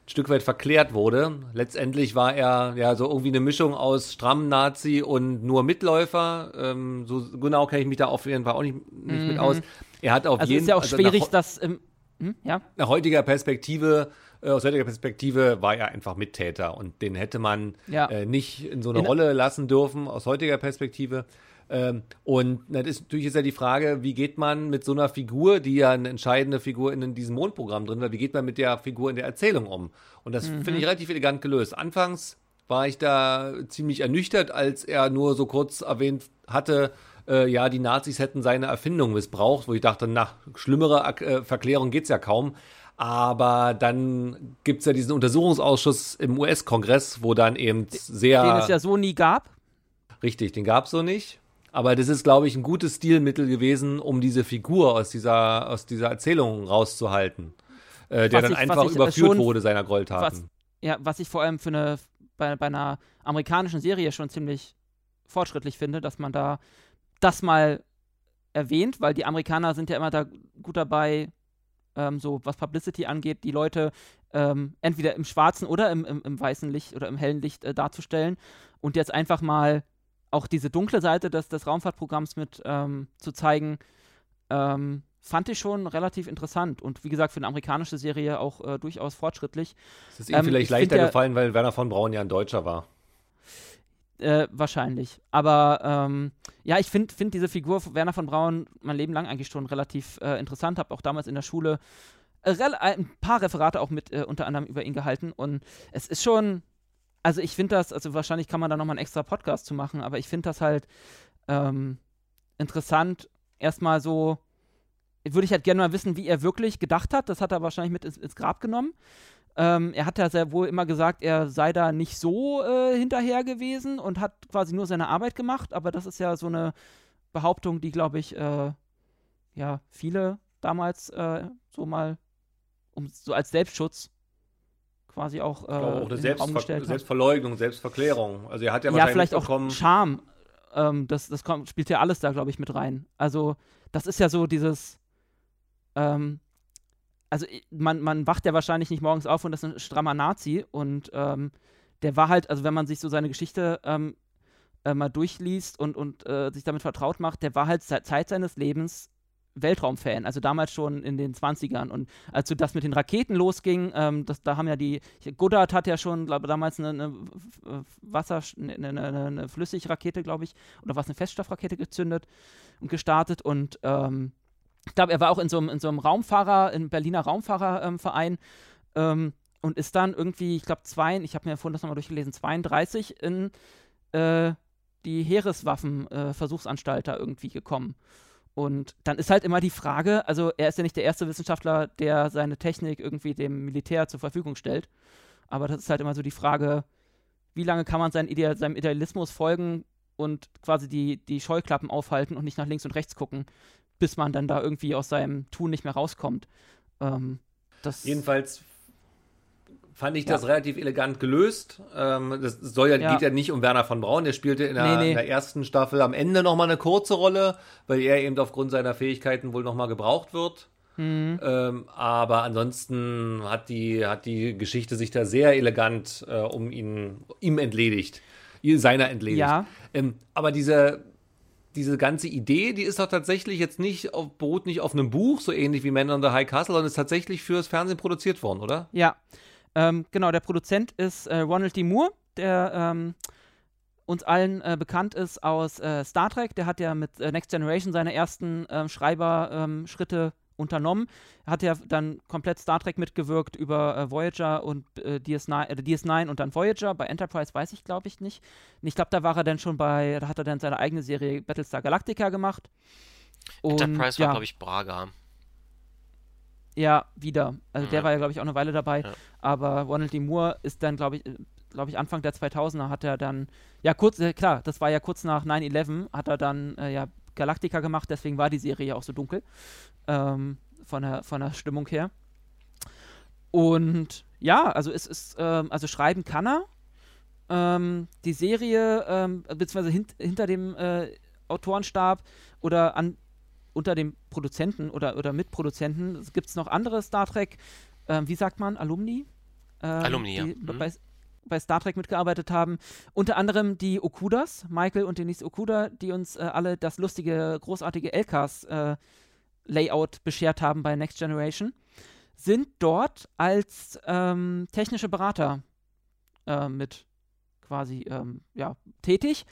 Stück weit verklärt wurde. Letztendlich war er ja so irgendwie eine Mischung aus stramm Nazi und nur Mitläufer. Ähm, so genau kenne ich mich da auf jeden Fall auch nicht, nicht mhm. mit aus. Er hat auf also jeden Fall. ist ja auch also schwierig, das im, hm, ja? nach heutiger Perspektive aus heutiger Perspektive war er einfach Mittäter und den hätte man ja. äh, nicht in so eine in Rolle lassen dürfen, aus heutiger Perspektive. Ähm, und ist natürlich ist ja die Frage, wie geht man mit so einer Figur, die ja eine entscheidende Figur in, in diesem Mondprogramm drin war, wie geht man mit der Figur in der Erzählung um? Und das mhm. finde ich relativ elegant gelöst. Anfangs war ich da ziemlich ernüchtert, als er nur so kurz erwähnt hatte, äh, ja, die Nazis hätten seine Erfindung missbraucht, wo ich dachte, na, schlimmere äh, Verklärung geht es ja kaum. Aber dann gibt es ja diesen Untersuchungsausschuss im US-Kongress, wo dann eben sehr. Den es ja so nie gab. Richtig, den gab es so nicht. Aber das ist, glaube ich, ein gutes Stilmittel gewesen, um diese Figur aus dieser, aus dieser Erzählung rauszuhalten. Äh, der was dann ich, einfach ich, überführt schon, wurde seiner Gräueltaten. Was, ja, was ich vor allem für eine, bei, bei einer amerikanischen Serie schon ziemlich fortschrittlich finde, dass man da das mal erwähnt, weil die Amerikaner sind ja immer da gut dabei, ähm, so was Publicity angeht, die Leute ähm, entweder im schwarzen oder im, im, im, weißen Licht oder im hellen Licht äh, darzustellen und jetzt einfach mal auch diese dunkle Seite des, des Raumfahrtprogramms mit ähm, zu zeigen, ähm, fand ich schon relativ interessant und wie gesagt für eine amerikanische Serie auch äh, durchaus fortschrittlich. Es ist ihm vielleicht leichter gefallen, weil Werner von Braun ja ein Deutscher war. Äh, wahrscheinlich. Aber ähm, ja, ich finde find diese Figur Werner von Braun mein Leben lang eigentlich schon relativ äh, interessant. Habe auch damals in der Schule äh, ein paar Referate auch mit äh, unter anderem über ihn gehalten. Und es ist schon, also ich finde das, also wahrscheinlich kann man da nochmal einen extra Podcast zu machen, aber ich finde das halt ähm, interessant. Erstmal so, würde ich halt gerne mal wissen, wie er wirklich gedacht hat. Das hat er wahrscheinlich mit ins, ins Grab genommen. Ähm, er hat ja sehr wohl immer gesagt, er sei da nicht so äh, hinterher gewesen und hat quasi nur seine Arbeit gemacht, aber das ist ja so eine Behauptung, die, glaube ich, äh, ja, viele damals äh, so mal um, so als Selbstschutz quasi auch, äh, auch eine Selbstver Selbstverleugnung, Selbstverklärung. Also er hat ja, ja vielleicht auch Charme. Ähm, das das kommt, spielt ja alles da, glaube ich, mit rein. Also das ist ja so dieses ähm, also man, man wacht ja wahrscheinlich nicht morgens auf und das ist ein strammer Nazi und ähm, der war halt, also wenn man sich so seine Geschichte ähm, äh, mal durchliest und, und äh, sich damit vertraut macht, der war halt seit Zeit seines Lebens Weltraumfan, also damals schon in den 20ern. Und als so das mit den Raketen losging, ähm, das, da haben ja die, Goddard hat ja schon, glaube damals eine, eine Wasser, eine, eine, eine Flüssigrakete, glaube ich, oder was, eine Feststoffrakete gezündet und gestartet und ähm, ich glaube, er war auch in so einem, in so einem Raumfahrer, im Berliner Raumfahrerverein ähm, und ist dann irgendwie, ich glaube, zwei, ich habe mir vorhin das nochmal durchgelesen, 32 in äh, die Heereswaffenversuchsanstalt äh, da irgendwie gekommen. Und dann ist halt immer die Frage, also er ist ja nicht der erste Wissenschaftler, der seine Technik irgendwie dem Militär zur Verfügung stellt. Aber das ist halt immer so die Frage, wie lange kann man sein Ideal, seinem Idealismus folgen und quasi die, die Scheuklappen aufhalten und nicht nach links und rechts gucken, bis man dann da irgendwie aus seinem Tun nicht mehr rauskommt. Ähm, Jedenfalls fand ich ja. das relativ elegant gelöst. Ähm, das soll ja, ja, geht ja nicht um Werner von Braun, der spielte in der, nee, nee. In der ersten Staffel am Ende nochmal eine kurze Rolle, weil er eben aufgrund seiner Fähigkeiten wohl nochmal gebraucht wird. Mhm. Ähm, aber ansonsten hat die, hat die Geschichte sich da sehr elegant äh, um ihn, ihm entledigt. Seiner entledigt. Ja. Ähm, aber diese, diese ganze Idee, die ist doch tatsächlich jetzt nicht auf, beruht nicht auf einem Buch, so ähnlich wie Men on the High Castle, sondern ist tatsächlich fürs Fernsehen produziert worden, oder? Ja. Ähm, genau, der Produzent ist äh, Ronald D. Moore, der ähm, uns allen äh, bekannt ist aus äh, Star Trek. Der hat ja mit äh, Next Generation seine ersten ähm, Schreiberschritte unternommen. Er hat ja dann komplett Star Trek mitgewirkt über äh, Voyager und äh, DS9, äh, DS9 und dann Voyager. Bei Enterprise weiß ich, glaube ich, nicht. Ich glaube, da war er dann schon bei, da hat er dann seine eigene Serie Battlestar Galactica gemacht. Und, Enterprise ja, war, glaube ich, Braga. Ja, wieder. Also ja. der war ja, glaube ich, auch eine Weile dabei. Ja. Aber Ronald D. Moore ist dann, glaube ich, glaube ich, Anfang der 2000er hat er dann, ja, kurz, äh, klar, das war ja kurz nach 9-11, hat er dann äh, ja Galactica gemacht, deswegen war die Serie ja auch so dunkel. Ähm, von, der, von der Stimmung her. Und ja, also es ist, ähm, also schreiben kann er. Ähm, die Serie, ähm, beziehungsweise hint, hinter dem äh, Autorenstab oder an, unter dem Produzenten oder, oder Mitproduzenten gibt es noch andere Star Trek, ähm, wie sagt man, Alumni? Ähm, Alumni, ja. Mhm. Bei, bei Star Trek mitgearbeitet haben. Unter anderem die Okudas, Michael und Denise Okuda, die uns äh, alle das lustige, großartige LKs-Layout äh, beschert haben bei Next Generation, sind dort als ähm, technische Berater äh, mit quasi ähm, ja, tätig.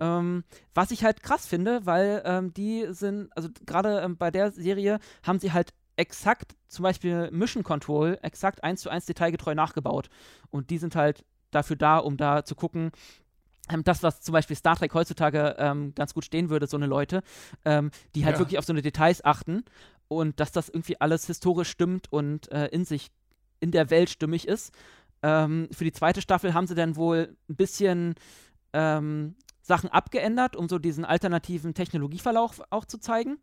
Ähm, was ich halt krass finde, weil ähm, die sind, also gerade ähm, bei der Serie haben sie halt exakt, zum Beispiel Mission Control, exakt eins zu eins detailgetreu nachgebaut. Und die sind halt dafür da, um da zu gucken, ähm, das, was zum Beispiel Star Trek heutzutage ähm, ganz gut stehen würde, so eine Leute, ähm, die halt ja. wirklich auf so eine Details achten und dass das irgendwie alles historisch stimmt und äh, in sich, in der Welt stimmig ist. Ähm, für die zweite Staffel haben sie dann wohl ein bisschen ähm, Sachen abgeändert, um so diesen alternativen Technologieverlauf auch zu zeigen.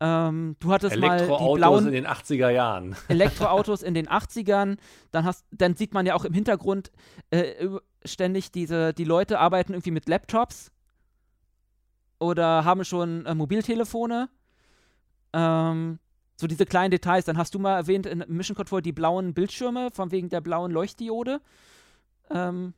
Ähm, du hattest mal die blauen in den 80er Jahren. Elektroautos in den 80ern. Dann, hast, dann sieht man ja auch im Hintergrund äh, ständig diese, die Leute arbeiten irgendwie mit Laptops oder haben schon äh, Mobiltelefone. Ähm, so diese kleinen Details. Dann hast du mal erwähnt in Mission Control die blauen Bildschirme von wegen der blauen Leuchtdiode. Ähm,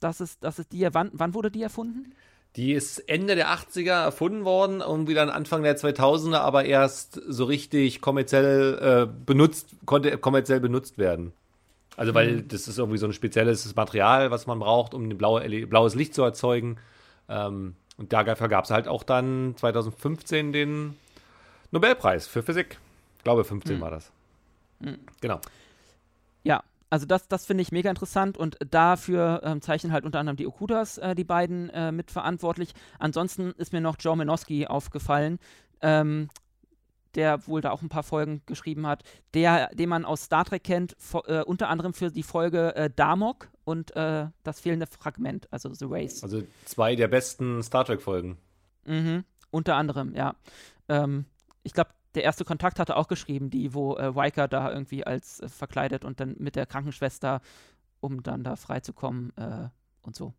das ist, das ist die. Wann, wann wurde die erfunden? Die ist Ende der 80er erfunden worden, irgendwie dann Anfang der 2000er, aber erst so richtig kommerziell äh, benutzt, konnte kommerziell benutzt werden. Also weil mhm. das ist irgendwie so ein spezielles Material, was man braucht, um ein blaue, blaues Licht zu erzeugen. Ähm, und dafür gab es halt auch dann 2015 den Nobelpreis für Physik. Ich glaube, 15 mhm. war das. Mhm. Genau. Ja, also das, das finde ich mega interessant und dafür ähm, zeichnen halt unter anderem die Okudas äh, die beiden äh, mitverantwortlich. Ansonsten ist mir noch Joe Menosky aufgefallen, ähm, der wohl da auch ein paar Folgen geschrieben hat, der, den man aus Star Trek kennt, äh, unter anderem für die Folge äh, Damok und äh, das fehlende Fragment, also The Race. Also zwei der besten Star Trek-Folgen. Mhm, unter anderem, ja. Ähm, ich glaube, der erste Kontakt hatte auch geschrieben, die, wo äh, Riker da irgendwie als äh, verkleidet und dann mit der Krankenschwester, um dann da freizukommen äh, und so.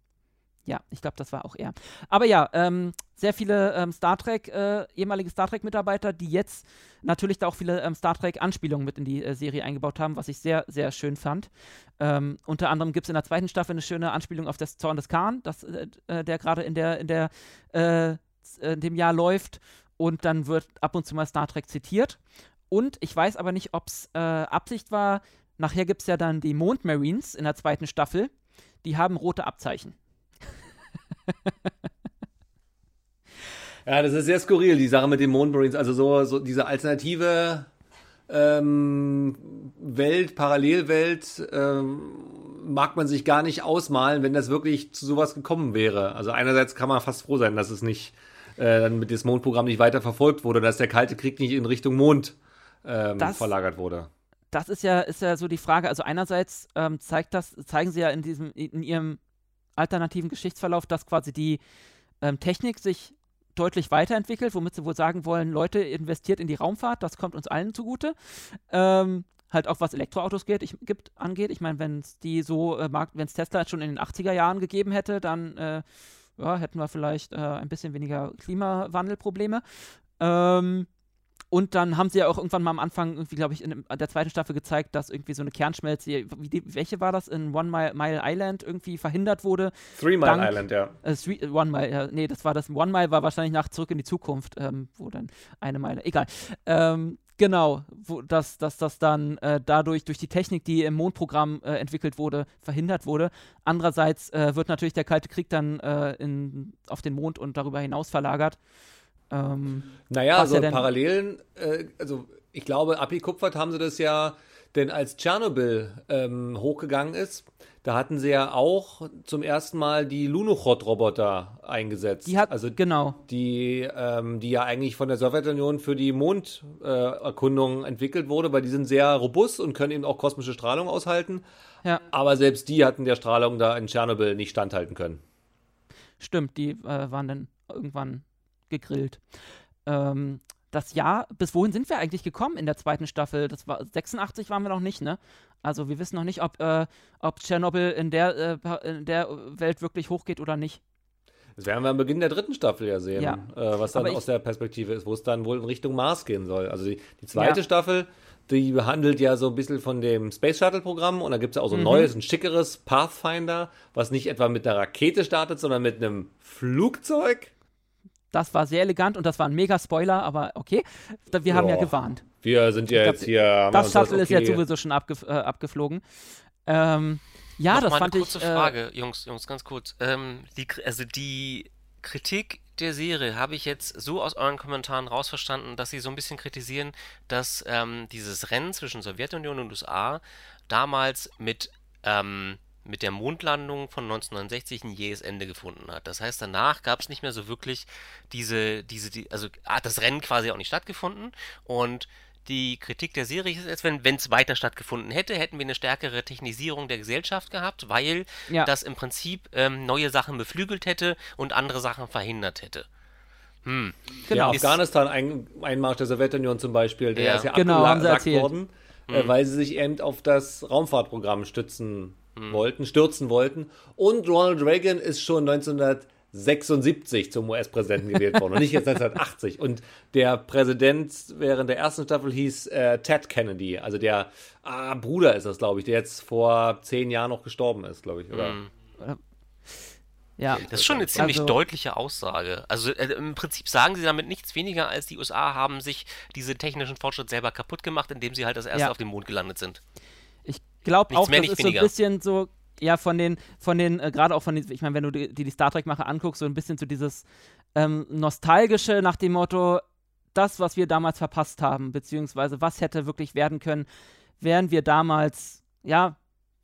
Ja, ich glaube, das war auch er. Aber ja, ähm, sehr viele ähm, Star Trek, äh, ehemalige Star Trek-Mitarbeiter, die jetzt natürlich da auch viele ähm, Star Trek-Anspielungen mit in die äh, Serie eingebaut haben, was ich sehr, sehr schön fand. Ähm, unter anderem gibt es in der zweiten Staffel eine schöne Anspielung auf das Zorn des Khan, das, äh, äh der gerade in der, in der, in dem Jahr läuft und dann wird ab und zu mal Star Trek zitiert. Und ich weiß aber nicht, ob es äh, Absicht war. Nachher gibt es ja dann die Mondmarines in der zweiten Staffel. Die haben rote Abzeichen. ja, das ist sehr skurril, die Sache mit den Mondmarines. Also so, so diese alternative ähm, Welt, Parallelwelt, ähm, mag man sich gar nicht ausmalen, wenn das wirklich zu sowas gekommen wäre. Also einerseits kann man fast froh sein, dass es nicht äh, dann mit dem Mondprogramm nicht weiter verfolgt wurde, dass der Kalte Krieg nicht in Richtung Mond ähm, das, verlagert wurde. Das ist ja, ist ja so die Frage. Also einerseits ähm, zeigt das, zeigen sie ja in diesem, in ihrem alternativen Geschichtsverlauf, dass quasi die ähm, Technik sich deutlich weiterentwickelt, womit sie wohl sagen wollen, Leute, investiert in die Raumfahrt, das kommt uns allen zugute. Ähm, halt auch was Elektroautos geht, ich, gibt, angeht. Ich meine, wenn es die so, äh, wenn es Tesla schon in den 80er Jahren gegeben hätte, dann äh, ja, hätten wir vielleicht äh, ein bisschen weniger Klimawandelprobleme. Ähm, und dann haben sie ja auch irgendwann mal am Anfang, irgendwie, glaube ich, in der zweiten Staffel gezeigt, dass irgendwie so eine Kernschmelze, die, welche war das, in One Mile, Mile, Island irgendwie verhindert wurde. Three Mile dank, Island, ja. Äh, three, One Mile, ja, nee, das war das. One Mile war wahrscheinlich nach Zurück in die Zukunft, ähm, wo dann eine Meile, egal. Ähm, Genau, wo, dass, dass das dann äh, dadurch, durch die Technik, die im Mondprogramm äh, entwickelt wurde, verhindert wurde. Andererseits äh, wird natürlich der Kalte Krieg dann äh, in, auf den Mond und darüber hinaus verlagert. Ähm, naja, also ja Parallelen, äh, also ich glaube, abgekupfert haben sie das ja, denn als Tschernobyl ähm, hochgegangen ist, da hatten sie ja auch zum ersten Mal die Lunokhod-Roboter eingesetzt. Die hat, also genau. Die, ähm, die ja eigentlich von der Sowjetunion für die Monderkundung äh, entwickelt wurde, weil die sind sehr robust und können eben auch kosmische Strahlung aushalten. Ja. Aber selbst die hatten der Strahlung da in Tschernobyl nicht standhalten können. Stimmt, die äh, waren dann irgendwann gegrillt. Ähm, das Jahr, bis wohin sind wir eigentlich gekommen in der zweiten Staffel? Das war 86 waren wir noch nicht, ne? Also wir wissen noch nicht, ob, äh, ob Tschernobyl in der, äh, in der Welt wirklich hochgeht oder nicht. Das werden wir am Beginn der dritten Staffel ja sehen, ja. Äh, was dann aus der Perspektive ist, wo es dann wohl in Richtung Mars gehen soll. Also die, die zweite ja. Staffel, die behandelt ja so ein bisschen von dem Space Shuttle Programm und da gibt es ja auch so ein mhm. neues, ein schickeres Pathfinder, was nicht etwa mit einer Rakete startet, sondern mit einem Flugzeug. Das war sehr elegant und das war ein mega Spoiler, aber okay. Wir haben ja gewarnt. Wir sind ja glaub, jetzt hier. Das Shuttle okay. ist jetzt sowieso schon abgef äh, abgeflogen. Ähm, ja, Noch das mal fand eine kurze ich. Kurze äh, Frage, Jungs, Jungs, ganz kurz. Ähm, die, also die Kritik der Serie habe ich jetzt so aus euren Kommentaren rausverstanden, dass sie so ein bisschen kritisieren, dass ähm, dieses Rennen zwischen Sowjetunion und USA damals mit ähm, mit der Mondlandung von 1969 ein jähes Ende gefunden hat. Das heißt, danach gab es nicht mehr so wirklich diese, diese, die, also hat das Rennen quasi auch nicht stattgefunden und die Kritik der Serie ist jetzt, wenn es weiter stattgefunden hätte, hätten wir eine stärkere Technisierung der Gesellschaft gehabt, weil ja. das im Prinzip ähm, neue Sachen beflügelt hätte und andere Sachen verhindert hätte. Hm. Genau. Ja, Afghanistan-Einmarsch der Sowjetunion zum Beispiel, der ja. ist ja genau, abgesagt worden, hm. äh, weil sie sich eben auf das Raumfahrtprogramm stützen hm. wollten, stürzen wollten. Und Ronald Reagan ist schon 1976 zum US-Präsidenten gewählt worden und nicht jetzt 1980. Und der Präsident während der ersten Staffel hieß äh, Ted Kennedy, also der ah, Bruder ist das, glaube ich, der jetzt vor zehn Jahren noch gestorben ist, glaube ich, oder? Hm. Ja. Das ist schon eine ziemlich also, deutliche Aussage. Also äh, im Prinzip sagen sie damit nichts weniger, als die USA haben sich diese technischen Fortschritt selber kaputt gemacht, indem sie halt das erste ja. auf dem Mond gelandet sind glaube auch, das ist so ein bisschen so, ja, von den, von den, äh, gerade auch von den, ich meine, wenn du die, die Star Trek-Macher anguckst, so ein bisschen so dieses ähm, nostalgische nach dem Motto, das, was wir damals verpasst haben, beziehungsweise was hätte wirklich werden können, wären wir damals, ja,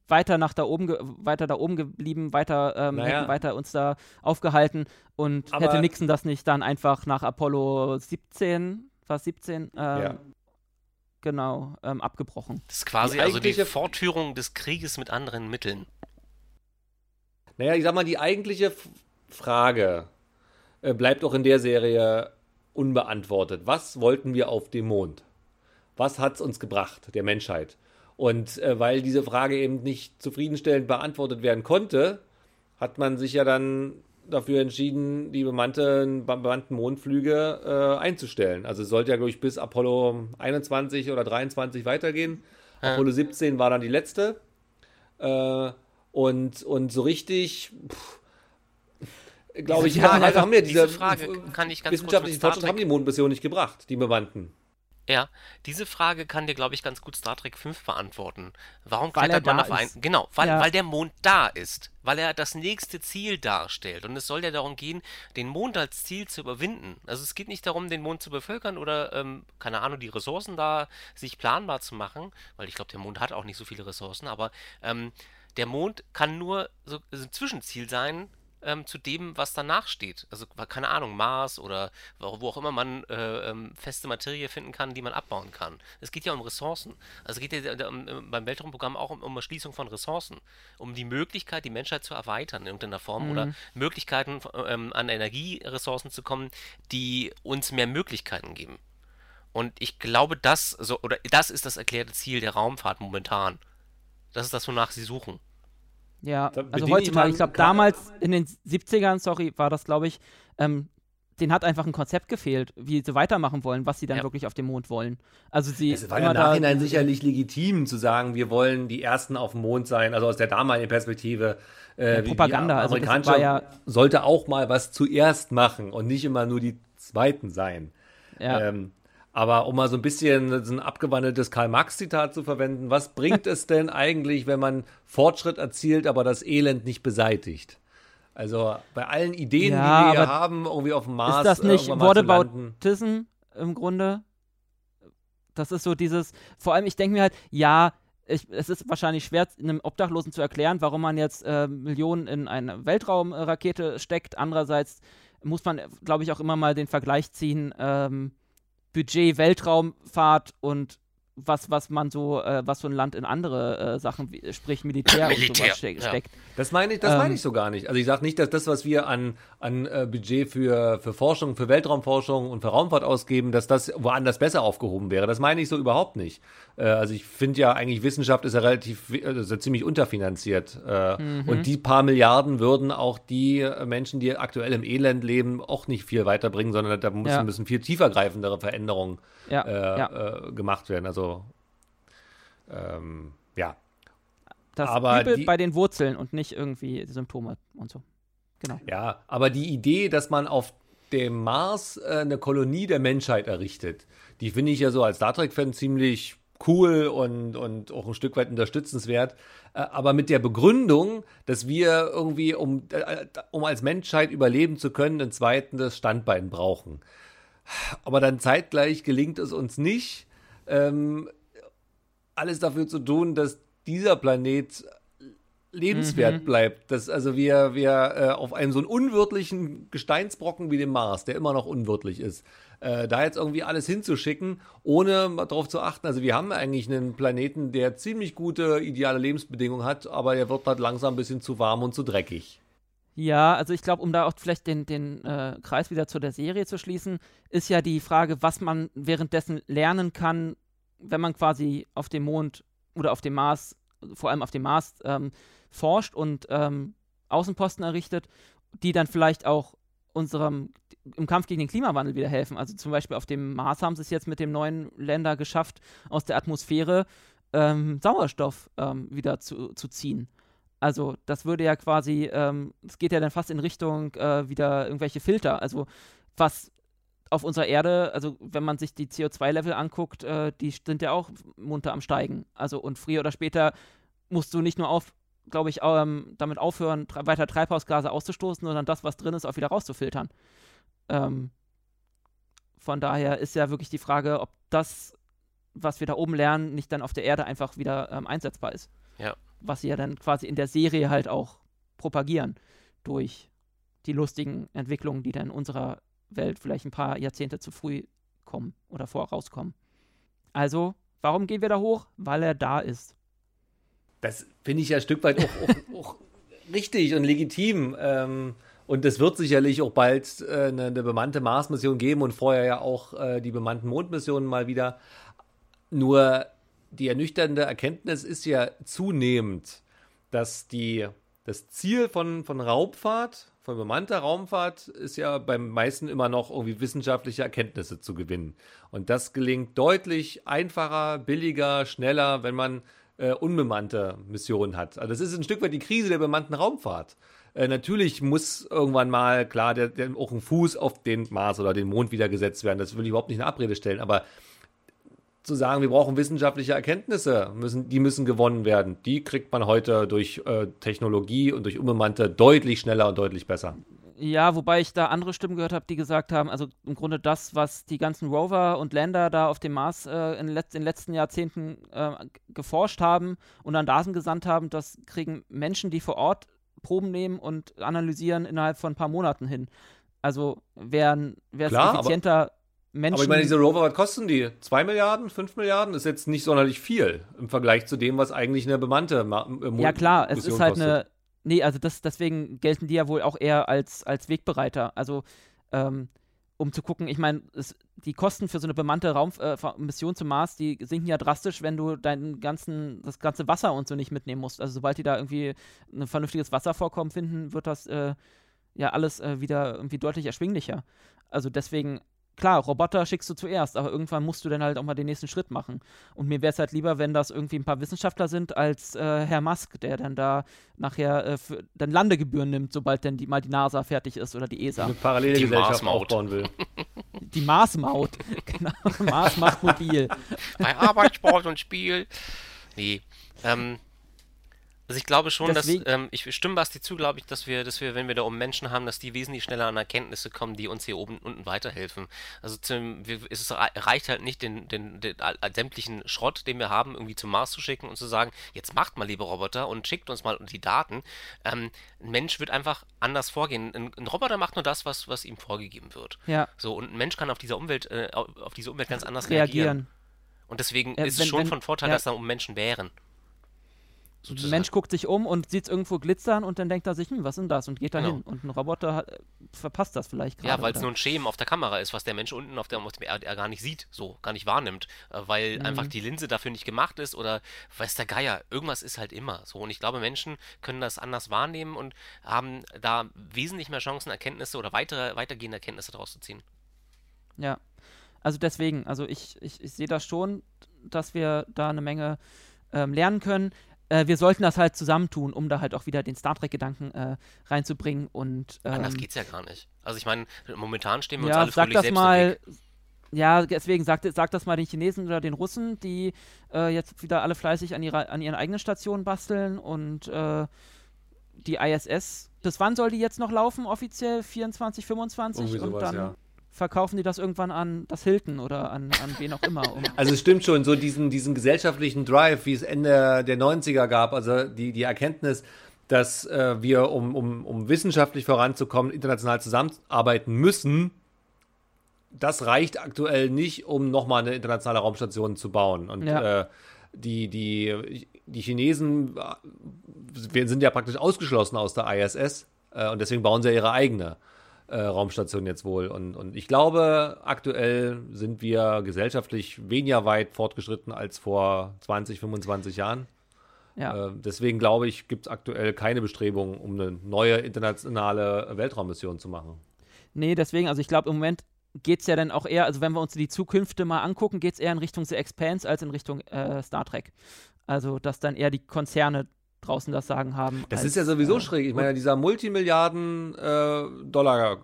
weiter nach da oben, weiter da oben geblieben, weiter, ähm, naja. hätten weiter uns da aufgehalten und Aber hätte Nixon das nicht dann einfach nach Apollo 17, was 17, ähm, ja genau, ähm, abgebrochen. Das ist quasi die also die Fortführung des Krieges mit anderen Mitteln. Naja, ich sag mal, die eigentliche Frage äh, bleibt auch in der Serie unbeantwortet. Was wollten wir auf dem Mond? Was hat es uns gebracht, der Menschheit? Und äh, weil diese Frage eben nicht zufriedenstellend beantwortet werden konnte, hat man sich ja dann dafür entschieden, die bemannten, bemannten Mondflüge äh, einzustellen. Also es sollte ja, glaube ich, bis Apollo 21 oder 23 weitergehen. Ja. Apollo 17 war dann die letzte. Äh, und, und so richtig, glaube ich, ja, also haben wir diese, diese Frage kann ich ganz wissenschaftlichen Fortschritt haben die Mondmission nicht gebracht, die bemannten. Ja, diese Frage kann dir, glaube ich, ganz gut Star Trek 5 beantworten. Warum weil klettert man auf einen. Genau, weil, ja. weil der Mond da ist. Weil er das nächste Ziel darstellt. Und es soll ja darum gehen, den Mond als Ziel zu überwinden. Also es geht nicht darum, den Mond zu bevölkern oder, ähm, keine Ahnung, die Ressourcen da sich planbar zu machen. Weil ich glaube, der Mond hat auch nicht so viele Ressourcen. Aber ähm, der Mond kann nur so, so ein Zwischenziel sein, ähm, zu dem, was danach steht. Also, keine Ahnung, Mars oder wo auch immer man äh, ähm, feste Materie finden kann, die man abbauen kann. Es geht ja um Ressourcen. Also es geht ja um, um, beim Weltraumprogramm auch um, um Erschließung von Ressourcen. Um die Möglichkeit, die Menschheit zu erweitern in irgendeiner Form mhm. oder Möglichkeiten ähm, an Energieressourcen zu kommen, die uns mehr Möglichkeiten geben. Und ich glaube, das so, oder das ist das erklärte Ziel der Raumfahrt momentan. Das ist das, wonach sie suchen. Ja, also heutzutage, ich glaube, damals in den 70ern, sorry, war das, glaube ich, ähm, denen hat einfach ein Konzept gefehlt, wie sie weitermachen wollen, was sie dann ja. wirklich auf dem Mond wollen. Also sie. Es war ja im Nachhinein sicherlich legitim zu sagen, wir wollen die Ersten auf dem Mond sein, also aus der damaligen Perspektive. Äh, ja, Propaganda, also amerikanische ja sollte auch mal was zuerst machen und nicht immer nur die Zweiten sein. Ja. Ähm, Aber um mal so ein bisschen so ein abgewandeltes Karl-Marx-Zitat zu verwenden, was bringt es denn eigentlich, wenn man Fortschritt erzielt, aber das Elend nicht beseitigt? Also bei allen Ideen, Ja, die wir aber haben, irgendwie auf dem Mars. ist das nicht. Whataboutism im Grunde? Das ist so dieses, vor allem ich denke mir halt, ja, ich, es ist wahrscheinlich schwer, einem Obdachlosen zu erklären, warum man jetzt äh, Millionen in eine Weltraumrakete steckt. Andererseits muss man, glaube ich, auch immer mal den Vergleich ziehen, ähm, Budget Weltraumfahrt und was, was man so, äh, was so ein Land in andere äh, Sachen, wie, sprich Militär, und Militär, sowas ste ja. steckt. Das meine ich, das Ähm, meine ich so gar nicht. Also ich sage nicht, dass das, was wir an, an äh, Budget für, für Forschung, für Weltraumforschung und für Raumfahrt ausgeben, dass das woanders besser aufgehoben wäre. Das meine ich so überhaupt nicht. Äh, also ich finde ja eigentlich, Wissenschaft ist ja relativ, ja ziemlich unterfinanziert. Äh, Mhm. Und die paar Milliarden würden auch die äh, Menschen, die aktuell im Elend leben, auch nicht viel weiterbringen, sondern da müssen, Ja. müssen viel tiefergreifendere Veränderungen Ja, äh, ja. äh, gemacht werden. Also ähm, ja. Das aber Übel die- bei den Wurzeln und nicht irgendwie Symptome und so. Genau. Ja, aber die Idee, dass man auf dem Mars äh, eine Kolonie der Menschheit errichtet, die finde ich ja so als Star Trek-Fan ziemlich cool und, und auch ein Stück weit unterstützenswert. Äh, aber mit der Begründung, dass wir irgendwie, um, äh, um als Menschheit überleben zu können, ein zweites Standbein brauchen. Aber dann zeitgleich gelingt es uns nicht, ähm, alles dafür zu tun, dass dieser Planet lebenswert bleibt. Dass also wir, wir äh, auf einem so einen unwirtlichen Gesteinsbrocken wie dem Mars, der immer noch unwirtlich ist, äh, da jetzt irgendwie alles hinzuschicken, ohne darauf zu achten. Also wir haben eigentlich einen Planeten, der ziemlich gute, ideale Lebensbedingungen hat, aber er wird halt langsam ein bisschen zu warm und zu dreckig. Ja, also ich glaube, um da auch vielleicht den, den äh, Kreis wieder zu der Serie zu schließen, ist ja die Frage, was man währenddessen lernen kann, wenn man quasi auf dem Mond oder auf dem Mars, vor allem auf dem Mars, ähm, forscht und ähm, Außenposten errichtet, die dann vielleicht auch unserem im Kampf gegen den Klimawandel wieder helfen. Also zum Beispiel auf dem Mars haben sie es jetzt mit dem neuen Länder geschafft, aus der Atmosphäre ähm, Sauerstoff ähm, wieder zu, zu ziehen. Also das würde ja quasi, ähm, es geht ja dann fast in Richtung äh, wieder irgendwelche Filter. Also was auf unserer Erde, also wenn man sich die CO2-Level anguckt, äh, die sind ja auch munter am Steigen. Also und früher oder später musst du nicht nur auf, glaube ich, ähm, damit aufhören, tre weiter Treibhausgase auszustoßen, sondern das, was drin ist, auch wieder rauszufiltern. Ähm, von daher ist ja wirklich die Frage, ob das, was wir da oben lernen, nicht dann auf der Erde einfach wieder ähm, einsetzbar ist. Ja. Was sie ja dann quasi in der Serie halt auch propagieren durch die lustigen Entwicklungen, die dann in unserer Welt vielleicht ein paar Jahrzehnte zu früh kommen oder vorauskommen. Also, warum gehen wir da hoch? Weil er da ist. Das finde ich ja ein Stück weit auch, auch, auch richtig und legitim. Ähm, und es wird sicherlich auch bald äh, eine, eine bemannte Mars-Mission geben und vorher ja auch äh, die bemannten Mondmissionen mal wieder. Nur die ernüchternde Erkenntnis ist ja zunehmend, dass die, das Ziel von, von Raumfahrt, von bemannter Raumfahrt, ist ja beim meisten immer noch irgendwie wissenschaftliche Erkenntnisse zu gewinnen. Und das gelingt deutlich einfacher, billiger, schneller, wenn man äh, unbemannte Missionen hat. Also das ist ein Stück weit die Krise der bemannten Raumfahrt. Äh, natürlich muss irgendwann mal, klar, der, der, auch ein Fuß auf den Mars oder den Mond wieder gesetzt werden. Das will ich überhaupt nicht in Abrede stellen. Aber zu sagen, wir brauchen wissenschaftliche Erkenntnisse, müssen, die müssen gewonnen werden. Die kriegt man heute durch äh, Technologie und durch Unbemannte deutlich schneller und deutlich besser. Ja, wobei ich da andere Stimmen gehört habe, die gesagt haben, also im Grunde das, was die ganzen Rover und Länder da auf dem Mars äh, in, letz in den letzten Jahrzehnten äh, geforscht haben und an Daten gesandt haben, das kriegen Menschen, die vor Ort Proben nehmen und analysieren innerhalb von ein paar Monaten hin. Also wären wäre es Klar, aber- effizienter, Menschen. Aber ich meine, diese Rover, was kosten die? Zwei Milliarden, fünf Milliarden? Ist jetzt nicht sonderlich viel im Vergleich zu dem, was eigentlich eine bemannte Ma äh, Ja, klar, es Mission ist halt kostet. eine. Nee, also das, deswegen gelten die ja wohl auch eher als, als Wegbereiter. Also, ähm, um zu gucken, ich meine, die Kosten für so eine bemannte Raummission äh, zum Mars, die sinken ja drastisch, wenn du deinen ganzen, das ganze Wasser und so nicht mitnehmen musst. Also sobald die da irgendwie ein vernünftiges Wasservorkommen finden, wird das äh, ja alles äh, wieder irgendwie deutlich erschwinglicher. Also deswegen, klar, Roboter schickst du zuerst, aber irgendwann musst du dann halt auch mal den nächsten Schritt machen. Und mir wäre es halt lieber, wenn das irgendwie ein paar Wissenschaftler sind, als äh, Herr Musk, der dann da nachher äh, für, dann Landegebühren nimmt, sobald dann die, mal die NASA fertig ist oder die ESA. eine parallele Die Gesellschaft Mars-Maut. aufbauen will. die Mars-Maut. genau, Mars macht mobil. Bei Arbeit, Sport und Spiel. Nee. Ähm, also ich glaube schon, Deswegen, dass ähm, ich stimme Basti zu, glaube ich, dass wir, dass wir, wenn wir da um Menschen haben, dass die wesentlich schneller an Erkenntnisse kommen, die uns hier oben unten weiterhelfen. Also zum, wir, es reicht halt nicht, den, den, den, den, sämtlichen Schrott, den wir haben, irgendwie zum Mars zu schicken und zu sagen, jetzt macht mal liebe Roboter und schickt uns mal die Daten. Ähm, ein Mensch wird einfach anders vorgehen. Ein, ein, Roboter macht nur das, was, was ihm vorgegeben wird. Ja. So und ein Mensch kann auf dieser Umwelt, äh, auf diese Umwelt ganz anders reagieren. reagieren. Und deswegen äh, ist wenn, es schon wenn, von Vorteil, ja. dass da um Menschen wären. Sozusagen. Ein Mensch guckt sich um und sieht es irgendwo glitzern und dann denkt er sich, hm, was ist denn das? Und geht da hin. Genau. Und ein Roboter hat, verpasst das vielleicht gerade. Ja, weil es nur ein Schemen auf der Kamera ist, was der Mensch unten auf, der, auf dem er gar nicht sieht, so, gar nicht wahrnimmt. Äh, weil mhm. einfach die Linse dafür nicht gemacht ist oder weiß der Geier, irgendwas ist halt immer so. Und ich glaube, Menschen können das anders wahrnehmen und haben da wesentlich mehr Chancen, Erkenntnisse oder weitere, weitergehende Erkenntnisse daraus zu ziehen. Ja, also deswegen, also ich, ich, ich sehe das schon, dass wir da eine Menge ähm, lernen können äh, wir sollten das halt zusammentun, um da halt auch wieder den Star Trek-Gedanken äh, reinzubringen und. Ähm, Anders geht's ja gar nicht. Also ich meine, momentan stehen wir uns ja, alle sag das mal, Ja, deswegen sagt sag das mal den Chinesen oder den Russen, die äh, jetzt wieder alle fleißig an, ihrer, an ihren eigenen Stationen basteln und äh, die ISS. Bis wann soll die jetzt noch laufen, offiziell? 24, 25? Irgendwie und sowas, dann ja verkaufen die das irgendwann an das Hilton oder an, an wen auch immer. Um also es stimmt schon, so diesen, diesen gesellschaftlichen Drive, wie es Ende der 90er gab, also die, die Erkenntnis, dass äh, wir, um, um, um wissenschaftlich voranzukommen, international zusammenarbeiten müssen, das reicht aktuell nicht, um nochmal eine internationale Raumstation zu bauen. Und ja. äh, die, die, die Chinesen wir sind ja praktisch ausgeschlossen aus der ISS äh, und deswegen bauen sie ja ihre eigene äh, Raumstation jetzt wohl. Und, und ich glaube, aktuell sind wir gesellschaftlich weniger weit fortgeschritten als vor 20, 25 Jahren. Ja. Äh, deswegen glaube ich, gibt es aktuell keine Bestrebungen, um eine neue internationale Weltraummission zu machen. Nee, deswegen, also ich glaube, im Moment geht es ja dann auch eher, also wenn wir uns die Zukünfte mal angucken, geht es eher in Richtung The Expanse als in Richtung äh, Star Trek. Also, dass dann eher die Konzerne draußen das Sagen haben. Das als, ist ja sowieso äh, schräg. Ich meine, dieser Multimilliarden-Dollar- äh,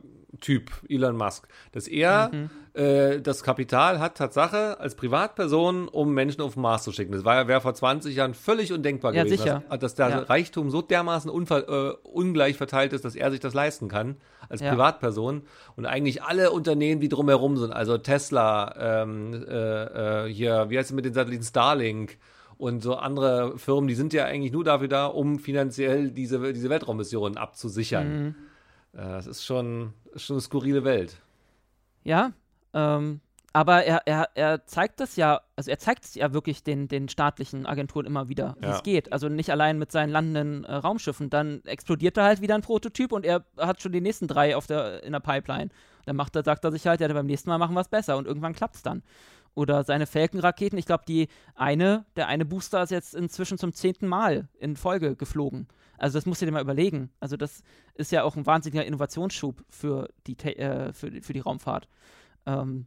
Elon Musk, dass er mhm. äh, das Kapital hat, Tatsache, als Privatperson, um Menschen auf den Mars zu schicken. Das war wäre vor 20 Jahren völlig undenkbar ja, gewesen, sicher. Dass, dass der ja. Reichtum so dermaßen äh, ungleich verteilt ist, dass er sich das leisten kann, als ja. Privatperson. Und eigentlich alle Unternehmen, die drumherum sind, also Tesla, ähm, äh, äh hier, wie heißt es mit den Satelliten Starlink, und so andere Firmen, die sind ja eigentlich nur dafür da, um finanziell diese, diese Weltraummissionen abzusichern. Mhm. Das ist schon, ist schon eine skurrile Welt. Ja, ähm, aber er, er, er zeigt das ja, also er zeigt es ja wirklich den, den staatlichen Agenturen immer wieder, wie ja. es geht. Also nicht allein mit seinen landenden äh, Raumschiffen. Dann explodiert da halt wieder ein Prototyp und er hat schon die nächsten drei auf der, in der Pipeline. Dann macht er, sagt er sich halt, ja, beim nächsten Mal machen wir es besser und irgendwann klappt es dann oder seine Falcon-Raketen. Ich glaube, die eine, der eine Booster ist jetzt inzwischen zum zehnten Mal in Folge geflogen. Also das musst du dir mal überlegen. Also das ist ja auch ein wahnsinniger Innovationsschub für die, äh, für, für die Raumfahrt. Ähm,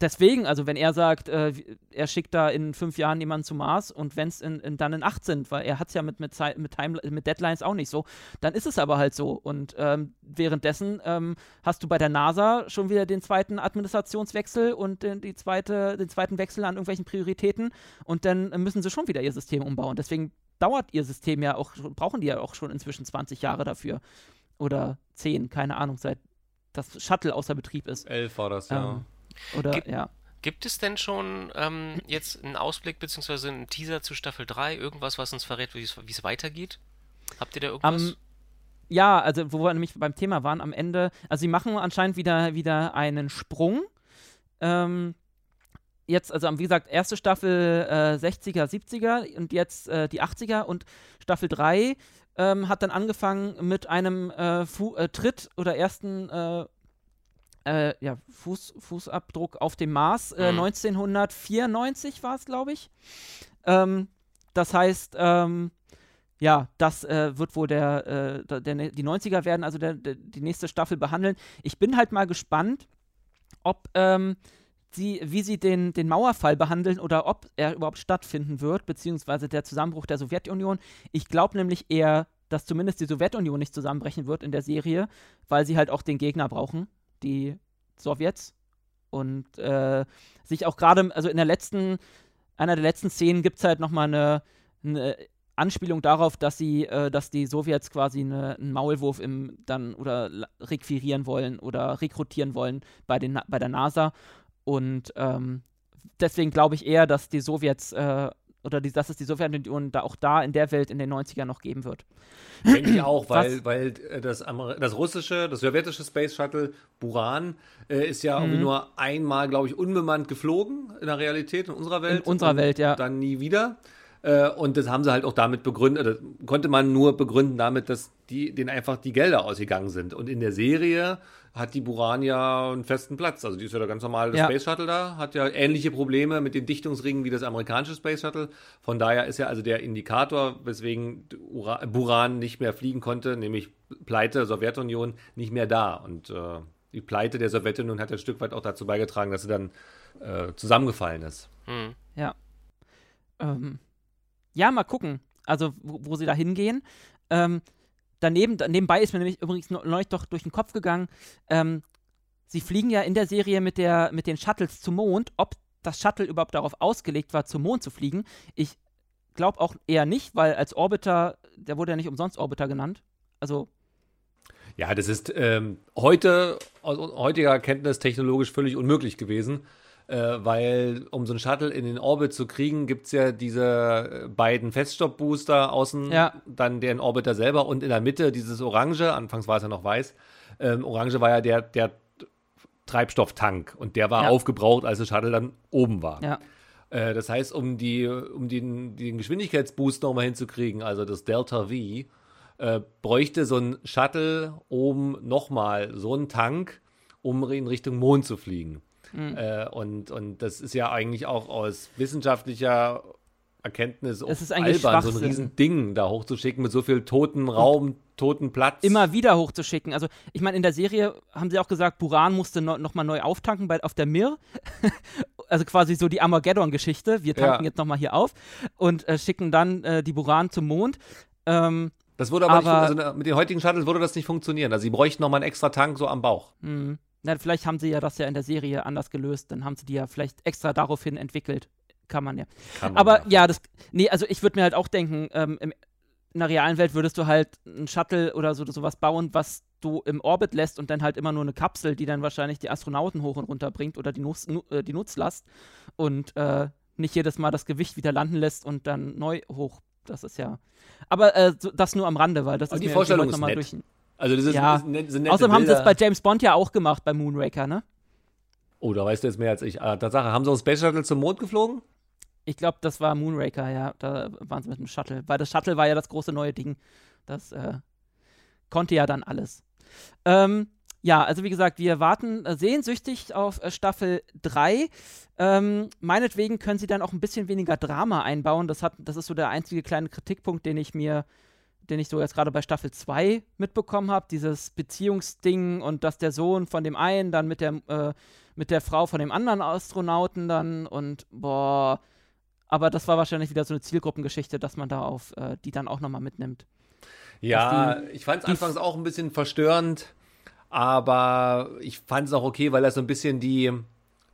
deswegen, also wenn er sagt, äh, er schickt da in fünf Jahren jemanden zum Mars und wenn es dann in acht sind, weil er hat es ja mit, mit, mit, Time, mit Deadlines auch nicht so, dann ist es aber halt so. Und ähm, währenddessen ähm, hast du bei der NASA schon wieder den zweiten Administrationswechsel und den, die zweite, den zweiten Wechsel an irgendwelchen Prioritäten und dann müssen sie schon wieder ihr System umbauen. Deswegen dauert ihr System ja auch, brauchen die ja auch schon inzwischen 20 Jahre dafür. Oder 10, keine Ahnung, seit das Shuttle außer Betrieb ist. Elf war das, ja. Ähm, oder, Gibt, ja. Gibt es denn schon ähm, jetzt einen Ausblick bzw. einen Teaser zu Staffel 3? Irgendwas, was uns verrät, wie es weitergeht? Habt ihr da irgendwas? Um, ja, also wo wir nämlich beim Thema waren, am Ende, also sie machen anscheinend wieder, wieder einen Sprung. Ähm, jetzt, also wie gesagt, erste Staffel äh, 60er, 70er und jetzt äh, die 80er und Staffel 3 ähm, hat dann angefangen mit einem äh, äh Tritt oder ersten äh, ja, Fuß, Fußabdruck auf dem Mars. Äh, mhm. 1994 war es, glaube ich. Ähm, das heißt, ähm, ja, das äh, wird wohl der, äh, der, die 90er werden, also der, der, die nächste Staffel behandeln. Ich bin halt mal gespannt, ob ähm, sie, wie sie den, den Mauerfall behandeln oder ob er überhaupt stattfinden wird, beziehungsweise der Zusammenbruch der Sowjetunion. Ich glaube nämlich eher, dass zumindest die Sowjetunion nicht zusammenbrechen wird in der Serie, weil sie halt auch den Gegner brauchen die Sowjets. und äh, sich auch gerade, also in der letzten, einer der letzten Szenen gibt es halt nochmal eine, eine Anspielung darauf, dass sie, äh, dass die Sowjets quasi eine, einen Maulwurf im dann oder requirieren wollen oder rekrutieren wollen bei, den, bei der NASA. Und ähm, deswegen glaube ich eher, dass die Sowjets äh, oder die, dass es die Sowjetunion da auch da in der Welt in den 90ern noch geben wird. Denke ich auch, weil, weil äh, das, das russische, das sowjetische Space Shuttle Buran äh, ist ja mhm. nur einmal, glaube ich, unbemannt geflogen in der Realität, in unserer Welt. In unserer Welt, ja. Dann nie wieder. Äh, und das haben sie halt auch damit begründet, oder konnte man nur begründen damit, dass die, denen einfach die Gelder ausgegangen sind. Und in der Serie hat die Buran ja einen festen Platz. Also die ist ja der ganz normale ja. Space Shuttle da, hat ja ähnliche Probleme mit den Dichtungsringen wie das amerikanische Space Shuttle. Von daher ist ja also der Indikator, weswegen Ura Buran nicht mehr fliegen konnte, nämlich Pleite Sowjetunion, nicht mehr da. Und äh, die Pleite der Sowjetunion hat ein Stück weit auch dazu beigetragen, dass sie dann äh, zusammengefallen ist. Hm. Ja. Ähm, ja, mal gucken, also wo, wo sie da hingehen. Ähm, daneben, nebenbei ist mir nämlich übrigens neulich doch durch den Kopf gegangen, ähm, sie fliegen ja in der Serie mit, der, mit den Shuttles zum Mond. Ob das Shuttle überhaupt darauf ausgelegt war, zum Mond zu fliegen, ich glaube auch eher nicht, weil als Orbiter, der wurde ja nicht umsonst Orbiter genannt. Also. Ja, das ist ähm, heute, aus heutiger Kenntnis technologisch völlig unmöglich gewesen äh, weil um so einen Shuttle in den Orbit zu kriegen, gibt es ja diese äh, beiden Feststoffbooster außen, ja. dann den Orbiter selber und in der Mitte dieses Orange, anfangs war es ja noch weiß, ähm, Orange war ja der, der Treibstofftank und der war ja. aufgebraucht, als das Shuttle dann oben war. Ja. Äh, das heißt, um, die, um den, den Geschwindigkeitsboost nochmal hinzukriegen, also das Delta V, äh, bräuchte so ein Shuttle oben nochmal so einen Tank, um in Richtung Mond zu fliegen. Mhm. Äh, und, und das ist ja eigentlich auch aus wissenschaftlicher Erkenntnis es ist eigentlich albern, so ein riesen Ding da hochzuschicken mit so viel toten Raum, toten Platz. Immer wieder hochzuschicken. Also ich meine, in der Serie haben sie auch gesagt, Buran musste no, nochmal neu auftanken bei, auf der Mir. also quasi so die Armageddon-Geschichte. Wir tanken ja. jetzt nochmal hier auf und äh, schicken dann äh, die Buran zum Mond. Ähm, das würde aber, aber nicht, also mit den heutigen Shuttles würde das nicht funktionieren. Also sie bräuchten nochmal einen extra Tank so am Bauch. Mhm. Na, vielleicht haben sie ja das ja in der Serie anders gelöst, dann haben sie die ja vielleicht extra daraufhin entwickelt. Kann man ja. Kann man Aber ja. ja, das. Nee, also ich würde mir halt auch denken, ähm, in der realen Welt würdest du halt ein Shuttle oder so sowas bauen, was du im Orbit lässt und dann halt immer nur eine Kapsel, die dann wahrscheinlich die Astronauten hoch und runter bringt oder die, Nutz, äh, die Nutzlast und äh, nicht jedes Mal das Gewicht wieder landen lässt und dann neu hoch. Das ist ja. Aber äh, das nur am Rande, weil das Aber ist die mir Vorstellung ist nett. durch. Also das ist, ja. ist, ist, ist Außerdem haben sie es bei James Bond ja auch gemacht, bei Moonraker, ne? Oh, da weißt du jetzt mehr als ich. Ah, Tatsache, haben sie auch Space Shuttle zum Mond geflogen? Ich glaube, das war Moonraker, ja. Da waren sie mit dem Shuttle. Weil das Shuttle war ja das große neue Ding. Das äh, konnte ja dann alles. Ähm, ja, also wie gesagt, wir warten äh, sehnsüchtig auf äh, Staffel 3. Ähm, meinetwegen können sie dann auch ein bisschen weniger Drama einbauen. Das, hat, das ist so der einzige kleine Kritikpunkt, den ich mir den ich so jetzt gerade bei Staffel 2 mitbekommen habe, dieses Beziehungsding und dass der Sohn von dem einen dann mit der, äh, mit der Frau von dem anderen Astronauten dann und boah, aber das war wahrscheinlich wieder so eine Zielgruppengeschichte, dass man da auf äh, die dann auch nochmal mitnimmt. Ja, die, ich fand es anfangs auch ein bisschen verstörend, aber ich fand es auch okay, weil er so ein bisschen die,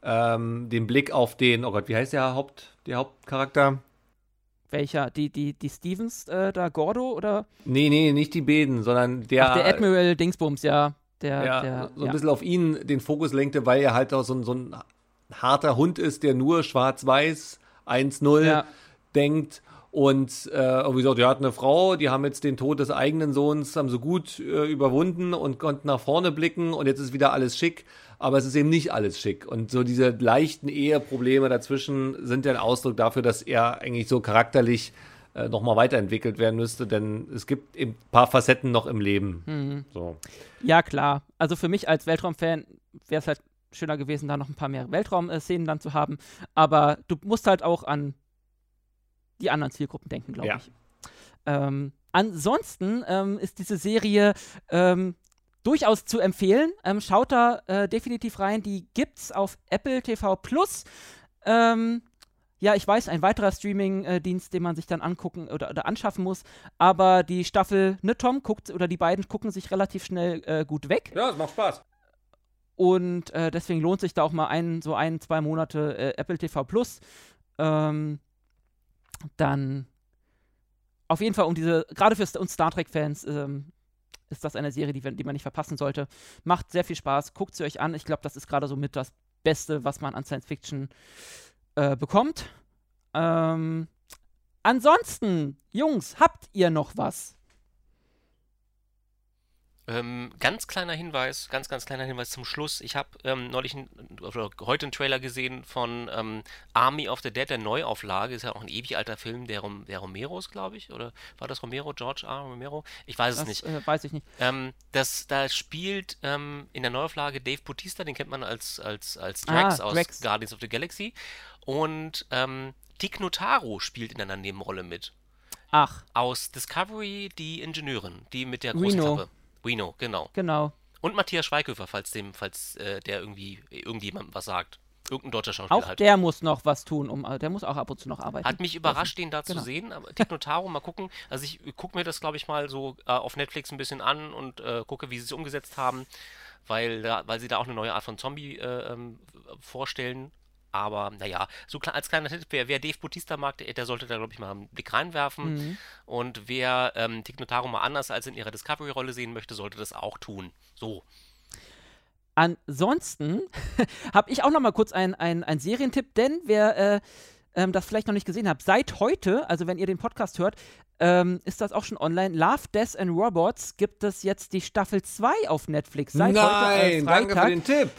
ähm, den Blick auf den, oh Gott, wie heißt der Haupt, der Hauptcharakter? Welcher? Die, die, die Stevens äh, da, Gordo oder? Nee, nee, nicht die Beden, sondern der. Ach, der Admiral Dingsbums, ja. Der, ja, der, so ein ja. bisschen auf ihn den Fokus lenkte, weil er halt auch so ein, so ein harter Hund ist, der nur schwarz-weiß 1-0 ja. denkt und äh, wie gesagt, die hat eine Frau, die haben jetzt den Tod des eigenen Sohns, haben so gut äh, überwunden und konnten nach vorne blicken und jetzt ist wieder alles schick, aber es ist eben nicht alles schick. Und so diese leichten Eheprobleme dazwischen sind ja ein Ausdruck dafür, dass er eigentlich so charakterlich äh, nochmal weiterentwickelt werden müsste, denn es gibt eben ein paar Facetten noch im Leben. Mhm. So. Ja, klar. Also für mich als Weltraumfan wäre es halt schöner gewesen, da noch ein paar mehr Weltraumszenen dann zu haben. Aber du musst halt auch an die anderen Zielgruppen denken, glaube ja. ich. Ähm, ansonsten ähm, ist diese Serie ähm, durchaus zu empfehlen. Ähm, schaut da äh, definitiv rein. Die gibt's auf Apple TV Plus. Ähm, ja, ich weiß, ein weiterer Streaming-Dienst, den man sich dann angucken oder, oder, anschaffen muss. Aber die Staffel, ne, Tom, guckt, oder die beiden gucken sich relativ schnell äh, gut weg. Ja, es macht Spaß. Und äh, deswegen lohnt sich da auch mal ein, so ein, zwei Monate äh, Apple TV Plus. Ähm, dann auf jeden Fall um diese, gerade für uns Star Trek-Fans, ähm, ist das eine Serie, die, die, man nicht verpassen sollte. Macht sehr viel Spaß, guckt sie euch an. Ich glaube, das ist gerade so mit das Beste, was man an Science Fiction äh, bekommt. Ähm, ansonsten, Jungs, habt ihr noch was? Ähm, ganz kleiner Hinweis, ganz, ganz kleiner Hinweis zum Schluss. Ich habe ähm, neulich ein, oder heute einen Trailer gesehen von ähm, Army of the Dead, der Neuauflage. Ist ja auch ein ewig alter Film der, Rom der Romeros, glaube ich. Oder war das Romero, George R. Romero? Ich weiß das, es nicht. Äh, weiß ich nicht. Ähm, das, da spielt ähm, in der Neuauflage Dave Bautista, den kennt man als, als, als Drax ah, aus Drax. Guardians of the Galaxy. Und ähm, Dick Notaro spielt in einer Nebenrolle mit. Ach. Aus Discovery, die Ingenieurin, die mit der großen Reno. Klappe. Reno, genau. Genau. Und Matthias Schweighöfer, falls dem, falls äh, der irgendwie irgendjemandem was sagt. Irgendein deutscher Schauspieler auch halt. der muss noch was tun, um, der muss auch ab und zu noch arbeiten. Hat mich überrascht, den da genau. zu sehen. Aber Technotaro, mal gucken. Also ich gucke mir das, glaube ich, mal so äh, auf Netflix ein bisschen an und äh, gucke, wie sie es umgesetzt haben, weil, weil sie da auch eine neue Art von Zombie äh, ähm, vorstellen. Aber naja, so als kleiner Tipp, wer, wer Dave Bautista mag, der, der sollte da, glaube ich, mal einen Blick reinwerfen. Mhm. Und wer ähm, Tignotaro mal anders als in ihrer Discovery-Rolle sehen möchte, sollte das auch tun. So. Ansonsten habe ich auch noch mal kurz einen ein Serientipp, denn wer äh, ähm, das vielleicht noch nicht gesehen hat, seit heute, also wenn ihr den Podcast hört, ähm, ist das auch schon online. Love, Death and Robots gibt es jetzt die Staffel 2 auf Netflix. Seit Nein, heute, äh, danke für den Tipp.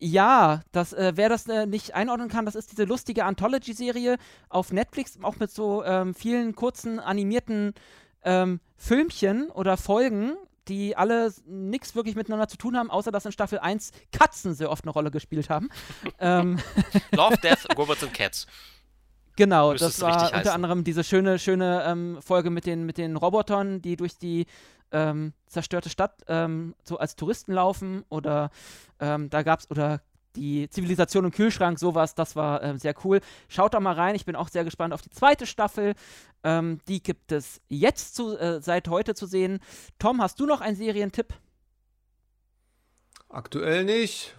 Ja, das, äh, wer das äh, nicht einordnen kann, das ist diese lustige Anthology-Serie auf Netflix, auch mit so ähm, vielen kurzen animierten ähm, Filmchen oder Folgen, die alle nichts wirklich miteinander zu tun haben, außer dass in Staffel 1 Katzen sehr oft eine Rolle gespielt haben. ähm, Love, Death, Robots and Cats. Genau, das war unter heißen. anderem diese schöne, schöne ähm, Folge mit den, mit den Robotern, die durch die ähm, zerstörte Stadt ähm, so als Touristen laufen oder ähm, da gab es oder die Zivilisation im Kühlschrank, sowas, das war äh, sehr cool. Schaut da mal rein, ich bin auch sehr gespannt auf die zweite Staffel. Ähm, die gibt es jetzt zu, äh, seit heute zu sehen. Tom, hast du noch einen Serientipp? Aktuell nicht.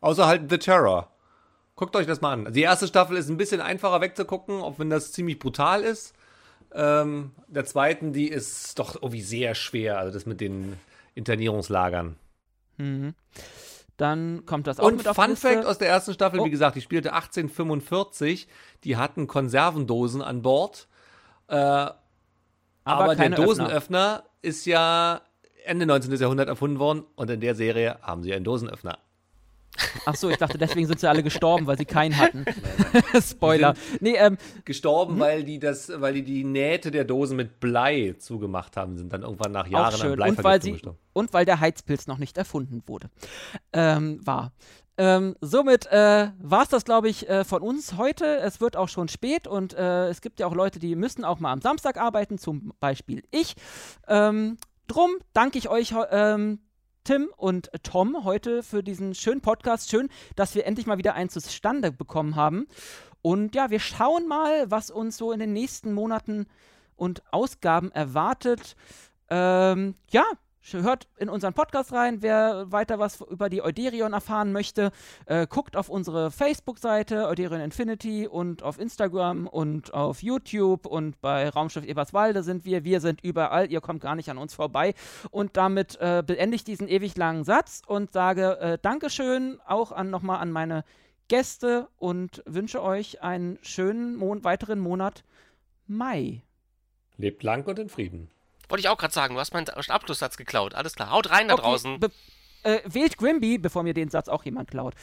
Außer halt The Terror. Guckt euch das mal an. Die erste Staffel ist ein bisschen einfacher wegzugucken, auch wenn das ziemlich brutal ist. Ähm, der zweiten, die ist doch irgendwie sehr schwer, also das mit den Internierungslagern. Mhm. Dann kommt das auch Und mit auf Fun Fact aus der ersten Staffel, oh. wie gesagt, die spielte 1845. Die hatten Konservendosen an Bord. Äh, aber, aber der Dosenöffner Öffner. ist ja Ende 19. Jahrhundert erfunden worden und in der Serie haben sie einen Dosenöffner. Ach so, ich dachte, deswegen sind sie alle gestorben, weil sie keinen hatten. Spoiler. Nee, ähm, gestorben, hm? weil die das, weil die die Nähte der Dosen mit Blei zugemacht haben, sind dann irgendwann nach Jahren an Blei und weil sie, gestorben. Und weil der Heizpilz noch nicht erfunden wurde. Ähm, war. Ähm, somit äh, war es das, glaube ich, äh, von uns heute. Es wird auch schon spät und äh, es gibt ja auch Leute, die müssen auch mal am Samstag arbeiten, zum Beispiel ich. Ähm, drum danke ich euch ähm, Tim und Tom heute für diesen schönen Podcast. Schön, dass wir endlich mal wieder einen zustande bekommen haben. Und ja, wir schauen mal, was uns so in den nächsten Monaten und Ausgaben erwartet. Ähm, ja, Hört in unseren Podcast rein, wer weiter was über die Euderion erfahren möchte. Äh, guckt auf unsere Facebook-Seite Euderion Infinity und auf Instagram und auf YouTube und bei Raumschiff Eberswalde sind wir. Wir sind überall, ihr kommt gar nicht an uns vorbei. Und damit äh, beende ich diesen ewig langen Satz und sage äh, Dankeschön auch an, nochmal an meine Gäste und wünsche euch einen schönen Mon weiteren Monat Mai. Lebt lang und in Frieden. Wollte ich auch gerade sagen, du hast meinen Abschlusssatz geklaut. Alles klar, haut rein da okay, draußen. Äh, wählt Grimby, bevor mir den Satz auch jemand klaut.